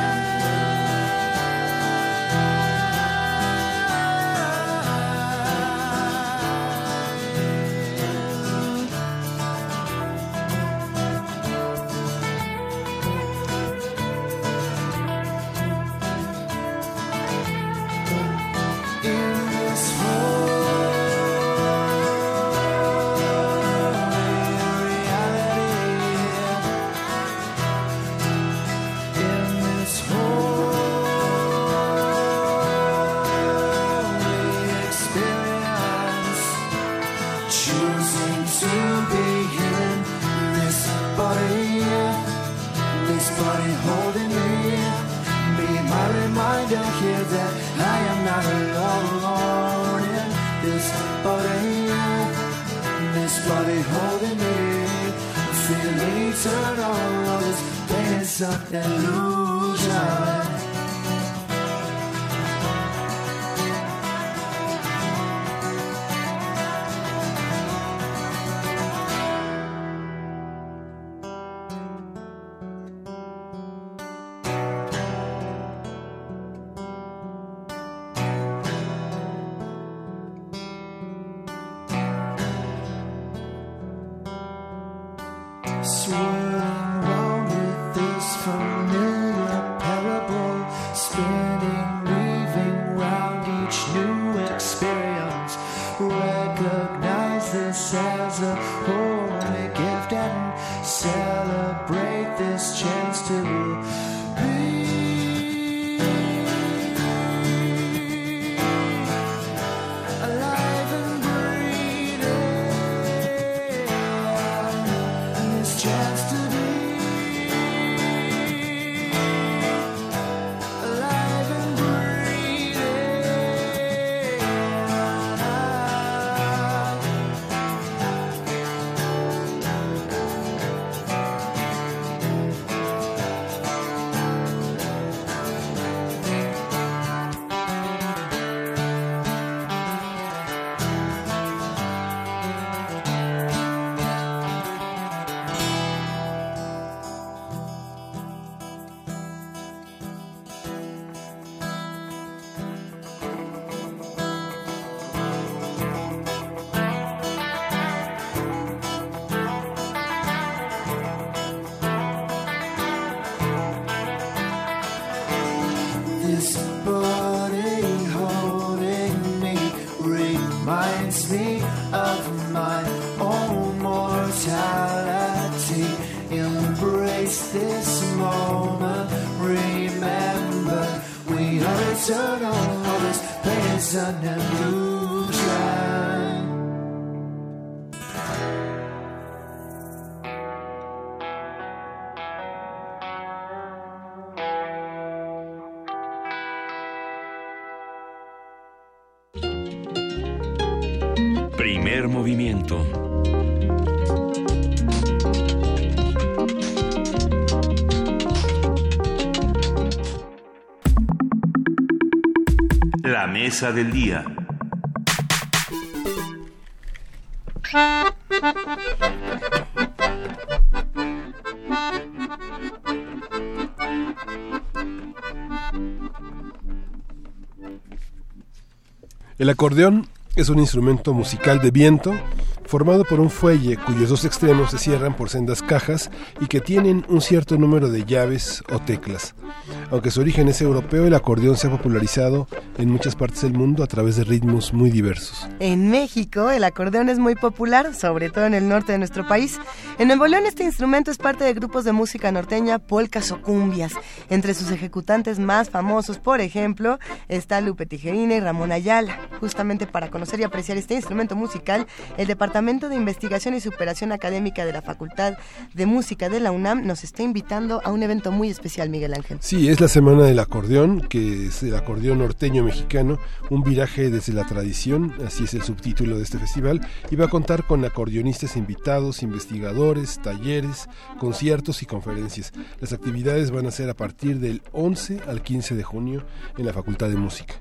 suck that loose. Del día. El acordeón es un instrumento musical de viento formado por un fuelle cuyos dos extremos se cierran por sendas cajas y que tienen un cierto número de llaves o teclas. Aunque su origen es europeo, el acordeón se ha popularizado en muchas partes del mundo a través de ritmos muy diversos. En México, el acordeón es muy popular, sobre todo en el norte de nuestro país. En Nuevo León, este instrumento es parte de grupos de música norteña, polcas o cumbias. Entre sus ejecutantes más famosos, por ejemplo, está Lupe Tijerina y Ramón Ayala. Justamente para conocer y apreciar este instrumento musical, el Departamento de Investigación y Superación Académica de la Facultad de Música de la UNAM nos está invitando a un evento muy especial, Miguel Ángel. Sí, es la Semana del Acordeón, que es el acordeón norteño mexicano, un viraje desde la tradición, así es el subtítulo de este festival, y va a contar con acordeonistas invitados, investigadores, talleres, conciertos y conferencias. Las actividades van a ser a partir del 11 al 15 de junio en la Facultad de Música.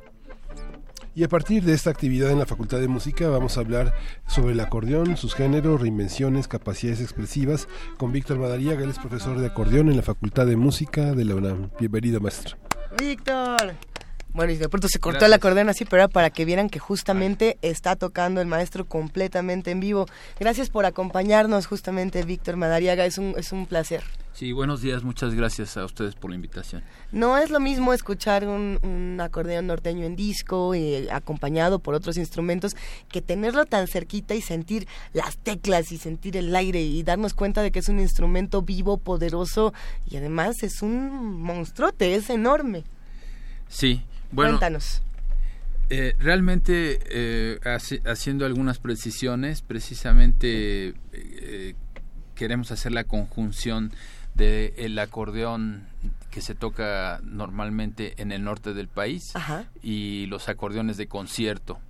Y a partir de esta actividad en la Facultad de Música vamos a hablar sobre el acordeón, sus géneros, reinvenciones, capacidades expresivas con Víctor Madariaga, él es profesor de acordeón en la Facultad de Música de la UNAM. Bienvenido, maestro. Víctor. Bueno, y de pronto se cortó el acordeón así, pero era para que vieran que justamente está tocando el maestro completamente en vivo. Gracias por acompañarnos justamente, Víctor Madariaga, es un, es un placer. Sí, buenos días, muchas gracias a ustedes por la invitación. No es lo mismo escuchar un, acordeón norteño en disco y acompañado por otros instrumentos que tenerlo tan cerquita y sentir las teclas y sentir el aire y darnos cuenta de que es un instrumento vivo, poderoso y además es un monstruote, es enorme. Sí, bueno. Cuéntanos. Eh, realmente, eh, haciendo algunas precisiones, precisamente eh, queremos hacer la conjunción de el acordeón que se toca normalmente en el norte del país y los acordeones de concierto.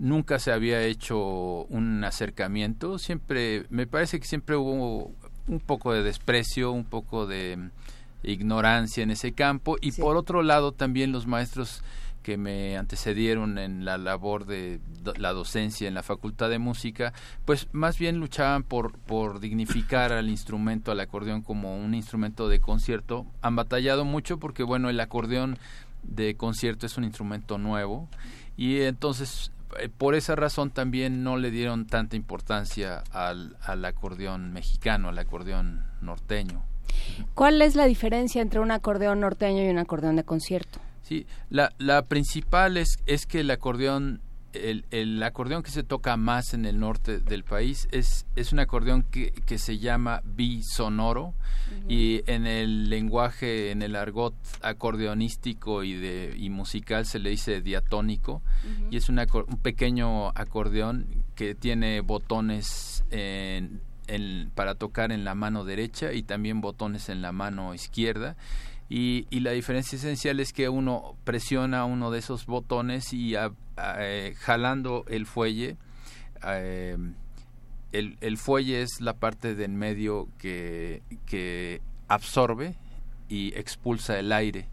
Nunca se había hecho un acercamiento, siempre, me parece que siempre hubo un poco de desprecio, un poco de ignorancia en ese campo y por otro lado también los maestros que me antecedieron en la labor de la docencia en la Facultad de Música, pues más bien luchaban por, por dignificar al instrumento, al acordeón como un instrumento de concierto. Han batallado mucho porque, bueno, el acordeón de concierto es un instrumento nuevo y entonces eh, por esa razón también no le dieron tanta importancia al, al acordeón mexicano, al acordeón norteño. ¿Cuál es la diferencia entre un acordeón norteño y un acordeón de concierto? Sí, la, la principal es, es que el acordeón el, el, acordeón que se toca más en el norte del país es, es un acordeón que, que se llama bisonoro y en el lenguaje, en el argot acordeonístico y, de, y musical se le dice diatónico y es un pequeño acordeón que tiene botones en, para tocar en la mano derecha y también botones en la mano izquierda y, la diferencia esencial es que uno presiona uno de esos botones y eh, jalando el fuelle, eh, el, el, fuelle es la parte del medio que absorbe y expulsa el aire.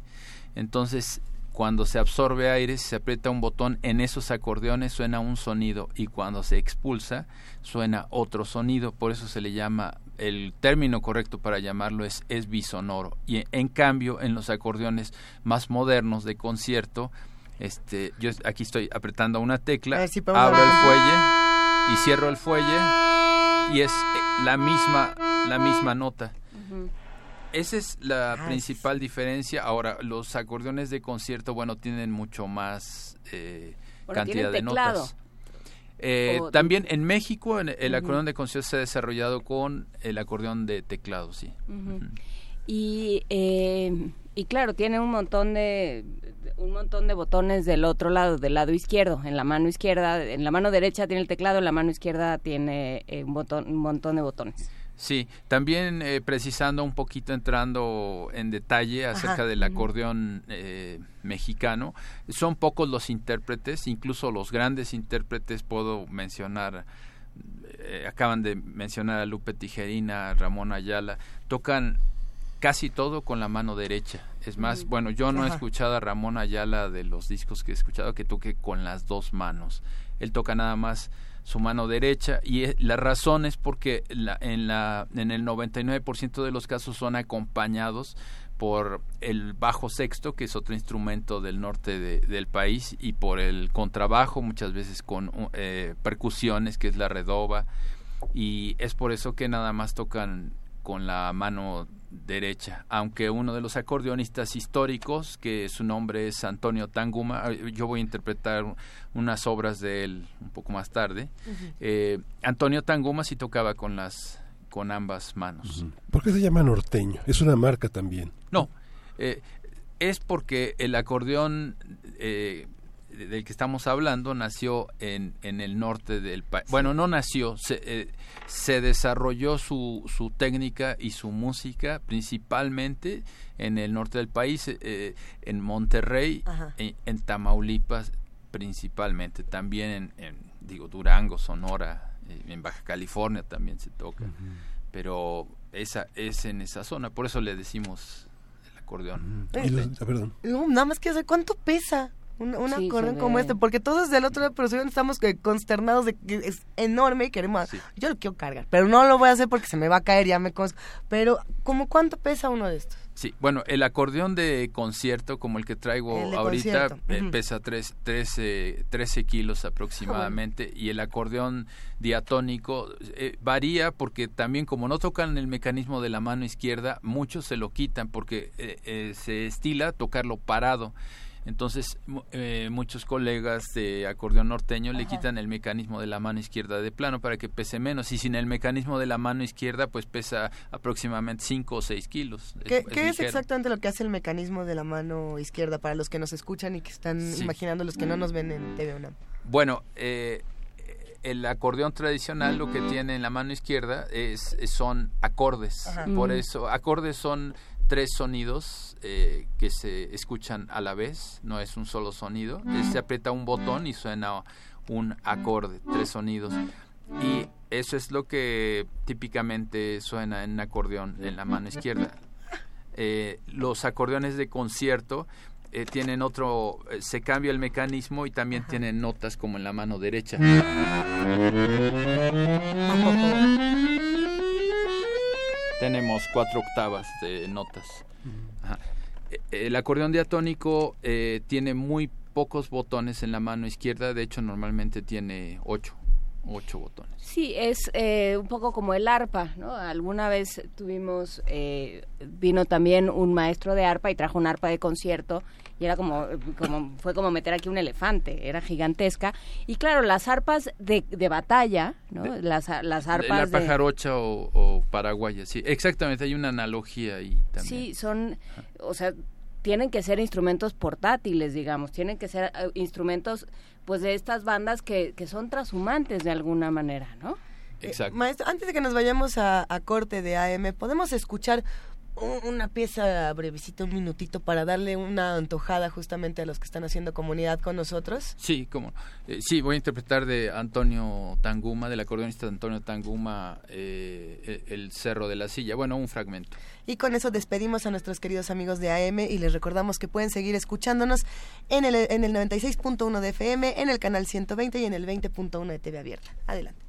Entonces, cuando se absorbe aire, si se aprieta un botón en esos acordeones suena un sonido y cuando se expulsa suena otro sonido, por eso se le llama el término correcto para llamarlo es, es bisonoro. Y en cambio, en los acordeones más modernos de concierto, este, yo aquí estoy apretando una tecla, abro el fuelle y cierro el fuelle y es eh, la misma, la misma nota. Esa es la ah, principal diferencia. Ahora, los acordeones de concierto, bueno, tienen mucho más eh, cantidad de notas. Eh, también en México el acordeón de concierto se ha desarrollado con el acordeón de teclado, sí. Y, eh, y claro, tiene un montón de un montón de botones del otro lado, del lado izquierdo, en la mano izquierda, en la mano derecha tiene el teclado, en la mano izquierda tiene eh, un, botón, un montón de botones. Sí, también eh, precisando un poquito, entrando en detalle acerca del acordeón eh, mexicano, son pocos los intérpretes, incluso los grandes intérpretes, puedo mencionar, eh, acaban de mencionar a Lupe Tijerina, Ramón Ayala, tocan casi todo con la mano derecha. Es más, bueno, yo no he escuchado a Ramón Ayala de los discos que he escuchado que toque con las dos manos. Él toca nada más su mano derecha y la razón es porque la, en, la, en el 99% de los casos son acompañados por el bajo sexto, que es otro instrumento del norte del país, y por el contrabajo, muchas veces con eh, percusiones, que es la redoba, y es por eso que nada más tocan con la mano derecha, aunque uno de los acordeonistas históricos, que su nombre es Antonio Tanguma, eh, yo voy a interpretar unas obras de él un poco más tarde, eh, Antonio Tanguma sí tocaba con las con ambas manos. ¿Por qué se llama norteño? Es una marca también. No, eh, es porque el acordeón del que estamos hablando nació en, en el norte del país. Bueno, no nació, se, eh, se desarrolló su, su técnica y su música principalmente en el norte del país, eh, en Monterrey, en, Tamaulipas principalmente, también en, digo, Durango, Sonora, eh, en Baja California también se toca, pero esa es en esa zona, por eso le decimos el acordeón. perdón. nada más que sé cuánto pesa. Un, un como este, porque todos del otro lado, pero estamos consternados de que es enorme y queremos. Yo lo quiero cargar, pero no lo voy a hacer porque se me va a caer, ya me conozco. Pero, ¿como cuánto pesa uno de estos? Sí, bueno, el acordeón de concierto, como el que traigo ahorita, eh, pesa 13, 13 kilos aproximadamente, y el acordeón diatónico eh, varía porque también, como no tocan el mecanismo de la mano izquierda, muchos se lo quitan porque eh, se estila tocarlo parado. Entonces, eh, muchos colegas de acordeón norteño le quitan el mecanismo de la mano izquierda de plano para que pese menos. Y sin el mecanismo de la mano izquierda, pues pesa aproximadamente 5 o 6 kilos. ¿Qué es, exactamente lo que hace el mecanismo de la mano izquierda para los que nos escuchan y que están imaginando los que no nos ven en TV UNAM? Bueno, eh, el acordeón tradicional lo que tiene en la mano izquierda es, son acordes. Por eso, acordes son tres sonidos eh, que se escuchan a la vez, no es un solo sonido. Se aprieta un botón y suena un acorde, tres sonidos. Y eso es lo que típicamente suena en un acordeón en la mano izquierda. Eh, los acordeones de concierto eh, tienen otro, eh, se cambia el mecanismo y también tienen notas como en la mano derecha. Tenemos cuatro octavas de notas. El acordeón diatónico tiene muy pocos botones en la mano izquierda, de hecho normalmente tiene ocho ocho botones. Sí, es eh, un poco como el arpa, ¿no? Alguna vez tuvimos, eh, vino también un maestro de arpa y trajo un arpa de concierto y era como, como fue como meter aquí un elefante, era gigantesca. Y claro, las arpas de, de batalla, ¿no? las, las arpas La arpa jarocha o, o, paraguaya, sí, exactamente, hay una analogía ahí también. Sí, son, o sea, tienen que ser instrumentos portátiles, digamos, tienen que ser eh, instrumentos pues de estas bandas que, que son transhumantes de alguna manera, ¿no? Exacto. maestro, antes de que nos vayamos a, a corte de AM, ¿podemos escuchar una pieza brevecita, un minutito, para darle una antojada justamente a los que están haciendo comunidad con nosotros? Sí, como eh, sí, voy a interpretar de Antonio Tanguma, del acordeonista Antonio Tanguma, eh, el, Cerro de la Silla. Bueno, un fragmento. Y con eso despedimos a nuestros queridos amigos de AM y les recordamos que pueden seguir escuchándonos en el, en el 96.1 de FM, en el canal 120 y en el 20.1 de TV Abierta. Adelante.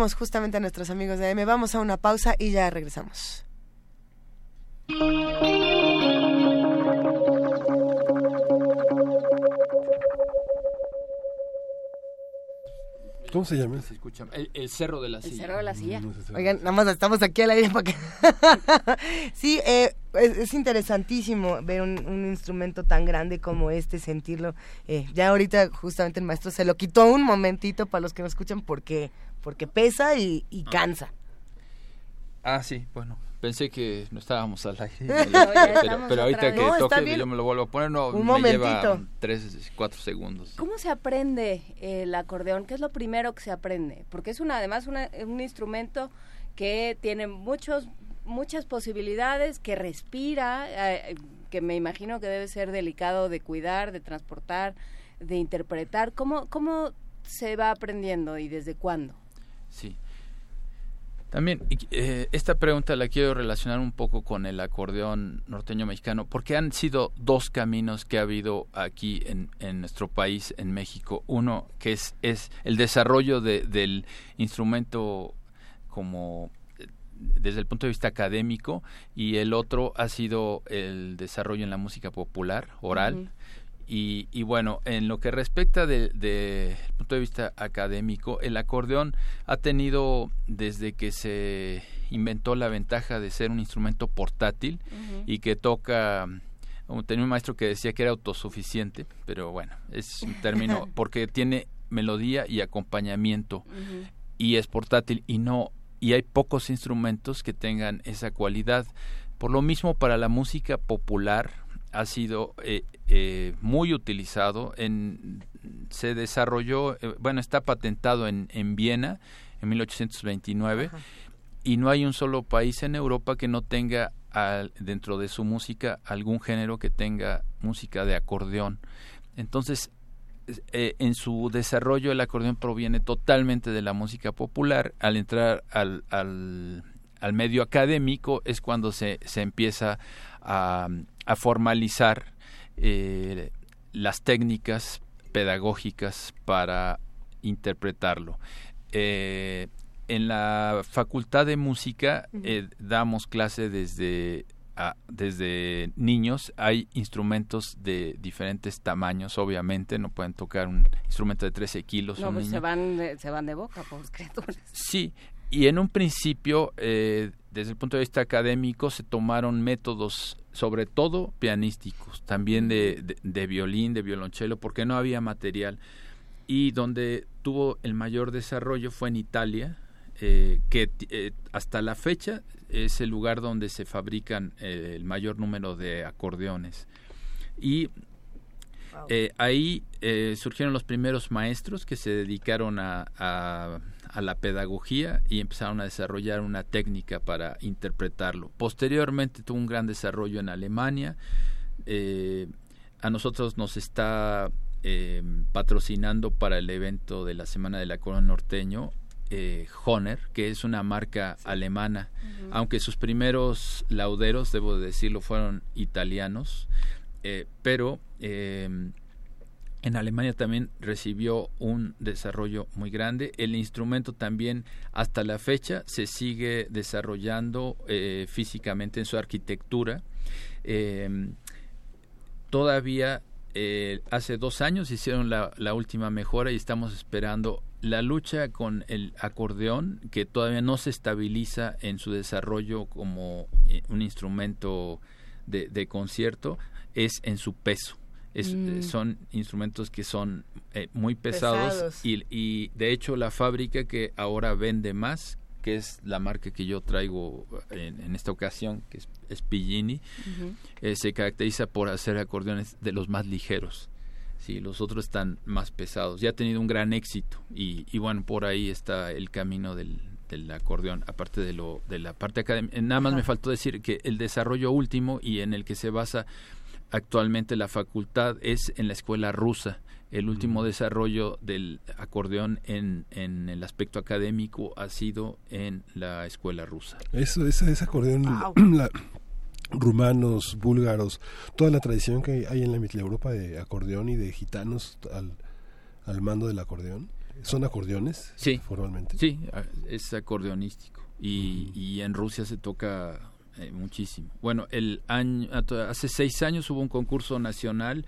Pedimos justamente a nuestros amigos de AM. Vamos a una pausa y ya regresamos. ¿Cómo se llama? Se escucha. El, Cerro de la Silla. El Cerro de la Silla. Oigan, nada más estamos aquí al aire para que... sí, eh, es, interesantísimo ver un, instrumento tan grande como este, sentirlo. Eh, ya ahorita justamente el maestro se lo quitó un momentito para los que no escuchan porque porque pesa y, ah. cansa. Ah, sí, bueno. Pensé que no estábamos al aire. pero, ahorita que toque yo me lo vuelvo a poner, no, Un me momentito. lleva tres, cuatro segundos. ¿Cómo se aprende el acordeón? ¿Qué es lo primero que se aprende? Porque es una, además un instrumento que tiene muchos muchas posibilidades, que respira, eh, que me imagino que debe ser delicado de cuidar, de transportar, de interpretar. ¿Cómo, cómo se va aprendiendo y desde cuándo? Sí. También eh, esta pregunta la quiero relacionar un poco con el acordeón norteño mexicano, porque han sido dos caminos que ha habido aquí en, en nuestro país, en México. Uno que es, es el desarrollo de, del instrumento como eh, desde el punto de vista académico y el otro ha sido el desarrollo en la música popular, oral. Y, bueno, en lo que respecta del de, punto de vista académico, el acordeón ha tenido desde que se inventó la ventaja de ser un instrumento portátil y que toca tenía un maestro que decía que era autosuficiente, pero bueno, es un término porque tiene melodía y acompañamiento y es portátil y no y hay pocos instrumentos que tengan esa cualidad. Por lo mismo para la música popular ha sido eh, eh, muy utilizado. En, se desarrolló, eh, bueno, está patentado en, en Viena en 1829 y no hay un solo país en Europa que no tenga dentro de su música algún género que tenga música de acordeón. Entonces, en su desarrollo el acordeón proviene totalmente de la música popular. Al entrar al, al, al medio académico es cuando se, se empieza a, a formalizar eh, las técnicas pedagógicas para interpretarlo. Eh, en la Facultad de Música eh, damos clase desde desde niños hay instrumentos de diferentes tamaños, obviamente, no pueden tocar un instrumento de 13 kilos. No, pues se van, de, se van de boca, por criaturas. Sí, y en un principio, eh, desde el punto de vista académico, se tomaron métodos, sobre todo pianísticos, también de, de, violín, de violonchelo, porque no había material. Y donde tuvo el mayor desarrollo fue en Italia, eh, que eh, hasta la fecha es el lugar donde se fabrican eh, el mayor número de acordeones. Y eh, ahí eh, surgieron los primeros maestros que se dedicaron a, a, la pedagogía y empezaron a desarrollar una técnica para interpretarlo. Posteriormente tuvo un gran desarrollo en Alemania. a nosotros nos está patrocinando para el evento de la Semana del Acordeón Norteño eh, Honer, que es una marca alemana, aunque sus primeros lauderos, debo decirlo, fueron italianos, eh, pero en Alemania también recibió un desarrollo muy grande. El instrumento también hasta la fecha se sigue desarrollando eh, físicamente en su arquitectura. Em, todavía eh, hace dos años hicieron la, última mejora y estamos esperando la lucha con el acordeón, que todavía no se estabiliza en su desarrollo como eh, un instrumento de concierto, es en su peso. Es, mm. Son instrumentos que son eh, muy pesados, Y, y, de hecho la fábrica que ahora vende más, que es la marca que yo traigo en, en esta ocasión, que es, es Pillini, eh, se caracteriza por hacer acordeones de los más ligeros sí, los otros están más pesados. Ya ha tenido un gran éxito y, y bueno, por ahí está el camino del, del acordeón, aparte de, lo, de la parte académica. Nada más me faltó decir que el desarrollo último y en el que se basa actualmente la facultad es en la escuela rusa. El último desarrollo del acordeón en, en el aspecto académico ha sido en la escuela rusa. Eso, ese, ese acordeón, la, rumanos, búlgaros, toda la tradición que hay en la Europa de acordeón y de gitanos al, al mando del acordeón. ¿Son acordeones? Sí. Formalmente. Sí, es acordeonístico. Y, y en Rusia se toca eh, muchísimo. Bueno, el año, hace seis años hubo un concurso nacional.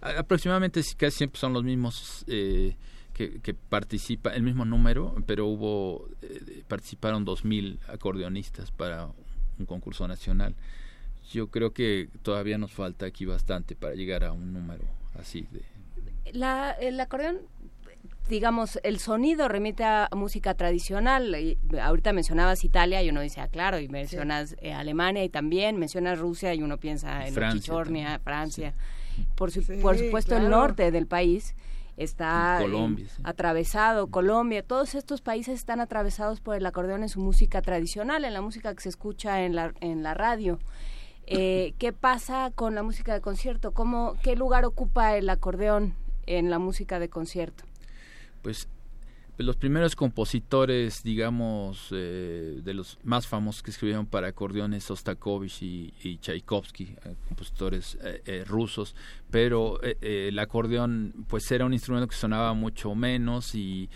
Aproximadamente casi siempre son los mismos eh, que, que participa, el mismo número, pero hubo, eh, participaron dos mil acordeonistas para un concurso nacional yo creo que todavía nos falta aquí bastante para llegar a un número así de la, el acordeón digamos, el sonido remite a música tradicional. Y ahorita mencionabas Italia y uno dice, ah, claro, y mencionas eh, Alemania y también mencionas Rusia y uno piensa en Francia, Francia. Por, por supuesto, el norte del país está atravesado, Colombia, todos estos países están atravesados por el acordeón en su música tradicional, en la música que se escucha en la, en la radio. Eh, ¿Qué pasa con la música de concierto? ¿Cómo, ¿Qué lugar ocupa el acordeón en la música de concierto? Pues, pues los primeros compositores, digamos, eh, de los más famosos que escribieron para acordeones, Sostakovich y, Tchaikovsky, eh, compositores rusos, pero el acordeón pues era un instrumento que sonaba mucho menos y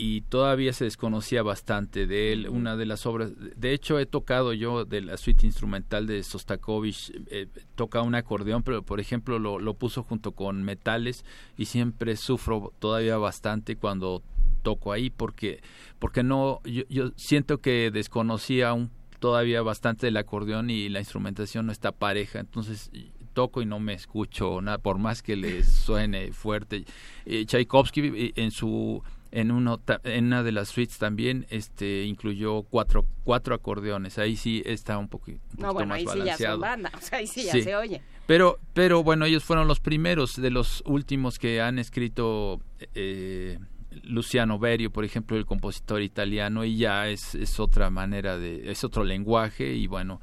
y todavía se desconocía bastante de él. Una de las obras, de hecho he tocado yo de la suite instrumental de Sostakovich, eh, toca un acordeón, pero por ejemplo lo, lo puso junto con metales y siempre sufro todavía bastante cuando toco ahí porque porque no yo, yo siento que desconocía un, todavía bastante del acordeón y la instrumentación no está pareja, entonces toco y no me escucho nada por más que le suene fuerte. Eh, Tchaikovsky eh, en su en, uno, en una de las suites también este incluyó cuatro cuatro acordeones. Ahí sí está un, poco, un no, bueno, ahí Sí ya son banda, o sea, ahí sí ya se oye. Pero pero bueno ellos fueron los primeros de los últimos que han escrito eh, Luciano Berio por ejemplo el compositor italiano y ya es, es otra manera de es otro lenguaje y bueno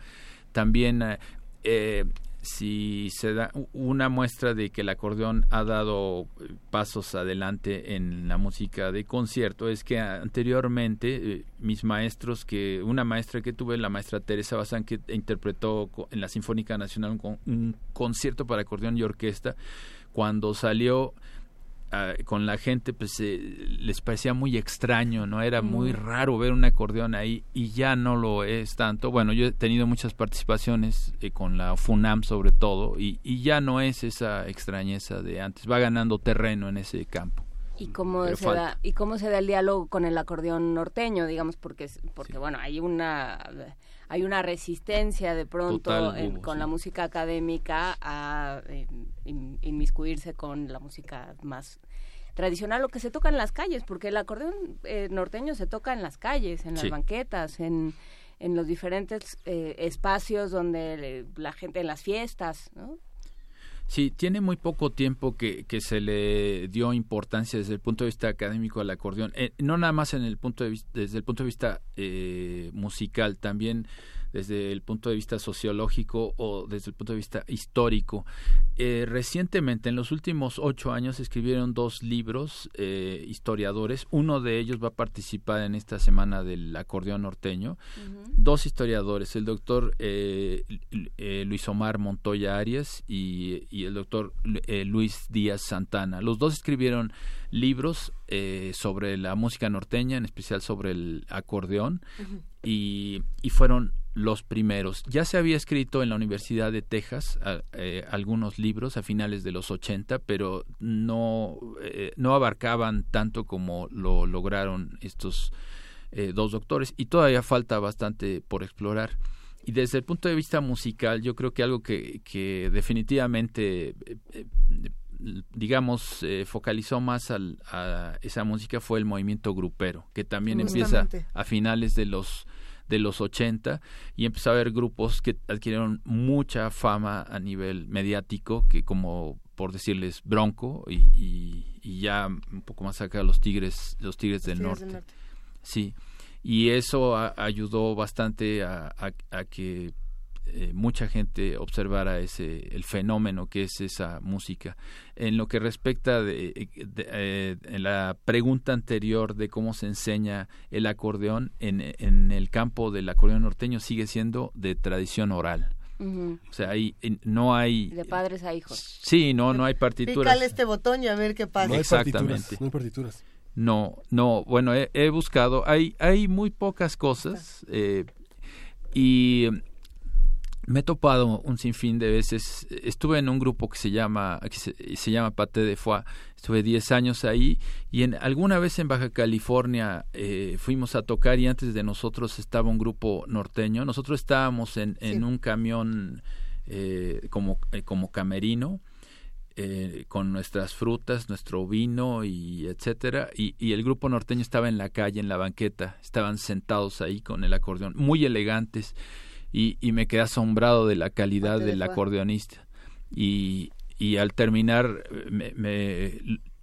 también eh, si se da una muestra de que el acordeón ha dado eh, pasos adelante en la música de concierto es que anteriormente eh, mis maestros que una maestra que tuve la maestra Teresa Bazán que interpretó en la Sinfónica Nacional un, concierto para acordeón y orquesta cuando salió con la gente pues les parecía muy extraño, ¿no? Era muy raro ver un acordeón ahí y ya no lo es tanto. Bueno, yo he tenido muchas participaciones eh, con la FUNAM sobre todo y, y, ya no es esa extrañeza de antes, va ganando terreno en ese campo. ¿Y cómo, se da, ¿Y cómo se da el diálogo con el acordeón norteño, digamos? Porque, porque bueno, hay una hay una resistencia de pronto con la música académica a inmiscuirse con la música más tradicional o que se toca en las calles, porque el acordeón eh, norteño se toca en las calles, en las banquetas, en, en los diferentes eh, espacios donde la gente, en las fiestas, ¿no? Sí, tiene muy poco tiempo que, que, se le dio importancia desde el punto de vista académico al acordeón, eh, no nada más en el punto de vista, desde el punto de vista eh, musical, también desde el punto de vista sociológico o desde el punto de vista histórico. Eh, recientemente, en los últimos ocho años, escribieron dos libros eh, historiadores. Uno de ellos va a participar en esta semana del acordeón norteño. Dos historiadores, el doctor eh, Luis Omar Montoya Arias y, el doctor Luis Díaz Santana. Los dos escribieron libros sobre la música norteña, en especial sobre el acordeón, y, y fueron los primeros. Ya se había escrito en la Universidad de Texas eh, algunos libros a finales de los 80, pero no, eh, no abarcaban tanto como lo lograron estos eh, dos doctores y todavía falta bastante por explorar. Y desde el punto de vista musical, yo creo que algo que, que definitivamente, digamos, focalizó más al, a esa música fue el movimiento grupero, que también empieza a finales de los de los 80 y empezó a haber grupos que adquirieron mucha fama a nivel mediático, que como por decirles Bronco y, y, ya un poco más acá los Tigres, los Tigres, del, norte. Sí, y eso ayudó bastante a, a que eh, mucha gente observara ese el fenómeno que es esa música. En lo que respecta de, eh, en la pregunta anterior de cómo se enseña el acordeón en, en el campo del acordeón norteño sigue siendo de tradición oral. O sea, ahí no hay... De padres a hijos. Sí, no, no hay partituras. Pícale este botón y a ver qué pasa. No hay Exactamente. no hay partituras. No, no, bueno, he, buscado, hay, hay muy pocas cosas eh, y me he topado un sinfín de veces. Estuve en un grupo que se llama que se, llama Pate de Foix. Estuve 10 años ahí y en alguna vez en Baja California eh, fuimos a tocar y antes de nosotros estaba un grupo norteño. Nosotros estábamos en, en un camión eh, como, eh, como camerino. con nuestras frutas, nuestro vino y etcétera, y, y, el grupo norteño estaba en la calle, en la banqueta, estaban sentados ahí con el acordeón, muy elegantes, y, y me quedé asombrado de la calidad del acordeonista. Y, y al terminar me,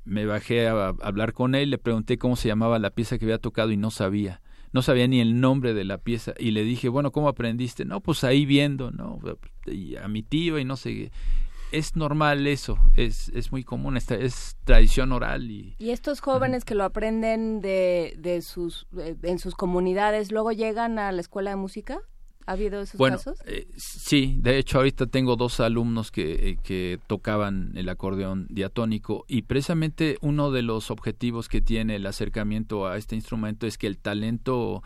me, bajé a, hablar con él, le pregunté cómo se llamaba la pieza que había tocado y no sabía. No sabía ni el nombre de la pieza y le dije, bueno, ¿cómo aprendiste? No, pues ahí viendo, ¿no? Y a mi tío y no sé es normal eso, es, es muy común, esta, es tradición oral. Y, ¿Y estos jóvenes que lo aprenden de, de sus, en sus comunidades, luego llegan a la escuela de música? ¿Ha habido esos bueno, casos? Eh, sí, de hecho ahorita tengo dos alumnos que, eh, que tocaban el acordeón diatónico y precisamente uno de los objetivos que tiene el acercamiento a este instrumento es que el talento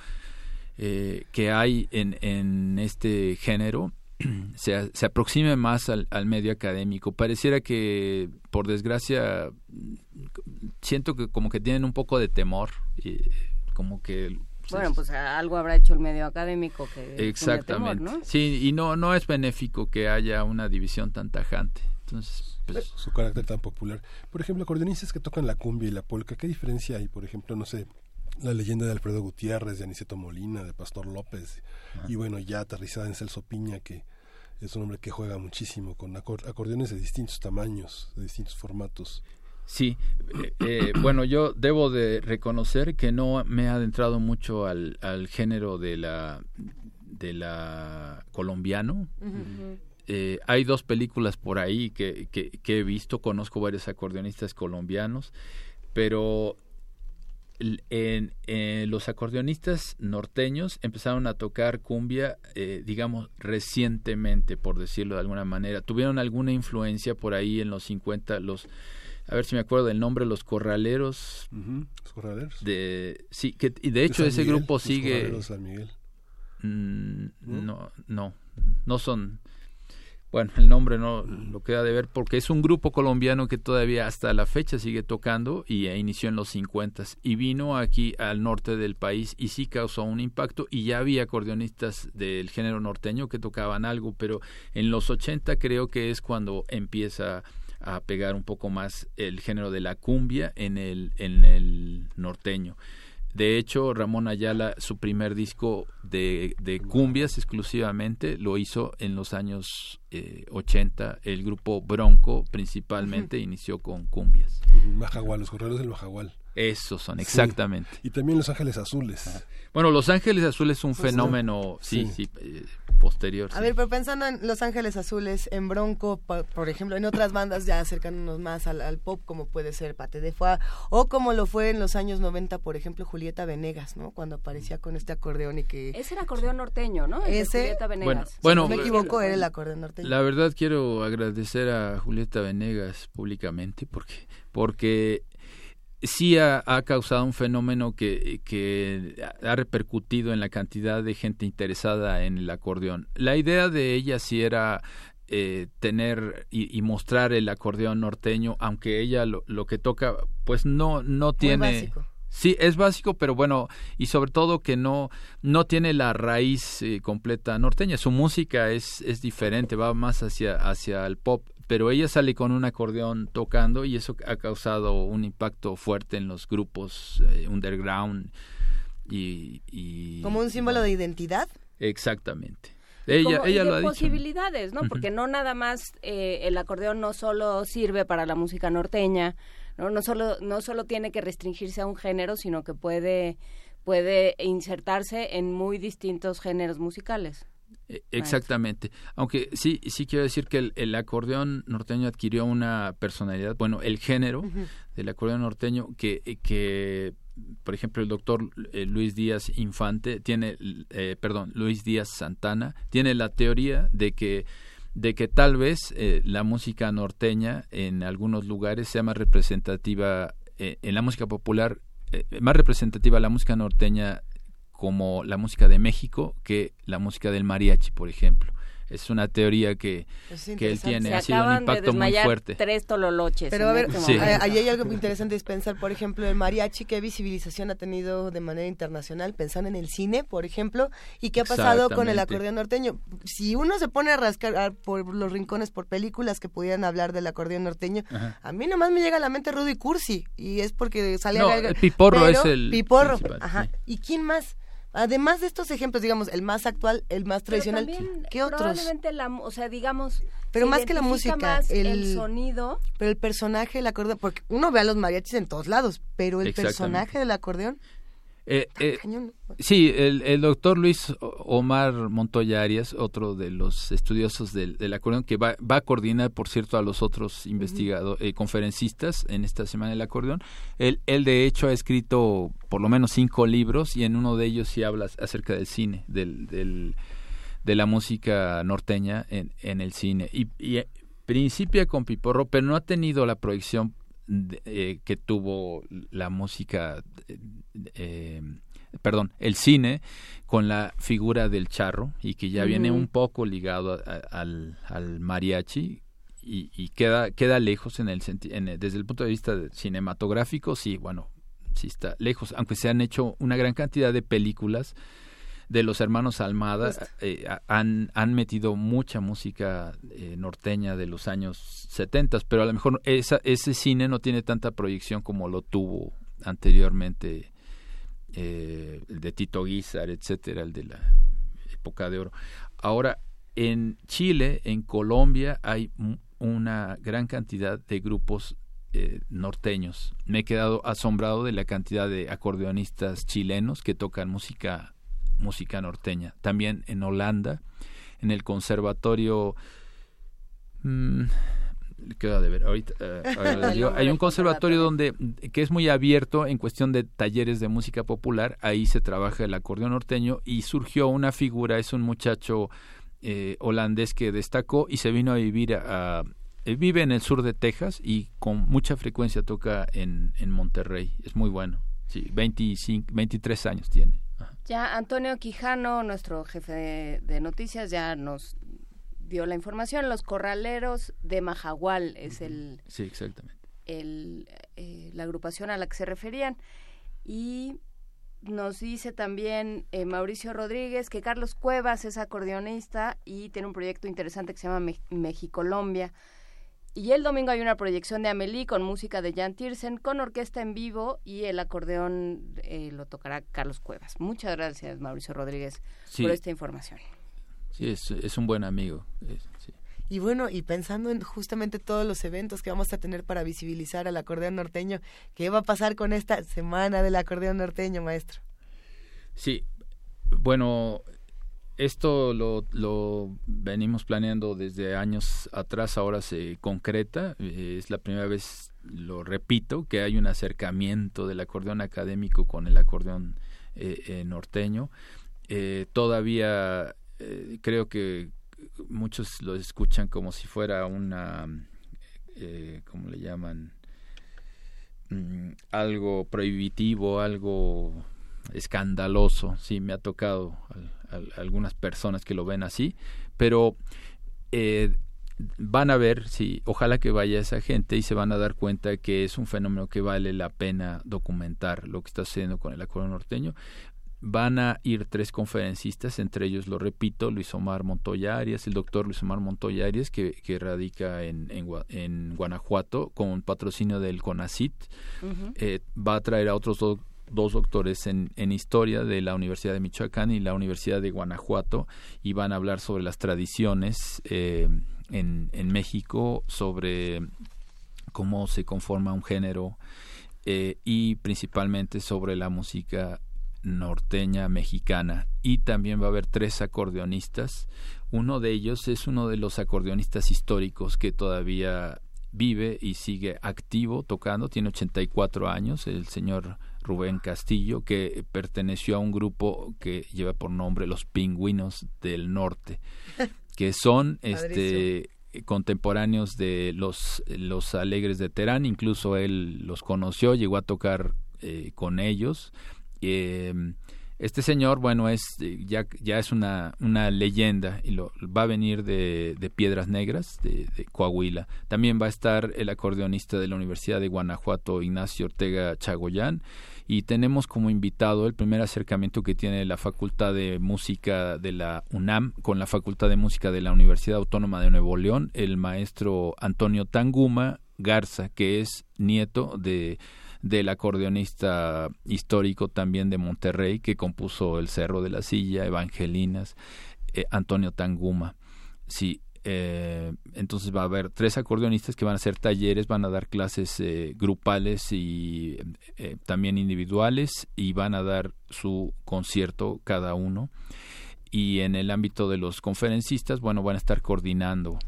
eh, que hay en, en este género se, se aproxime más al, al, medio académico. Pareciera que, por desgracia, siento que como que tienen un poco de temor, y como que bueno, pues algo habrá hecho el medio académico que exactamente, ¿no? sí, y no no es benéfico que haya una división tan tajante. Entonces, pues, su carácter tan popular. Por ejemplo, acordeonistas que tocan la cumbia y la polca, ¿qué diferencia hay? Por ejemplo, no sé, la leyenda de Alfredo Gutiérrez, de Aniceto Molina, de Pastor López, y bueno, ya aterrizada en Celso Piña, que es un hombre que juega muchísimo con acordeones de distintos tamaños, de distintos formatos. Sí, eh, eh, bueno, yo debo de reconocer que no me he adentrado mucho al, al género de la de la colombiano. eh, hay dos películas por ahí que, que, que, he visto, conozco varios acordeonistas colombianos, pero en, en, los acordeonistas norteños empezaron a tocar cumbia, eh, digamos, recientemente, por decirlo de alguna manera. Tuvieron alguna influencia por ahí en los 50, los a ver si me acuerdo del nombre, los Corraleros. Los Corraleros. De, sí, que, y de hecho ese grupo sigue... Los San Miguel. Mm, ¿No? no, no, son... Bueno, el nombre no lo queda de ver porque es un grupo colombiano que todavía hasta la fecha sigue tocando y inició en los 50 y vino aquí al norte del país y sí causó un impacto y ya había acordeonistas del género norteño que tocaban algo, pero en los 80 creo que es cuando empieza a pegar un poco más el género de la cumbia en el, en el norteño. De hecho, Ramón Ayala, su primer disco de, de cumbias exclusivamente, lo hizo en los años eh, 80. El grupo Bronco principalmente inició con cumbias. Majagual, los correos del Majagual. Esos son, exactamente. Y también Los Ángeles Azules. Bueno, Los Ángeles Azules es un pues fenómeno, sí, sí, eh, posterior. A ver, pero pensando en Los Ángeles Azules, en Bronco, por, ejemplo, en otras bandas ya acercándonos más al, pop, como puede ser Pate de Foie, o como lo fue en los años 90, por ejemplo, Julieta Venegas, ¿no? Cuando aparecía con este acordeón y que... Ese era acordeón norteño, ¿no? Ese, Julieta Venegas. Bueno, si no me equivoco, era el acordeón norteño. La verdad quiero agradecer a Julieta Venegas públicamente porque porque sí ha, causado un fenómeno que, que, ha repercutido en la cantidad de gente interesada en el acordeón. La idea de ella sí era eh, tener y, mostrar el acordeón norteño, aunque ella lo, lo que toca, pues no, no tiene... Sí, es básico, pero bueno, y sobre todo que no, no tiene la raíz eh, completa norteña. Su música es, es diferente, va más hacia, hacia el pop pero ella sale con un acordeón tocando y eso ha causado un impacto fuerte en los grupos eh, underground y, como un símbolo de identidad. Exactamente. Ella, ella lo ha posibilidades, ¿no? Porque no nada más eh, el acordeón no solo sirve para la música norteña, no no solo no solo tiene que restringirse a un género, sino que puede puede insertarse en muy distintos géneros musicales. E, exactamente. Aunque sí, sí quiero decir que el, acordeón norteño adquirió una personalidad, bueno, el género del acordeón norteño que, que por ejemplo, el doctor eh, Luis Díaz Infante tiene, eh, perdón, Luis Díaz Santana tiene la teoría de que de que tal vez eh, la música norteña en algunos lugares sea más representativa en la música popular más representativa la música norteña como la música de México que la música del mariachi, por ejemplo. Es una teoría que, que él tiene, ha sido un impacto muy fuerte. Tres tololoches. Pero a ver, este ahí hay algo interesante es pensar, por ejemplo, el mariachi, qué visibilización ha tenido de manera internacional, pensando en el cine, por ejemplo, y qué ha pasado con el acordeón norteño. Si uno se pone a rascar por los rincones por películas que pudieran hablar del acordeón norteño, a mí nomás me llega a la mente Rudy Cursi, y es porque sale... No, el Piporro es el... Piporro, ajá. ¿Y quién más? Además de estos ejemplos, digamos, el más actual, el más tradicional, ¿qué otros? Probablemente la, o sea, digamos, pero más que la música, el, sonido, pero el personaje del acordeón, porque uno ve a los mariachis en todos lados, pero el personaje del acordeón eh, eh, sí, el, doctor Luis Omar Montoya Arias, otro de los estudiosos del, acordeón, que va, va, a coordinar, por cierto, a los otros investigadores, eh, conferencistas en esta semana del acordeón. Él, él, de hecho, ha escrito por lo menos cinco libros y en uno de ellos sí habla acerca del cine, del, del de la música norteña en, en el cine. Y, y principia con Piporro, pero no ha tenido la proyección eh, que tuvo la música, eh, perdón, el cine con la figura del charro y que ya viene un poco ligado al, al, mariachi y, y, queda, queda lejos en el, en desde el punto de vista cinematográfico, sí, bueno, sí está lejos, aunque se han hecho una gran cantidad de películas de los hermanos Almada eh, han, han metido mucha música eh, norteña de los años 70, pero a lo mejor esa, ese cine no tiene tanta proyección como lo tuvo anteriormente eh, el de Tito Guizar, etcétera, el de la época de oro. Ahora, en Chile, en Colombia, hay una gran cantidad de grupos norteños. Me he quedado asombrado de la cantidad de acordeonistas chilenos que tocan música música norteña. También en Holanda, en el conservatorio... Mmm, queda de ver ahorita hay un conservatorio donde que es muy abierto en cuestión de talleres de música popular ahí se trabaja el acordeón norteño y surgió una figura es un muchacho eh, holandés que destacó y se vino a vivir a, eh, vive en el sur de Texas y con mucha frecuencia toca en, en Monterrey. Es muy bueno. Sí, 25, 23 años tiene. Ya Antonio Quijano, nuestro jefe de, noticias, ya nos dio la información. Los corraleros de Majagual es el... Sí, exactamente. El, eh, la agrupación a la que se referían. Y nos dice también eh, Mauricio Rodríguez que Carlos Cuevas es acordeonista y tiene un proyecto interesante que se llama Mexicolombia. Y el domingo hay una proyección de Amelie con música de Jan Tiersen, con orquesta en vivo y el acordeón eh, lo tocará Carlos Cuevas. Muchas gracias, Mauricio Rodríguez, por esta información. Sí, es, un buen amigo. Y bueno, y pensando en justamente todos los eventos que vamos a tener para visibilizar al acordeón norteño, ¿qué va a pasar con esta semana del acordeón norteño, maestro? Sí, bueno, esto lo, lo, venimos planeando desde años atrás, ahora se concreta. Eh, es la primera vez, lo repito, que hay un acercamiento del acordeón académico con el acordeón eh, eh, norteño. todavía creo que muchos lo escuchan como si fuera una, eh, ¿cómo le llaman? Mm, algo prohibitivo, algo escandaloso. Sí, me ha tocado algunas personas que lo ven así, pero eh, van a ver, sí, ojalá que vaya esa gente y se van a dar cuenta que es un fenómeno que vale la pena documentar lo que está sucediendo con el acuerdo norteño van a ir tres conferencistas, entre ellos, lo repito, Luis Omar Montoya Arias, el doctor Luis Omar Montoya Arias, que, que radica en, en, Guanajuato con patrocinio del CONACIT. Eh, va a traer a otros dos doctores en, historia de la Universidad de Michoacán y la Universidad de Guanajuato y van a hablar sobre las tradiciones eh, en, en México, sobre cómo se conforma un género eh, y principalmente sobre la música norteña mexicana y también va a haber tres acordeonistas. Uno de ellos es uno de los acordeonistas históricos que todavía vive y sigue activo tocando, tiene 84 años, el señor Rubén Castillo, que perteneció a un grupo que lleva por nombre Los Pingüinos del Norte, que son este contemporáneos de los, los Alegres de Terán, incluso él los conoció, llegó a tocar eh, con ellos eh, este señor, bueno, es ya, ya es una, una leyenda y lo, va a venir de, de Piedras Negras, de, Coahuila. También va a estar el acordeonista de la Universidad de Guanajuato, Ignacio Ortega Chagoyán. Y tenemos como invitado el primer acercamiento que tiene la Facultad de Música de la UNAM con la Facultad de Música de la Universidad Autónoma de Nuevo León, el maestro Antonio Tanguma Garza, que es nieto de del acordeonista histórico también de Monterrey que compuso El Cerro de la Silla, Evangelinas, eh, Antonio Tanguma. Sí, eh, entonces va a haber tres acordeonistas que van a hacer talleres, van a dar clases eh, grupales y también individuales y van a dar su concierto cada uno. Y en el ámbito de los conferencistas, bueno, van a estar coordinando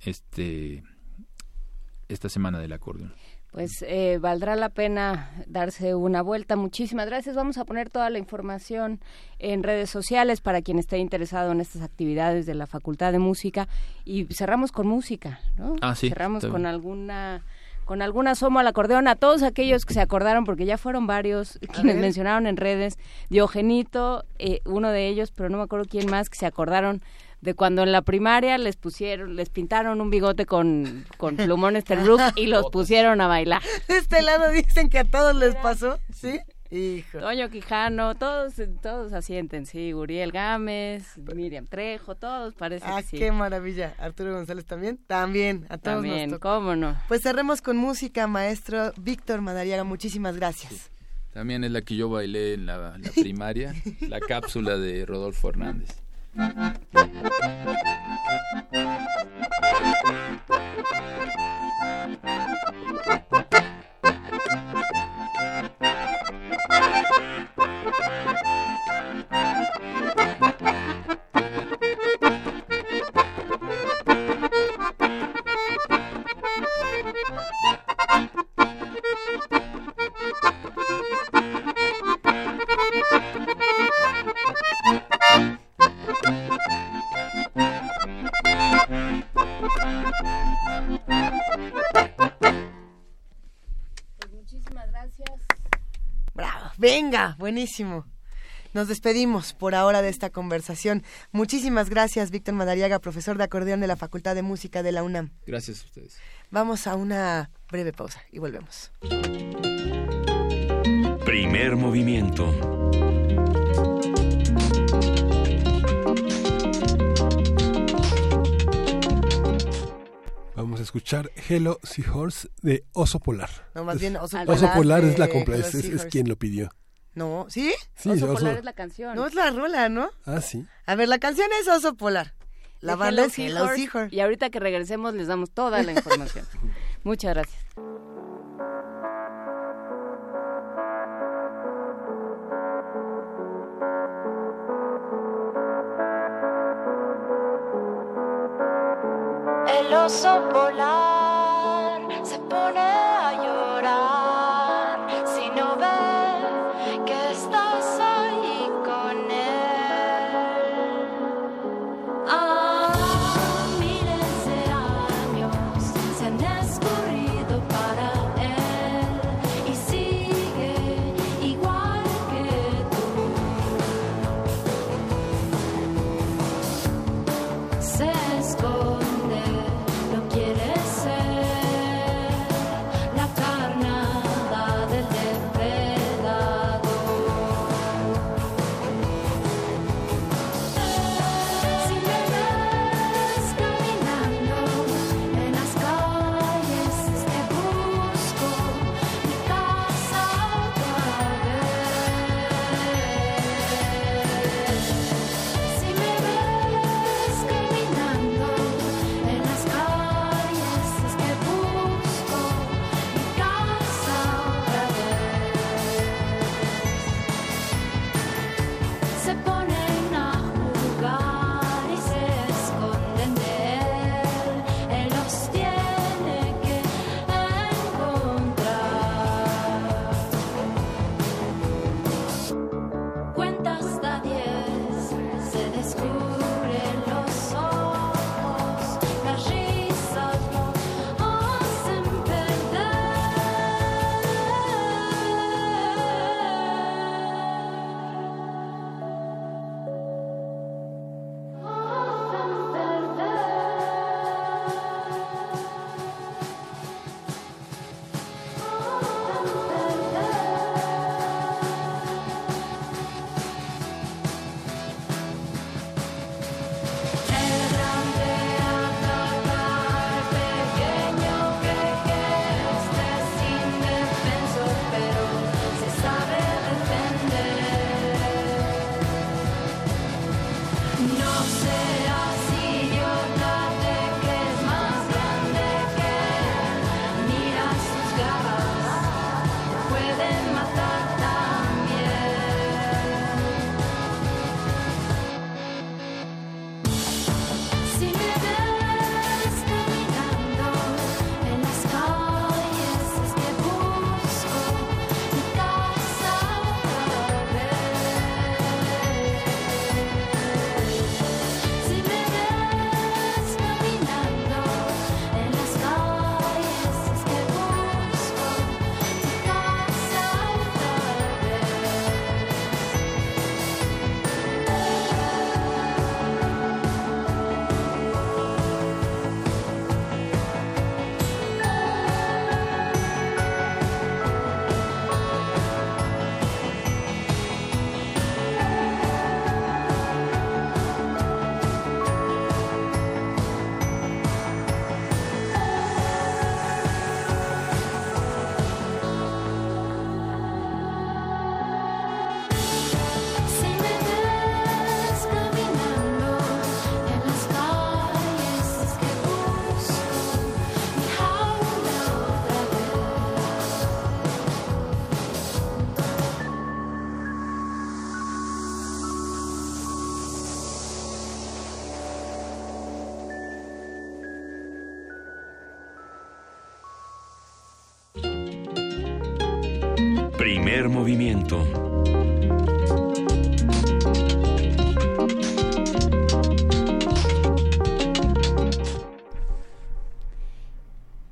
este esta semana del acordeón pues eh, valdrá la pena darse una vuelta. Muchísimas gracias. Vamos a poner toda la información en redes sociales para quien esté interesado en estas actividades de la Facultad de Música. Y cerramos con música, ¿no? Ah, sí. Cerramos con alguna con algún asomo al acordeón a todos aquellos que se acordaron, porque ya fueron varios quienes mencionaron en redes, Diogenito, eh, uno de ellos, pero no me acuerdo quién más, que se acordaron de cuando en la primaria les pusieron, les pintaron un bigote con, con plumones Terbrook y los pusieron a bailar. De este lado dicen que a todos les pasó, ¿sí? Hijo. Toño Quijano, todos, todos asienten, sí, Uriel Gámez, Miriam Trejo, todos parece ah, que sí. qué maravilla. Arturo González también, también, a todos También, cómo no. Pues cerremos con música, maestro Víctor Madariaga, muchísimas gracias. También es la que yo bailé en la primaria, la cápsula de Rodolfo Hernández. Thank you. Venga, buenísimo. Nos despedimos por ahora de esta conversación. Muchísimas gracias, Víctor Madariaga, profesor de acordeón de la Facultad de Música de la UNAM. Gracias a ustedes. Vamos a una breve pausa y volvemos. Primer movimiento. Vamos a escuchar Hello Seahorse de Oso Polar. No, más bien Oso Oso Polar. Polar es la compra, es, es- es Seahorse. quien lo pidió. No, ¿sí? Sí, Oso Oso- Polar es la canción. No es la rola, ¿no? Ah, sí. A ver, la canción es Oso Polar. La banda es Hello Seahorse. Y ahorita que regresemos les damos toda la información. Muchas gracias. El oso polar se pone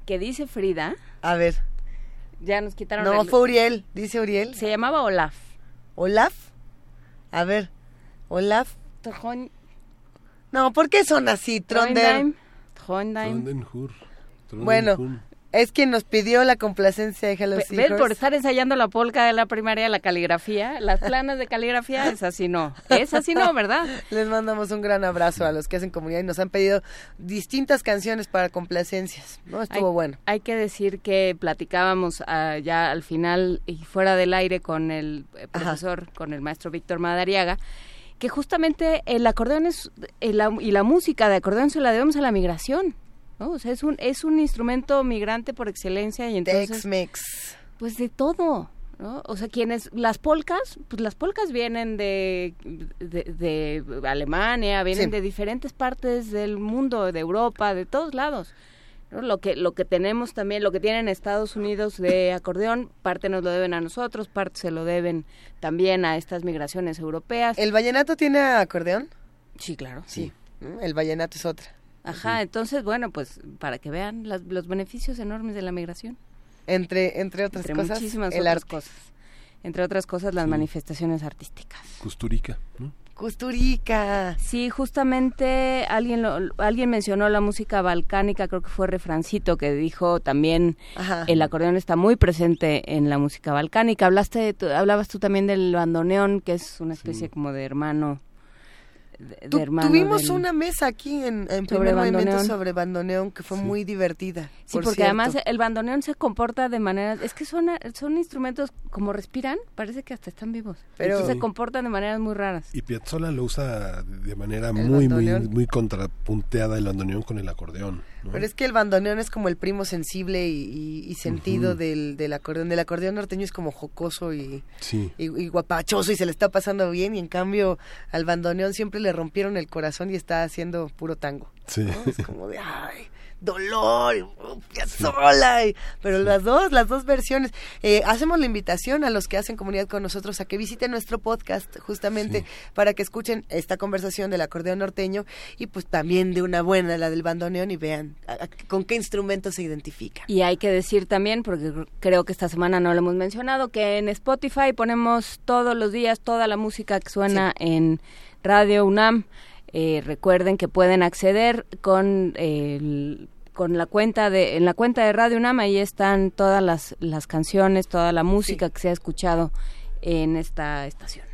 Que dice Frida. A ver. ya nos quitaron No, el- fue Uriel, dice Uriel. Se llamaba Olaf. ¿Olaf? A ver, Olaf. Trondheim. No, ¿por qué son así? Trondheim. Trondheim. Trondenhur. Bueno. Es quien nos pidió la complacencia de Hello Seahorse. Por estar ensayando la polca de la primaria, la caligrafía, las planas de caligrafía, es así no. Es así no, ¿verdad? Les mandamos un gran abrazo a los que hacen comunidad y nos han pedido distintas canciones para complacencias. ¿no? Estuvo hay, bueno. Hay que decir que platicábamos ah, ya al final y fuera del aire con el eh, profesor, con el maestro Víctor Madariaga, que justamente el acordeón es, el la- y la música de acordeón se la debemos a la migración. ¿No? O sea, es un, es un instrumento migrante por excelencia y entonces... Tex-Mex. Pues de todo. ¿no? O sea, quienes, las polcas, pues las polcas vienen de, de, de Alemania, vienen Sí. de diferentes partes del mundo, de Europa, de todos lados. ¿no? Lo que lo que tenemos también, lo que tienen Estados Unidos de acordeón, parte nos lo deben a nosotros, parte se lo deben también a estas migraciones europeas. ¿El vallenato tiene acordeón? Sí, claro. Sí. ¿Mm? El vallenato es otra. Ajá, entonces, bueno, pues para que vean las- los beneficios enormes de la migración. Entre, entre otras Entre cosas, muchísimas el otras arte. cosas. Entre otras cosas, las manifestaciones artísticas. Custurica, ¿no? Custurica. Sí, justamente alguien lo- alguien mencionó la música balcánica, creo que fue Refrancito que dijo también Ajá. el acordeón está muy presente en la música balcánica. Hablaste de tu- hablabas tú también del bandoneón, que es una especie como de hermano de, de Tu- hermano tuvimos del- una mesa aquí en, en Sobre primer movimiento bandoneón. sobre bandoneón que fue muy divertida. Sí, por porque cierto. además el bandoneón se comporta de manera, es que son son instrumentos como respiran, parece que hasta están vivos. Pero- se comportan de maneras muy raras. Y Piazzolla lo usa de manera muy, muy, muy contrapunteada el bandoneón con el acordeón. ¿No? Pero es que el bandoneón es como el primo sensible y, y- y sentido del, del acordeón. Del acordeón norteño es como jocoso y, Sí. y, y guapachoso y se le está pasando bien. Y en cambio al bandoneón siempre le rompieron el corazón y está haciendo puro tango. Sí. ¿no? Es como de, ay, dolor, y- pero las dos, las dos versiones. Eh, hacemos la invitación a los que hacen comunidad con nosotros a que visiten nuestro podcast justamente para que escuchen esta conversación del acordeón norteño y pues también de una buena, la del bandoneón y vean a- a- con qué instrumento se identifican. Y hay que decir también, porque cr- creo que esta semana no lo hemos mencionado, que en Spotify ponemos todos los días toda la música que suena en Radio UNAM. Eh, recuerden que pueden acceder con el- con la cuenta de en la cuenta de Radio UNAM ahí están todas las las canciones, toda la música que se ha escuchado en esta estación.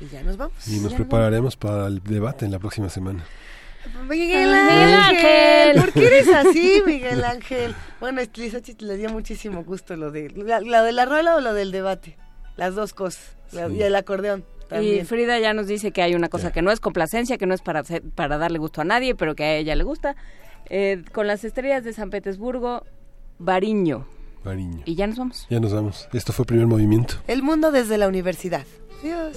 Y ya nos vamos. Y nos Ya prepararemos para el debate en la próxima semana. Miguel Miguel Ángel, Ángel. ¿por qué eres así, Miguel Ángel? Bueno, Lizochi le dio muchísimo gusto lo de la, la de la rola o lo del debate, las dos cosas, la- y el acordeón Y. Frida ya nos dice que hay una cosa que no es complacencia, que no es para hacer- para darle gusto a nadie, pero que a ella le gusta. Eh, con las estrellas de San Petersburgo, Bariño. Cariño. Y ya nos vamos. Ya nos vamos. Esto fue primer movimiento. El mundo desde la universidad. Adiós.